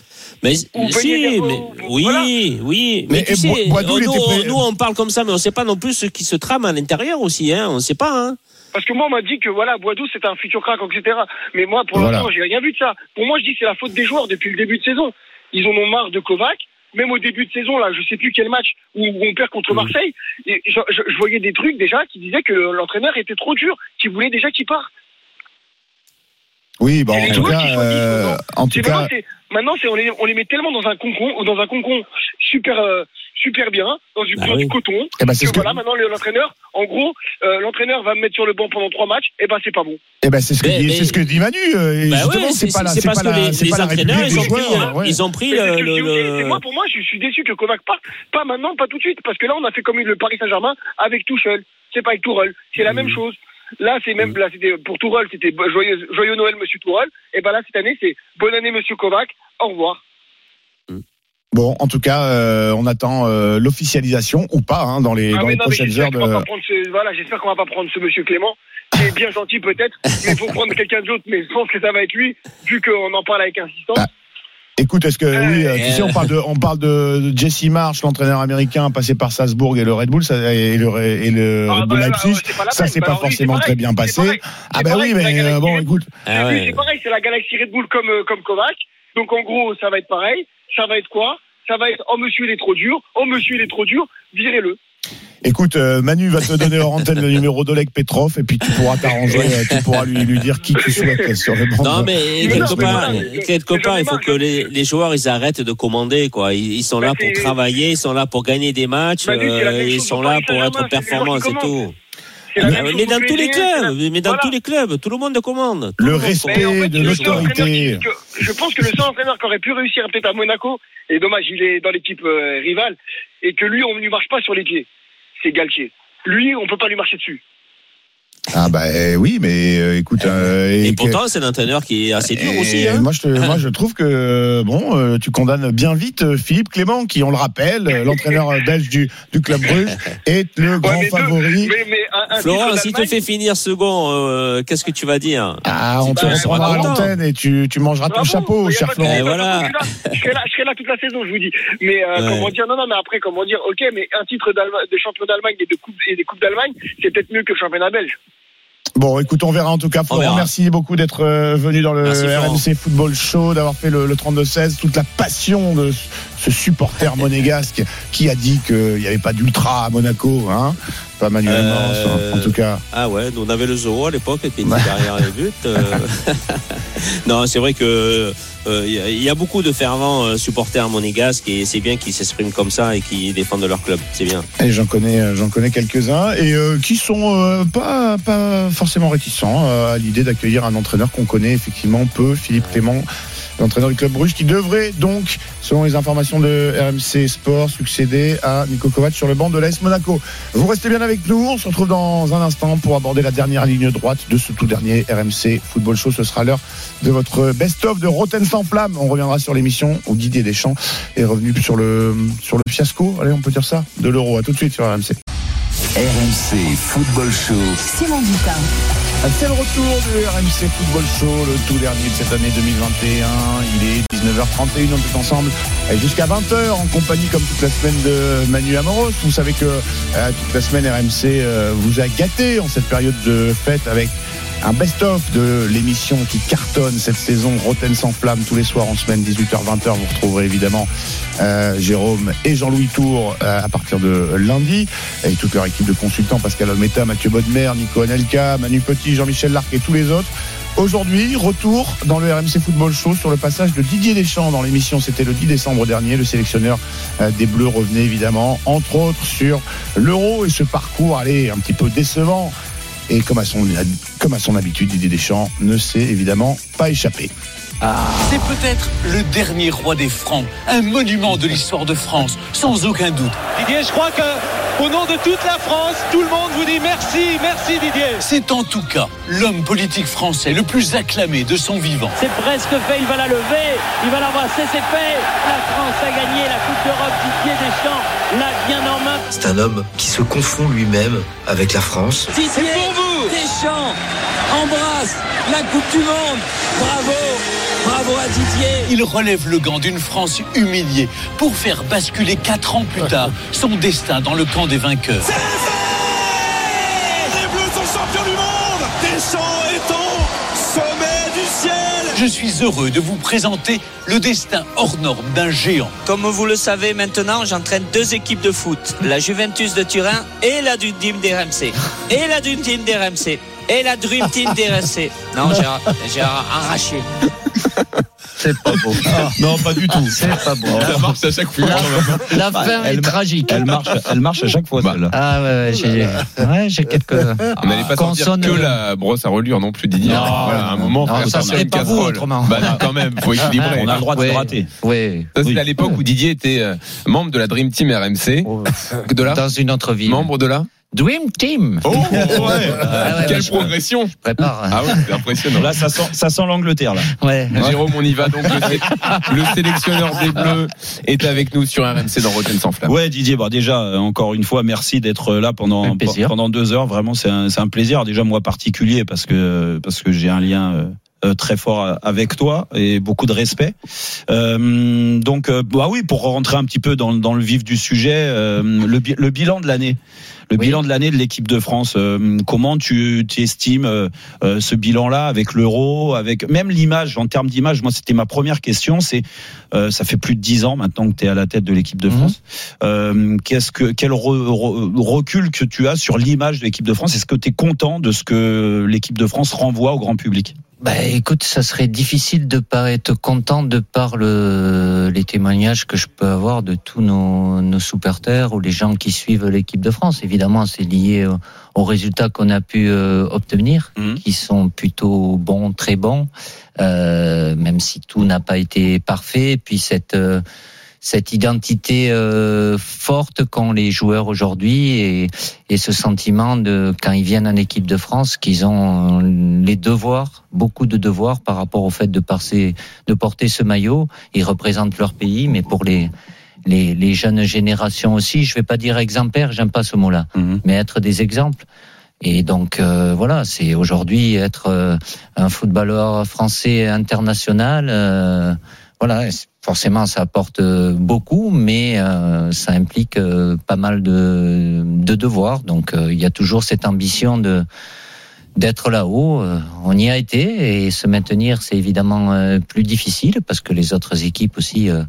Mais Ou si, Beignet mais, d'Herbe, oui, voilà. oui. Mais, Mais, tu sais, il nous, on, prêt- nous, on parle comme ça, mais on sait pas non plus ce qui se trame à l'intérieur aussi, hein. On sait pas, hein. Parce que moi, on m'a dit que voilà, Boadou, c'est un futur crack, etc. Mais moi, pour Voilà. l'instant, j'ai rien vu de ça. Pour moi, je dis que c'est la faute des joueurs depuis le début de saison. Ils en ont marre de Kovac. Même au début de saison, là, je sais plus quel match où on perd contre. Marseille. Et je, je- je voyais des trucs déjà qui disaient que l'entraîneur était trop dur, qui voulait déjà qu'il parte. Oui, bon, Et en les tout cas, euh, en tout cas, vraiment, maintenant, c'est on les, on les met tellement dans un concon, dans un concon super, euh, super bien, dans du, Bah oui. du coton. eh ben, c'est Que ce que, voilà, maintenant le- l'entraîneur, en gros, euh, l'entraîneur va me mettre sur le banc pendant trois matchs, et ben c'est pas bon. eh ben, c'est ce Mais- ce que dit Manu. euh, et Bah justement, ouais, c'est pas la, c'est c'est parce pas que la, les, pas entraîneurs, ils ont pris, euh, ouais. ils ont pris le, Et moi, pour moi, je suis déçu que Kovac parte, pas maintenant, pas tout de suite, parce que là, on a fait comme le Paris Saint-Germain avec Tuchel. C'est pas avec Tourelle, c'est la même Mhm. chose. Là, c'est même, là, c'était pour Tourelle, c'était joyeux, joyeux Noël, Monsieur Tourelle. Et ben là, cette année, c'est bonne année, Monsieur Kovac. Au revoir. Bon, en tout cas, euh, on attend euh, l'officialisation ou pas hein, dans les, Ah, dans les non, prochaines j'espère heures. qu'on va De... pas prendre ce, voilà, j'espère qu'on va pas prendre ce Monsieur Clément, qui est bien gentil peut-être, mais il faut prendre quelqu'un d'autre. Mais je pense que ça va être lui, vu qu'on en parle avec insistance. Ah. Écoute, est-ce que Euh, oui, euh, tu sais, on parle de, on parle de Jesse Marsh, l'entraîneur américain passé par Salzbourg et le Red Bull, ça, et le, et le Ah, Red bah, Bull là, Leipzig. Ça, Bah, pas oui, forcément très bien passé. Ah ben pareil, oui, mais euh, bon, écoute, Ah ouais. c'est pareil, c'est la Galaxy Red Bull comme, euh, comme Kovac. Donc en gros, ça va être pareil. Ça va être quoi? Ça va être oh monsieur il est trop dur, oh monsieur il est trop dur, virez-le. écoute, euh, Manu va te donner hors antenne le numéro d'Oleg Petrov et puis tu pourras t'arranger, euh, tu pourras lui, lui dire qui tu souhaites sur le banc. Non, mais Mais quelque non, mais voilà, il faut que les, les joueurs, ils arrêtent de commander, quoi. Ils, ils sont Bah, là pour travailler, ils sont là pour gagner des matchs, euh, ils sont là pour être performants, c'est tout. Commandent. C'est la Mais, même chose mais au dans tous les clubs, mais dans Voilà. tous les clubs, tout le monde commande. Tout Le monde respect Mais en fait, de le l'autorité. Je pense que le seul entraîneur qui aurait pu réussir peut-être à Monaco, et dommage, il est dans l'équipe euh, rivale, et que lui, on ne lui marche pas sur les pieds, c'est Galtier. Lui, on peut pas lui marcher dessus. Ah bah eh, oui, mais euh, écoute, euh, Et, pourtant, c'est un entraîneur qui est assez dur Et aussi. Hein. Moi, je te- moi, je trouve que bon, euh, tu condamnes bien vite euh, Philippe Clément, qui, on le rappelle, euh, l'entraîneur belge du, du club Bruges, est le grand mais favori. Mais, mais un, un Florent, si tu fais finir second, euh, qu'est-ce que tu vas dire? Ah, on te reprendra à l'antenne et tu, tu mangeras ton chapeau, cher Florent. Voilà. Je serai, là, je, serai toute la saison, je vous dis. Mais euh, Ouais. comment dire Non, non, mais après, comment dire Ok, mais un titre de champion d'Allemagne et de coupe et des coupes d'Allemagne, c'est peut-être mieux que le championnat belge. Bon, écoute, on verra en tout cas. Florent, merci beaucoup d'être euh, venu dans le Merci. RMC Football Show, d'avoir fait le, le 32-16, toute la passion de ce supporter monégasque qui a dit qu'il n'y avait pas d'ultra à Monaco, hein Pas Manuel Euh, en tout cas. Ah ouais, nous on avait le Zoro à l'époque qui était derrière les buts. euh. non, c'est vrai que il y a- il y, a beaucoup de fervents euh, supporters monégasques et c'est bien qu'ils s'expriment comme ça et qu'ils défendent leur club. C'est bien. Et j'en connais, euh, j'en connais quelques-uns et euh, qui sont euh, pas, pas forcément réticents euh, à l'idée d'accueillir un entraîneur qu'on connaît effectivement peu, Philippe Clément, l'entraîneur du club Bruges, qui devrait donc, selon les informations de RMC Sport, succéder à Nico Kovac sur le banc de l'AS Monaco. Vous restez bien avec nous, on se retrouve dans un instant pour aborder la dernière ligne droite de ce tout dernier RMC Football Show. Ce sera l'heure de votre best-of de Rotten sans flamme. On reviendra sur l'émission où Didier Deschamps est revenu sur le, sur le fiasco, allez on peut dire ça, de l'euro. À tout de suite sur RMC. RMC Football Show. Simon Dutin. C'est le retour du RMC Football Show, le tout dernier de cette année 2021. Il est 19h31, on est ensemble jusqu'à 20h en compagnie comme toute la semaine de Manu Amoros. Vous savez que euh, toute la semaine RMC euh, vous a gâté en cette période de fête avec un best-of de l'émission qui cartonne cette saison, Roten sans flamme, tous les soirs en semaine, 18h-20h. Vous retrouverez évidemment euh, Jérôme et Jean-Louis Tour euh, à partir de lundi. Et toute leur équipe de consultants, Pascal Olmeta, Mathieu Bodmer, Nico Anelka, Manu Petit, Jean-Michel Larc et tous les autres. Aujourd'hui, retour dans le RMC Football Show sur le passage de Didier Deschamps dans l'émission. C'était le 10 décembre dernier. Le sélectionneur euh, des Bleus revenait évidemment, entre autres, sur l'Euro et ce parcours, allez, un petit peu décevant. Et comme à son, comme à son habitude, Didier Deschamps ne s'est évidemment pas échappé. C'est peut-être le dernier roi des Francs, un monument de l'histoire de France, sans aucun doute. Didier, je crois que au nom de toute la France, tout le monde vous dit merci, merci Didier. C'est en tout cas l'homme politique français le plus acclamé de son vivant. C'est presque fait, il va la lever, il va l'embrasser, c'est fait. La France a gagné la Coupe d'Europe, Didier Deschamps l'a bien en main. C'est un homme qui se confond lui-même avec la France. Didier Deschamps embrasse la Coupe du Monde. Bravo, bravo à Didier. Il relève le gant d'une France humiliée pour faire basculer quatre ans plus tard son destin dans le camp des vainqueurs. Les Bleus sont champions du monde. Deschamps est au sommet du ciel. Je suis heureux de vous présenter le destin hors norme d'un géant. Comme vous le savez maintenant, j'entraîne deux équipes de foot, la Juventus de Turin et la Team d'RMC. Et la Team d'RMC. Et la Dream Team d'RMC. Non, j'ai, arraché. C'est pas beau. Non, pas du tout. C'est pas beau. Ça marche à chaque fois. La fin est tragique. Elle marche, elle marche à chaque fois, celle-là. Ah ouais, j'ai ouais, quelques. On n'allait pas sortir que la brosse à relure non plus, Didier. Non. voilà, à un moment, Non, ça, c'est pas vous, autrement. Bah, non, quand même, faut équilibrer. On a le droit de se Ouais. rater. Oui. Ça, c'était à l'époque où Didier était euh, membre de la Dream Team RMC. De là Dans une autre vie. Membre de là Dream Team. Oh, ouais. Ah ouais, Quelle ouais, je- progression Prépare. Ah ouais, c'est impressionnant. Là, ça sent, ça sent l'Angleterre, là. Ouais. Jérôme, on y va. Donc, le, sé- le sélectionneur des Bleus est avec nous sur RMC dans Rotten sans flamme. Ouais, Didier, bah déjà, euh, encore une fois, merci d'être là pendant, pendant deux heures. Vraiment, c'est un, c'est un plaisir. Déjà, moi, particulier, parce que, parce que j'ai un lien euh, euh, très fort avec toi et beaucoup de respect. Euh, donc, euh, bah oui, pour rentrer un petit peu dans, dans le vif du sujet, euh, le, bi- le bilan de l'année. Le bilan de l'année de l'équipe de France, euh, comment tu, tu estimes euh, euh, ce bilan-là avec l'euro, avec même l'image, en termes d'image, moi c'était ma première question, c'est euh, ça fait plus de dix ans maintenant que tu es à la tête de l'équipe de Mhm. France. Euh, qu'est-ce que quel re- re- recul que tu as sur l'image de l'équipe de France? Est-ce que tu es content de ce que l'équipe de France renvoie au grand public? Bah, écoute, ça serait difficile de pas être content de par le, les témoignages que je peux avoir de tous nos, nos supporters ou les gens qui suivent l'équipe de France. Évidemment, c'est lié au- aux résultats qu'on a pu euh, obtenir, Mhm. qui sont plutôt bons, très bons, euh, même si tout n'a pas été parfait. Et puis cette euh, cette identité euh, forte qu'ont les joueurs aujourd'hui et, et ce sentiment de quand ils viennent en équipe de France qu'ils ont les devoirs, beaucoup de devoirs par rapport au fait de, passer, de porter ce maillot. Ils représentent leur pays, mais pour les les, les jeunes générations aussi, je vais pas dire exemplaires, j'aime pas ce mot-là, Mhm. mais être des exemples. Et donc euh, voilà, c'est aujourd'hui être euh, un footballeur français international. euh, voilà, forcément ça apporte euh, beaucoup, mais euh, ça implique euh, pas mal de, de devoirs. Donc euh, il y a toujours cette ambition de d'être là-haut. Euh, On y a été et se maintenir, c'est évidemment euh, plus difficile parce que les autres équipes aussi euh,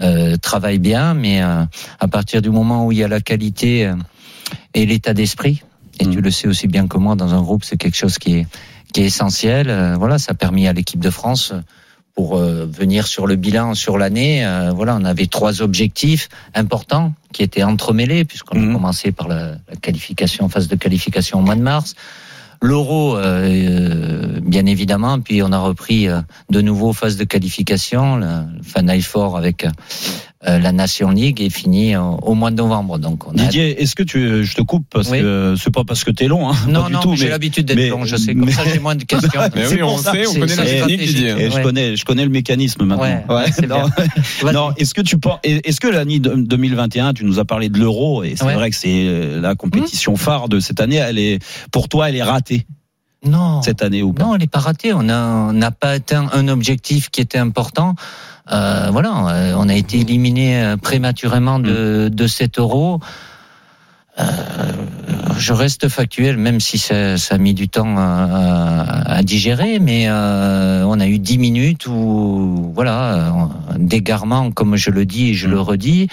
euh, travaillent bien, mais euh, à partir du moment où il y a la qualité et l'état d'esprit, et tu le sais aussi bien que moi, dans un groupe, c'est quelque chose qui est qui est essentiel. Euh, Voilà, ça a permis à l'équipe de France pour euh, venir sur le bilan sur l'année, euh, voilà, on avait trois objectifs importants qui étaient entremêlés puisqu'on a commencé par la, la qualification, phase de qualification au mois de mars. L'euro, euh, bien évidemment, puis on a repris euh, de nouveau phase de qualification, le Final Four avec euh, la Nation League et fini au, au mois de novembre. Donc on a Didier, est-ce que tu, je te coupe parce Oui. que c'est pas parce que t'es long, hein, non, pas du non, tout, mais j'ai l'habitude d'être mais- long, je sais. Comme mais- ça, j'ai moins de questions. Mais oui, on ça. sait, on connaît la stratégique. Didier. Et je Ouais. connais, je connais le mécanisme maintenant. Ouais, ouais, c'est non, non, est-ce que tu penses, est-ce que l'année de- 2021, tu nous as parlé de l'euro et c'est Ouais. vrai que c'est euh, la compétition phare de cette année. Elle est, pour toi, elle est ratée? Non. cette année ou pas? Non, elle n'est pas ratée. On n'a pas atteint un objectif qui était important. Euh, voilà, euh, on a été éliminé euh, prématurément de, de cet euro. Euh, je reste factuel, même si ça, ça a mis du temps à, à- à digérer, mais euh, on a eu dix minutes où, voilà, d'égarement, comme je le dis et je le redis.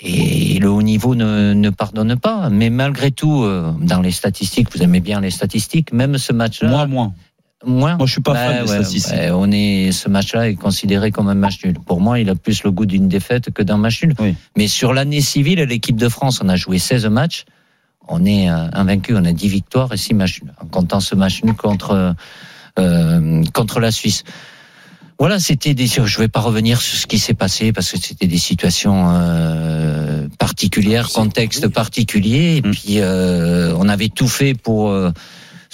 Et le haut niveau ne, ne pardonne pas. Mais malgré tout, euh, dans les statistiques, vous aimez bien les statistiques, même ce match-là. Moi, moins. Moins. Moi, je suis pas fan des ouais, statistiques. ouais, on est, ce match-là est considéré comme un match nul. Pour moi, il a plus le goût d'une défaite que d'un match nul. Oui. Mais sur l'année civile, l'équipe de France, on a joué 16 matchs. On est euh, invaincu, on a 10 victoires et 6 matchs nuls. En comptant ce match nul contre, euh, contre la Suisse. Voilà, c'était des. Je vais pas revenir sur ce qui s'est passé parce que c'était des situations euh, particulières, contexte particulier. Et puis euh, on avait tout fait pour euh,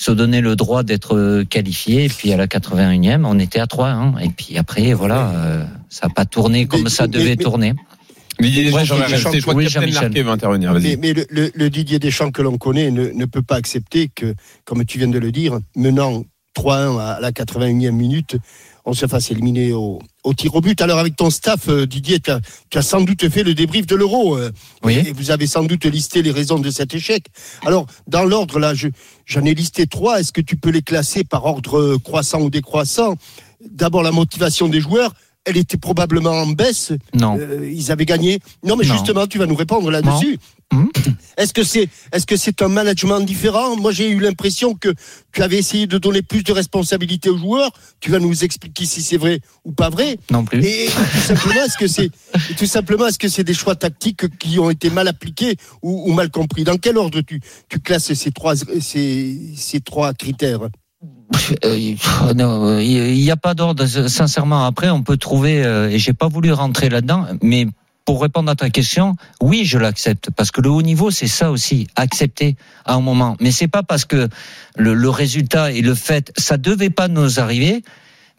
se donner le droit d'être qualifié. Et puis à la 81e, on était à 3 hein. Et puis après, voilà, euh, ça n'a pas tourné comme Mais- ça mais- devait mais- tourner. Didier Deschamps, Ouais, je crois que Captain va intervenir. Mais le, le- le Didier Deschamps que l'on connaît ne, ne peut pas accepter que, comme tu viens de le dire, menant 3-1 à la 81e minute, on se fasse éliminer au, au tir au but. Alors avec ton staff, euh, Didier, tu as, sans doute fait le débrief de l'euro. euh, Oui. Et vous avez sans doute listé les raisons de cet échec. Alors, dans l'ordre, là, je- j'en ai listé trois. Est-ce que tu peux les classer par ordre euh, croissant ou décroissant? D'abord, la motivation des joueurs. Elle était probablement en baisse. Non. Euh, ils avaient gagné. Non, mais Non. justement, tu vas nous répondre là-dessus. Hum. Est-ce que c'est est-ce que c'est un management différent? Moi, j'ai eu l'impression que tu avais essayé de donner plus de responsabilités aux joueurs. Tu vas nous expliquer si c'est vrai ou pas vrai. Non plus. Et tout simplement, est-ce que c'est et tout simplement est-ce que c'est des choix tactiques qui ont été mal appliqués ou, ou mal compris? Dans quel ordre tu tu classes ces trois ces, ces trois critères? Euh, il n'y a pas d'ordre. Sincèrement, après, on peut trouver, euh, et j'ai pas voulu rentrer là-dedans, mais pour répondre à ta question, oui, je l'accepte, parce que le haut niveau, c'est ça aussi, accepter à un moment. Mais c'est pas parce que le, résultat et le fait, ça devait pas nous arriver.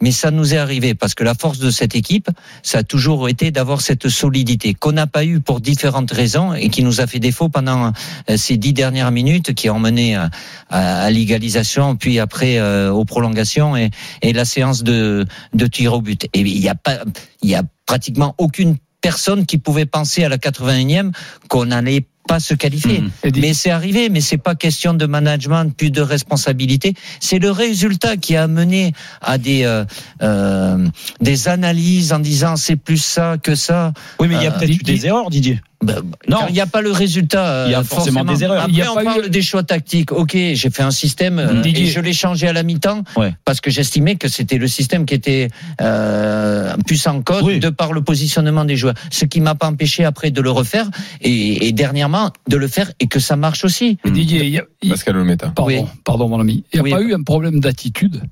Mais ça nous est arrivé parce que la force de cette équipe, ça a toujours été d'avoir cette solidité qu'on n'a pas eu pour différentes raisons et qui nous a fait défaut pendant euh, ces dix dernières minutes qui ont mené à, à, l'égalisation, puis après euh, aux prolongations et, la séance de, tir au but. Et il n'y a pas, il y a pratiquement aucune personne qui pouvait penser à la 81e qu'on n'allait pas se qualifier. Mmh. Mais c'est arrivé, mais c'est pas question de management, plus de responsabilité. C'est le résultat qui a mené à des euh, euh, des analyses en disant c'est plus ça que ça. Oui, mais il y a Euh, peut-être eu des erreurs, Didier. Bah, Non. Il n'y a pas le résultat. euh, Il y a forcément des erreurs. Après, Il y a on pas parle des choix tactiques. Ok, j'ai fait un système euh, et je l'ai changé à la mi-temps Ouais. parce que j'estimais que c'était le système qui était euh, plus en code Oui. de par le positionnement des joueurs. Ce qui m'a pas empêché après de le refaire et, et dernièrement de le faire et que ça marche aussi. Didier, y a- Pascal Olmeta. pardon, Oui. pardon mon ami, il n'y a Oui. pas eu un problème d'attitude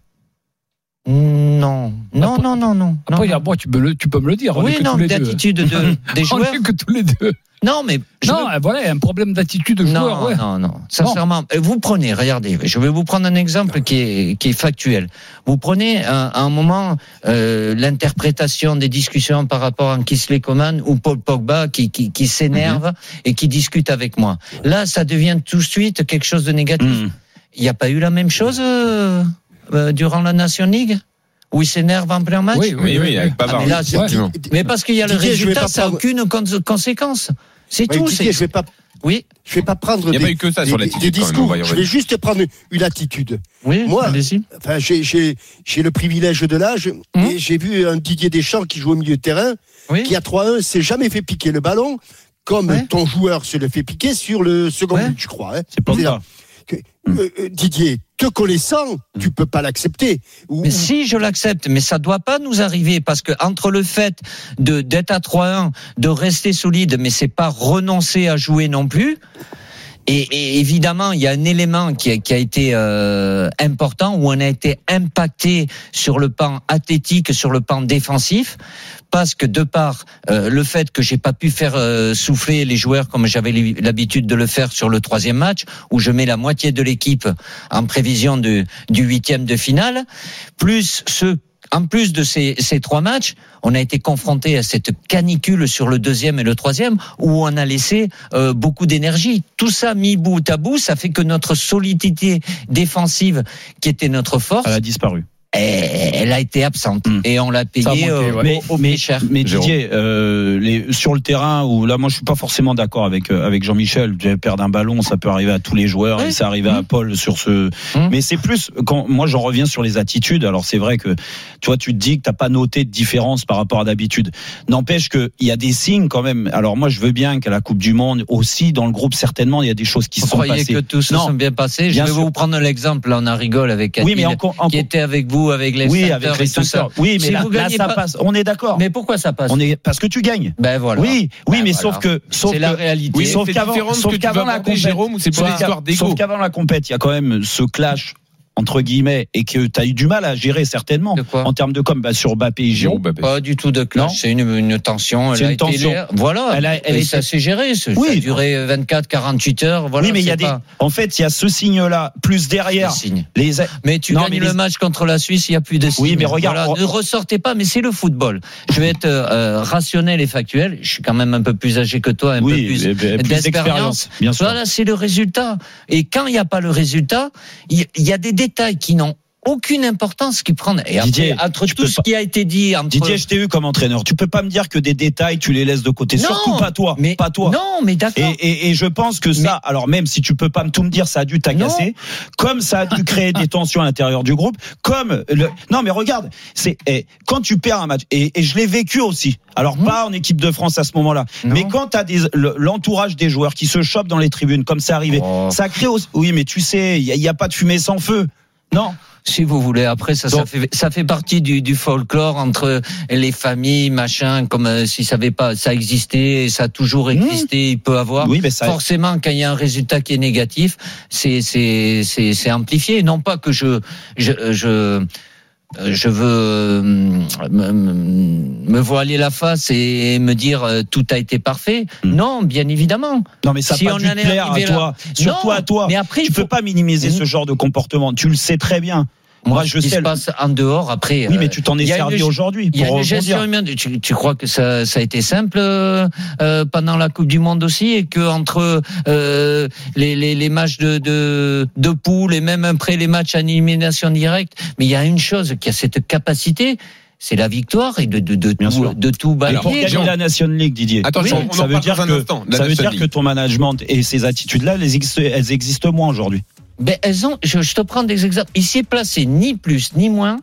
Non, non, non, non, non. Après, non. moi, tu peux, le, tu peux me le dire. on Oui, est que non, d'attitude de, des On joueurs. est que tous les deux. Non, mais Non, veux- voilà, un problème d'attitude de Non, joueur. ouais. non, non. Sincèrement, vous prenez, regardez, je vais vous prendre un exemple qui est, qui est factuel. Vous prenez un- à un moment euh, l'interprétation des discussions par rapport à Kisley Coman ou Paul Pogba qui, qui, qui s'énerve Mhm. et qui discute avec moi. Là, ça devient tout de suite quelque chose de négatif. Mmh. Il n'y a pas eu la même chose euh, euh, durant la Nation League où il s'énerve en plein match Oui, Oui, oui, avec Ah, Pavard. mais là, c'est- effectivement. mais parce qu'il y a le Didier, résultat, ça n'a prendre- aucune con- conséquence. C'est Ouais, tout. Didier, je vais pas Oui, je vais pas prendre Il des, pas eu que ça des- sur des l'attitude quand même. on discours. Je vais juste prendre une attitude. oui, Moi. Enfin, j'ai- j'ai j'ai le privilège de l'âge Hum. et j'ai vu un Didier Deschamps qui joue au milieu de terrain, Oui. qui à 3-1 s'est jamais fait piquer le ballon, comme Ouais. ton joueur se le fait piquer sur le second Ouais. but, je crois. hein. C'est pas ça. Que, euh, euh, Didier, te connaissant, tu peux pas l'accepter. Ou- Mais si, je l'accepte, mais ça doit pas nous arriver parce que entre le fait de d'être à 3-1, de rester solide, mais c'est pas renoncer à jouer non plus. Et, et évidemment, il y a un élément qui a, qui a été euh, important où on a été impacté sur le plan athlétique, sur le plan défensif, parce que de par euh, le fait que j'ai pas pu faire euh, souffler les joueurs comme j'avais l'habitude de le faire sur le troisième match, où je mets la moitié de l'équipe en prévision du, huitième de finale, plus ce en plus de ces, ces trois matchs, on a été confronté à cette canicule sur le deuxième et le troisième où on a laissé euh, beaucoup d'énergie. Tout ça mis bout à bout, ça fait que notre solidité défensive, qui était notre force, a disparu. Elle, elle a été absente et on l'a Hmm. Payé manqué, euh, ouais. mais, au, au mais, prix cher. mais Didier, euh, les, sur le terrain où là, moi, je suis pas forcément d'accord avec euh, avec Jean-Michel. Perdre un ballon, ça peut arriver à tous les joueurs. Et ça arrivé Hmm. à Paul sur ce. Mais c'est plus quand moi, j'en reviens sur les attitudes. Alors c'est vrai que tu vois, tu te dis que t'as pas noté de différence par rapport à d'habitude. N'empêche que il y a des signes quand même. Alors moi, je veux bien qu'à la Coupe du Monde aussi, dans le groupe, certainement, il y a des choses qui se sont croyez passées. que tout se sont bien passés Je vais sûr. vous prendre l'exemple. Là, on a rigole avec Oui, mais Adil, encore- encore- qui était avec vous, avec les Oui, avec et les tout ça. Oui, mais Si là, vous là, ça pas- passe. On est d'accord. Mais pourquoi ça passe On est parce que tu gagnes. Ben voilà. Oui, oui, Ben mais voilà. sauf que sauf C'est la réalité. Oui, sauf qu'avant, sauf qu'avant la compète, Jérôme, ou c'est pas sauf une histoire qu'à- d'ego Sauf qu'avant la compète, il y a quand même ce clash entre guillemets et que tu as eu du mal à gérer certainement en termes de com bah, sur Mbappé et Giroud. Pas du tout de clash. C'est une, une tension. Elle C'est a une été tension. Voilà. Elle a- elle et était- ça s'est géré. Ça Oui. a duré 24, 48 heures. Voilà, oui, mais il y a des. En fait, il y a ce signe-là, plus derrière. Les. Mais tu Non, gagnes mais le les- match contre la Suisse, il n'y a plus de signe. Oui, mais regarde, Voilà, ne ressortez pas, mais c'est le football. Je vais être euh, rationnel et factuel. Je suis quand même un peu plus âgé que toi, un Oui, peu plus, plus d'expérience. d'expérience, bien sûr. Voilà, c'est le résultat. Et quand il n'y a pas le résultat, il il y, a des détails qui n'ont aucune importance qui prennent. Et après, Didier, entre tu tout ce pas- qui a été dit, entre Didier, je t'ai eu comme entraîneur. Tu peux pas me dire que des détails, tu les laisses de côté. Non, Surtout pas toi. mais- pas toi. Non, mais d'accord. Et, et, et je pense que ça, alors même si tu peux pas me tout me dire, ça a dû t'agacer, comme ça a dû créer des tensions à l'intérieur du groupe, comme le, non mais regarde, c'est eh, quand tu perds un match et, et je l'ai vécu aussi. Alors Mmh. pas en équipe de France à ce moment-là, mais quand t'as des le- l'entourage des joueurs qui se chopent dans les tribunes, comme c'est arrivé, Oh. ça crée aussi. Oui, mais tu sais, il y, a- a pas de fumée sans feu. Non. Si vous voulez, après ça, ça fait ça fait partie du, du folklore entre les familles, machin, comme euh, si ça avait pas, ça existait, ça a toujours existé, il peut avoir. Oui, mais ça- Forcément, quand il y a un résultat qui est négatif, c'est c'est c'est amplifié. Non pas que je je je je veux euh, me, voiler la face et me dire euh, tout a été parfait. Non, bien évidemment. Non, mais ça Si pas on dû en est plaire à là- toi, surtout Non, à toi. Mais après, tu il peux faut- pas minimiser ce genre de comportement. Tu le sais très bien. Moi, je ce qui sais. se passe en dehors après. Oui, euh, mais tu t'en es y a servi une- aujourd'hui Il y a pour une gestion humaine. Tu, tu crois que ça, ça a été simple euh, euh, pendant la Coupe du Monde aussi et que entre euh, les, les, les matchs de, de, de poule et même après les matchs à élimination directe, mais il y a une chose qui a cette capacité. C'est la victoire et de, de, de, tout, de tout pour balayer. gagner la Nation League, Didier. Attention, Oui, on ça en veut dire que ça veut dire que ton management et ces attitudes-là, elles existent, elles existent moins aujourd'hui. Ben, elles ont, je, je te prends des exemples. Il s'est placé ni plus ni moins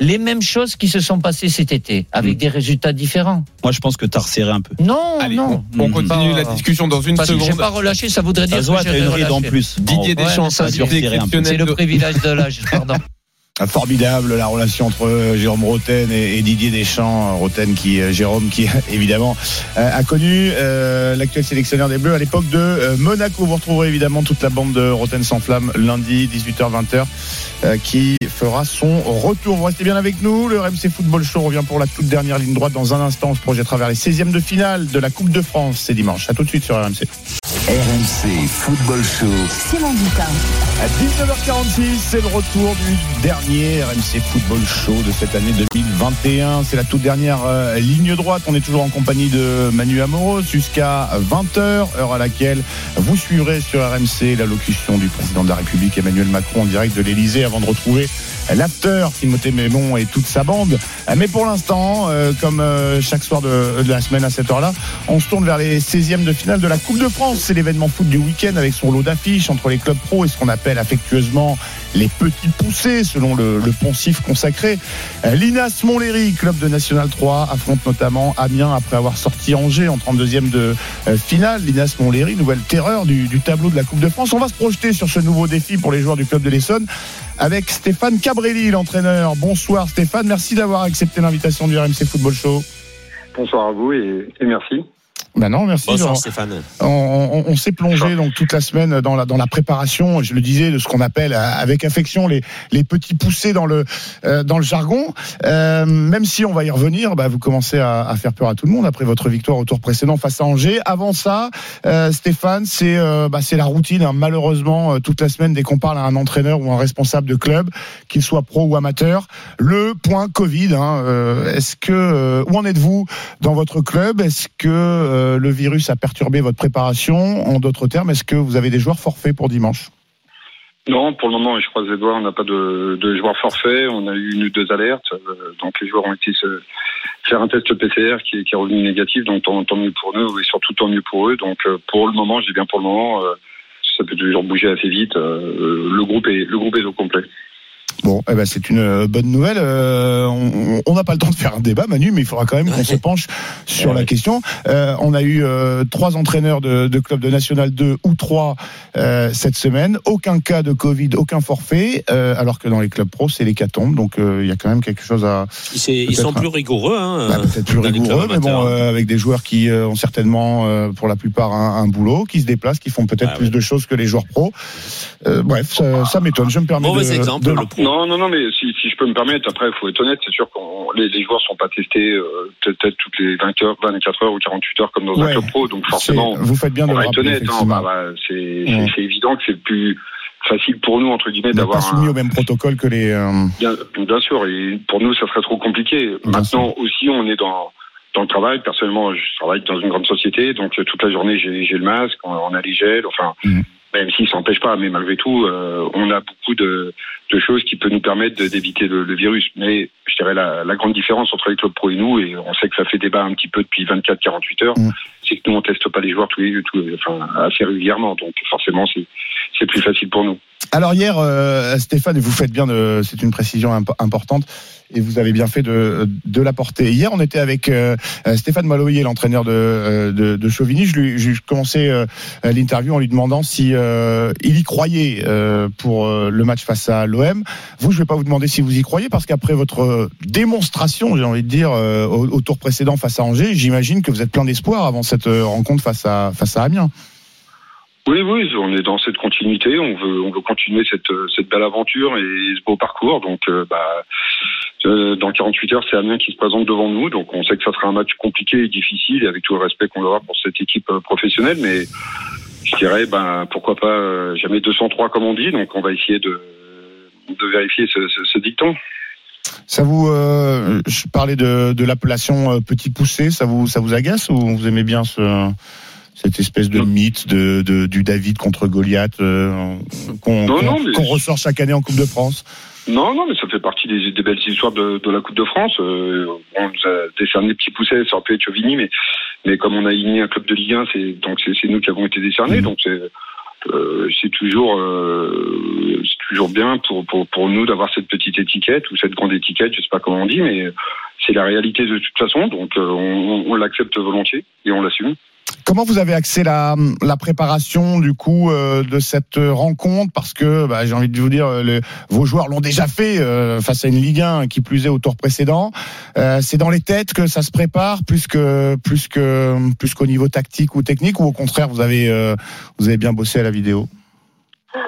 les mêmes choses qui se sont passées cet été, avec des résultats différents. Moi, je pense que tu as resserré un peu. Non, Allez, non. on, on continue la discussion dans une seconde. pas relâché, ça voudrait dire Ça que t'as j'ai une ride en relâché. plus. Didier Ouais, Deschamps, mais ça, invité c'est- resserré un peu. C'est exceptionnel le privilège de l'âge, pardon. Ah, Formidable la relation entre euh, Jérôme Roten et, Didier Deschamps. Roten qui, euh, Jérôme qui évidemment euh, a connu euh, l'actuel sélectionneur des Bleus à l'époque de euh, Monaco. Vous retrouverez évidemment toute la bande de Roten sans flamme lundi 18h-20h euh, qui fera son retour. Vous restez bien avec nous. Le RMC Football Show revient pour la toute dernière ligne droite. Dans un instant, on se projettera vers les 16e de finale de la Coupe de France. C'est dimanche. À tout de suite sur RMC. RMC Football Show. Simon Dutin. À 19h46, c'est le retour du dernier RMC Football Show de cette année 2021. C'est la toute dernière euh, ligne droite. On est toujours en compagnie de Manu Amoros jusqu'à 20h, heure à laquelle vous suivrez sur RMC l'allocution du président de la République Emmanuel Macron en direct de l'Elysée avant de retrouver l'after Timothée Mémon et toute sa bande. Euh, Mais pour l'instant, euh, comme euh, chaque soir de, de la semaine à cette heure-là, on se tourne vers les 16e de finale de la Coupe de France. L'événement foot du week-end avec son lot d'affiches entre les clubs pro et ce qu'on appelle affectueusement les petits poussés, selon le, le poncif consacré. Euh, L'INAS Montlhéry, club de National 3, affronte notamment Amiens après avoir sorti Angers en 32e de euh, finale. L'INAS Montlhéry, nouvelle terreur du, tableau de la Coupe de France. On va se projeter sur ce nouveau défi pour les joueurs du club de l'Essonne avec Stéphane Cabrelli, l'entraîneur. Bonsoir Stéphane, merci d'avoir accepté l'invitation du RMC Football Show. Bonsoir à vous et merci. Ben non, merci. Bonsoir On- Stéphane. On, on- on s'est plongé donc toute la semaine dans la dans la préparation, je le disais, de ce qu'on appelle euh, avec affection les les petits poussés dans le euh, dans le jargon. Euh, même si on va y revenir, bah, vous commencez à, à faire peur à tout le monde après votre victoire au tour précédent face à Angers. Avant ça, euh, Stéphane, c'est euh, bah, c'est la routine. hein. Malheureusement, euh, toute la semaine, dès qu'on parle à un entraîneur ou un responsable de club, qu'il soit pro ou amateur, le point Covid. hein, euh, Est-ce que euh, où en êtes-vous dans votre club? Est-ce que euh, le virus a perturbé votre préparation En d'autres termes, est-ce que vous avez des joueurs forfaits pour dimanche? Non, pour le moment, je croise les doigts, on n'a pas de, joueurs forfaits. On a eu une ou deux alertes. euh, donc les joueurs ont été se faire un test PCR qui, est- revenu négatif. Donc tant, mieux pour nous et surtout tant mieux pour eux. Donc euh, pour le moment, je dis bien pour le moment, ça peut toujours bouger assez vite. le groupe est le groupe est au complet. Bon, eh ben c'est une euh, bonne nouvelle. Euh, on n'a pas le temps de faire un débat, Manu, mais il faudra quand même qu'on se penche sur la question. Euh, on a eu euh, trois entraîneurs de, de clubs de National 2 ou 3 euh, cette semaine. Aucun cas de Covid, aucun forfait, euh, alors que dans les clubs pro, c'est l'hécatombe. Donc euh, il y a quand même quelque chose à. Ils, sont plus rigoureux. Hein, Bah, peut-être plus rigoureux, mais bon, euh, avec des joueurs qui euh, ont certainement, euh, pour la plupart, un, un boulot, qui se déplacent, qui font peut-être Ah plus de choses que les joueurs pros. Euh, bref, ça, ça m'étonne. Je me permets Mauvais de, exemple, de- le pro. Non, non, non, mais si, si je peux me permettre, après, il faut être honnête, c'est sûr que les, les joueurs sont pas testés euh, peut-être toutes les 20 heures, 24 heures ou 48 heures comme dans Ouais. un club pro, donc forcément, vous faites bien on va être honnête, hein, bah, bah, c'est Ouais. évident que c'est plus facile pour nous, entre guillemets, d'avoir soumis un, au même protocole que les. euh, Bien, bien sûr, et pour nous, ça serait trop compliqué. Maintenant aussi, on est dans dans le travail. Personnellement, je travaille dans une grande société, donc euh, toute la journée, j'ai le masque, on, on a les gels, enfin, même si ça n'empêche pas, mais malgré tout, euh, on a beaucoup de, de choses qui peuvent nous permettre d'éviter le, le virus. Mais je dirais la, la grande différence entre les clubs pro et nous, et on sait que ça fait débat un petit peu depuis 24-48 heures, c'est que nous, on teste pas les joueurs tous les, tous les- enfin, assez régulièrement, donc forcément, c'est c'est plus facile pour nous. Alors hier, euh, Stéphane, et vous faites bien de, c'est une précision imp- importante, et vous avez bien fait de, de l'apporter. Hier, on était avec euh, euh, Stéphane Maloyer, l'entraîneur de, euh, de, de Chauvigny. Je lui, je commençais euh, l'interview en lui demandant si euh, il y croyait euh, pour le match face à l'OM. Vous, je vais pas vous demander si vous y croyez, parce qu'après votre démonstration, j'ai envie de dire, au, au tour précédent face à Angers, j'imagine que vous êtes plein d'espoir avant cette rencontre face à face à Amiens. Oui, oui, on est dans cette continuité. On veut, on veut continuer cette, cette belle aventure et ce beau parcours. Donc, euh, bah, euh, dans 48 heures, c'est Amiens qui se présente devant nous. Donc, on sait que ça sera un match compliqué et difficile, avec tout le respect qu'on aura pour cette équipe euh, professionnelle. Mais je dirais, ben, pourquoi pas jamais 203 comme on dit. Donc, on va essayer de, de vérifier ce, dicton. Ça vous, je parlais de, de l'appellation petit poussé, ça vous, ça vous agace ou vous aimez bien ce, cette espèce de mythe de, de- du David contre Goliath euh, qu'on mais- ressort chaque année en Coupe de France Non, non, mais ça fait partie des, des belles histoires de, de la Coupe de France. Euh, on nous a décerné Petit Pousset, ça aurait pu être Chauvigny, mais, mais comme on a éliminé un club de Ligue 1, c'est, donc c'est, nous qui avons été décernés. Donc c'est, euh, c'est toujours, euh, c'est toujours bien pour, pour, pour nous d'avoir cette petite étiquette ou cette grande étiquette, je sais pas comment on dit, mais c'est la réalité de toute façon. Donc on, on l'accepte volontiers et on l'assume. Comment vous avez axé la, la préparation du coup euh, de cette rencontre? Parce que bah, j'ai envie de vous dire, vos joueurs l'ont déjà fait euh, face à une Ligue 1 qui plus est au tour précédent. Euh, c'est dans les têtes que ça se prépare plus que plus que plus qu'au niveau tactique ou technique, ou au contraire vous avez euh, vous avez bien bossé à la vidéo?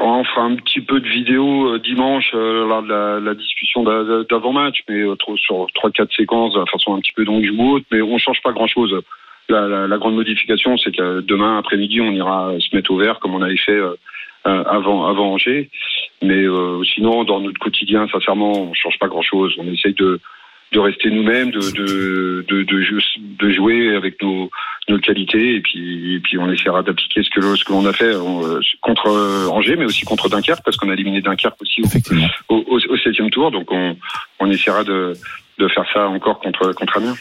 On fera un petit peu de vidéo euh, dimanche euh, de la, la discussion d'a- d'avant-match, mais sur trois quatre séquences de façon un petit peu longue ou autre, mais on change pas grand-chose. La, la- la grande modification, c'est que demain après-midi, on ira se mettre au vert comme on avait fait euh, euh, avant avant Angers. Mais euh, sinon, dans notre quotidien, sincèrement, on change pas grand-chose. On essaye de de rester nous-mêmes, de de, de, de, jou- de jouer avec nos, nos qualités, et puis, et puis on essaiera d'appliquer ce que, ce que l'on a fait contre Angers, mais aussi contre Dunkerque, parce qu'on a éliminé Dunkerque aussi au, au, au septième tour, donc on, on essaiera de, de faire ça encore contre, contre Amiens.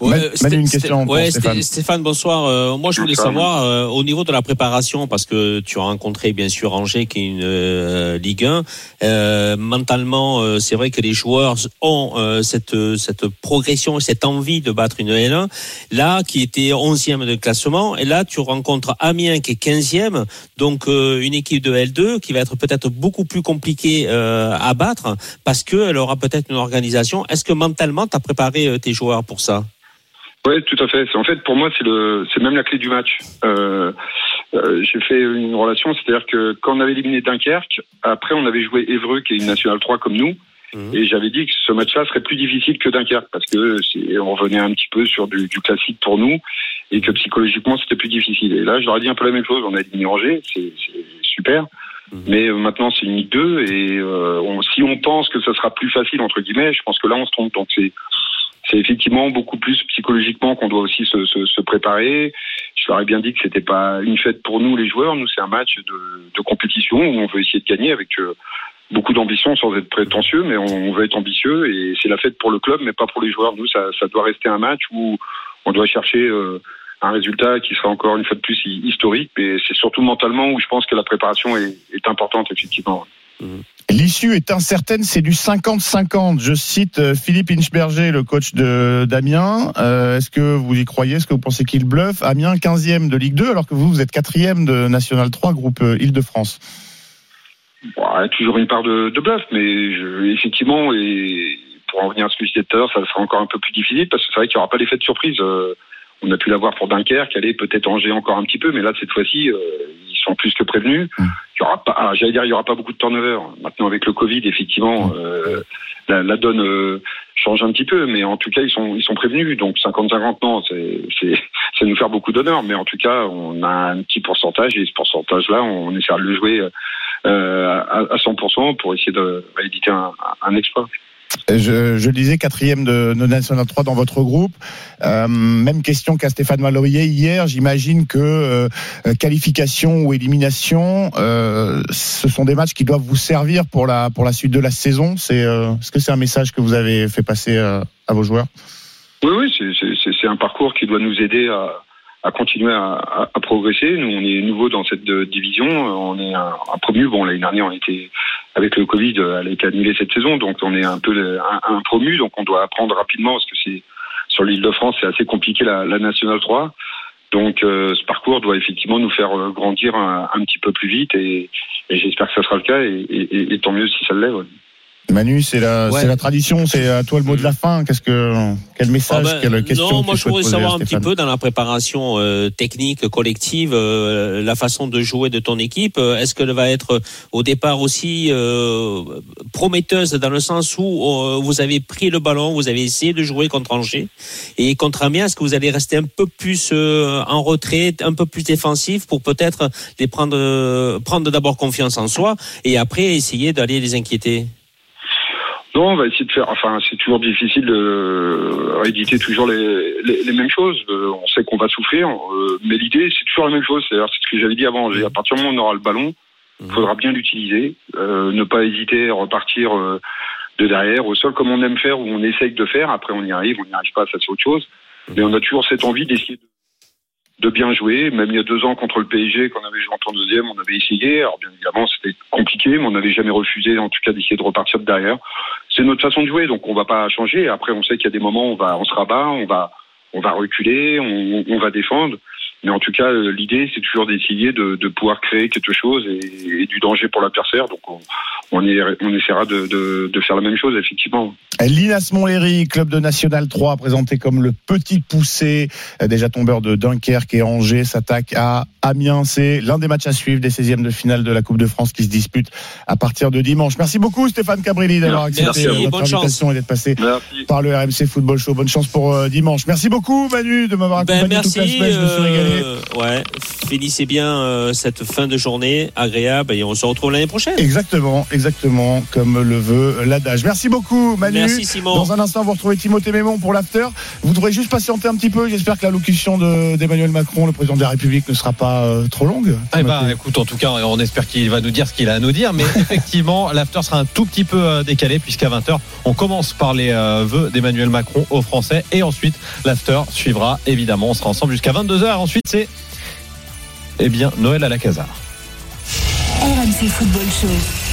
Ouais, Manu, Sté- une Sté- question pour ouais, Stéphane. Sté- Stéphane, bonsoir. Euh, moi, je voulais Bonsoir. savoir euh, au niveau de la préparation, parce que tu as rencontré bien sûr Angers, qui est une euh, Ligue 1. Euh, mentalement, euh, c'est vrai que les joueurs ont euh, cette cette progression et cette envie de battre une L1. Là, qui était 11e de classement, et là, tu rencontres Amiens qui est 15e, donc euh, une équipe de L2 qui va être peut-être beaucoup plus compliquée euh, à battre, parce que elle aura peut-être une organisation. Est-ce que mentalement, tu as préparé euh, tes joueurs pour ça? Oui, tout à fait. En fait, pour moi, c'est le, c'est même la clé du match. Euh, euh, j'ai fait une relation, c'est-à-dire que quand on avait éliminé Dunkerque, après on avait joué Évreux, qui est une nationale 3 comme nous, et j'avais dit que ce match-là serait plus difficile que Dunkerque parce que c'est, on revenait un petit peu sur du, du classique pour nous et que psychologiquement c'était plus difficile. Et là, je leur ai dit un peu la même chose. On a éliminé Angers, c'est, c'est super. Mais euh, maintenant, c'est une Ligue 2 et euh, on- si on pense que ça sera plus facile entre guillemets, je pense que là on se trompe. Donc c'est c'est effectivement beaucoup plus psychologiquement qu'on doit aussi se, préparer. Je leur ai bien dit que c'était pas une fête pour nous les joueurs. Nous, c'est un match de, compétition où on veut essayer de gagner avec euh, beaucoup d'ambition sans être prétentieux, mais on, veut être ambitieux et c'est la fête pour le club, mais pas pour les joueurs. Nous, ça, doit rester un match où on doit chercher euh, un résultat qui sera encore une fois de plus hi- historique, mais c'est surtout mentalement où je pense que la préparation est, est importante effectivement. L'issue est incertaine, c'est du 50-50. Je cite euh, Philippe Inchberger, le coach de d'Amiens. Euh, Est-ce que vous y croyez? Est-ce que vous pensez qu'il bluffe? Amiens 15e de Ligue 2, alors que vous, vous êtes 4e de National 3, groupe euh, Île-de-France. Bon, toujours une part de, de bluff, mais je, effectivement, et pour en revenir à ce que je disais tout à l'heure, ça sera encore un peu plus difficile parce que c'est vrai qu'il n'y aura pas l'effet de surprise. Euh, on a pu l'avoir pour Dunkerque, aller peut-être Angers encore un petit peu, mais là cette fois-ci, euh, ils sont plus que prévenus. Il y aura pas, j'allais dire, il y aura pas beaucoup de turnover. Maintenant avec le Covid, effectivement, euh, la, la donne euh, change un petit peu, mais en tout cas ils sont ils sont prévenus. Donc 50-50 non, c'est nous faire beaucoup d'honneur, mais en tout cas on a un petit pourcentage et ce pourcentage-là, on essaiera de le jouer euh, à, à 100% pour essayer de rééditer un, un exploit. Je, je disais, quatrième de, de National 3 dans votre groupe. Euh, même question qu'à Stéphane Maloyer hier. J'imagine que euh, qualification ou élimination, euh, ce sont des matchs qui doivent vous servir pour la pour la suite de la saison. C'est euh, est-ce que c'est un message que vous avez fait passer euh, à vos joueurs? Oui, oui, c'est- c'est un parcours qui doit nous aider à, à continuer à, à- à progresser. Nous, on est nouveau dans cette euh, division. On est un, un promu. Bon, l'année dernière, on était avec le Covid, euh, elle a été annulée cette saison, donc on est un peu un, promu. Donc on doit apprendre rapidement parce que c'est sur l'île de France, c'est assez compliqué la, la nationale 3. Donc euh, ce parcours doit effectivement nous faire euh, grandir un, petit peu plus vite et, et j'espère que ça sera le cas et, et- et- et tant mieux si ça l'est. ouais. Manu, c'est la Ouais. la tradition. C'est à toi le mot de la fin. Qu'est-ce que quel message, Ah ben, quelle question non, moi je voudrais savoir un petit peu dans la préparation euh, technique collective, euh, la façon de jouer de ton équipe. Euh, Est-ce qu'elle va être au départ aussi euh, prometteuse dans le sens où vous avez pris le ballon, vous avez essayé de jouer contre Angers et contre Amiens, est-ce que vous allez rester un peu plus en retrait, un peu plus défensif pour peut-être les prendre, prendre d'abord confiance en soi et après essayer d'aller les inquiéter? Non, on va essayer de faire. Enfin, c'est toujours difficile de rééditer toujours les, les, les mêmes choses. Euh, on sait qu'on va souffrir, euh, mais l'idée c'est toujours la même chose. C'est ce que j'avais dit avant. À partir du moment où on aura le ballon, il faudra bien l'utiliser, euh, ne pas hésiter à repartir euh, de derrière au sol comme on aime faire ou on essaye de faire. Après, on y arrive, on n'y arrive pas, ça c'est autre chose. Mais on a toujours cette envie d'essayer de de bien jouer. Même il y a deux ans contre le PSG, quand on avait joué en deuxième, on avait essayé. Alors bien évidemment, c'était compliqué, mais on n'avait jamais refusé, en tout cas, d'essayer de repartir de derrière. C'est notre façon de jouer, donc on va pas changer. Après, on sait qu'il y a des moments où on va, on se rabat, on va, on va reculer, on, on va défendre. Mais en tout cas, euh, l'idée, c'est toujours d'essayer de, de pouvoir créer quelque chose et, et du danger pour l'adversaire. Donc, on, on, est, on essaiera de, de, de faire la même chose, effectivement. Linas Montlhéry, club de National 3, présenté comme le petit poussé, euh, déjà tombeur de Dunkerque et Angers, s'attaque à Amiens. C'est l'un des matchs à suivre des 16e de finale de la Coupe de France qui se dispute à partir de dimanche. Merci beaucoup Stéphane Cabrilli d'avoir Merci accepté vous. notre Bonne chance. invitation et d'être passé Merci. par le RMC Football Show. Bonne chance pour euh, dimanche. Merci beaucoup Manu de m'avoir Ben, accompagné toute la merci, semaine. Je me suis régalé. Euh, ouais, finissez bien euh, cette fin de journée agréable et on se retrouve l'année prochaine. Exactement, exactement, comme le veut l'adage. Merci beaucoup, Manu. Merci, Simon. Dans un instant, vous retrouvez Timothée Mémon pour l'after. Vous devrez juste patienter un petit peu. J'espère que l'allocution de- d'Emmanuel Macron, le président de la République, ne sera pas euh, trop longue. Eh ben, écoute, en tout cas, on espère qu'il va nous dire ce qu'il a à nous dire. Mais effectivement, l'after sera un tout petit peu euh, décalé, puisqu'à 20h, on commence par les euh, vœux d'Emmanuel Macron aux Français. Et ensuite, l'after suivra, évidemment. On sera ensemble jusqu'à 22h. Ensuite, c'est eh bien Noël à la Casar. RMC Football Show.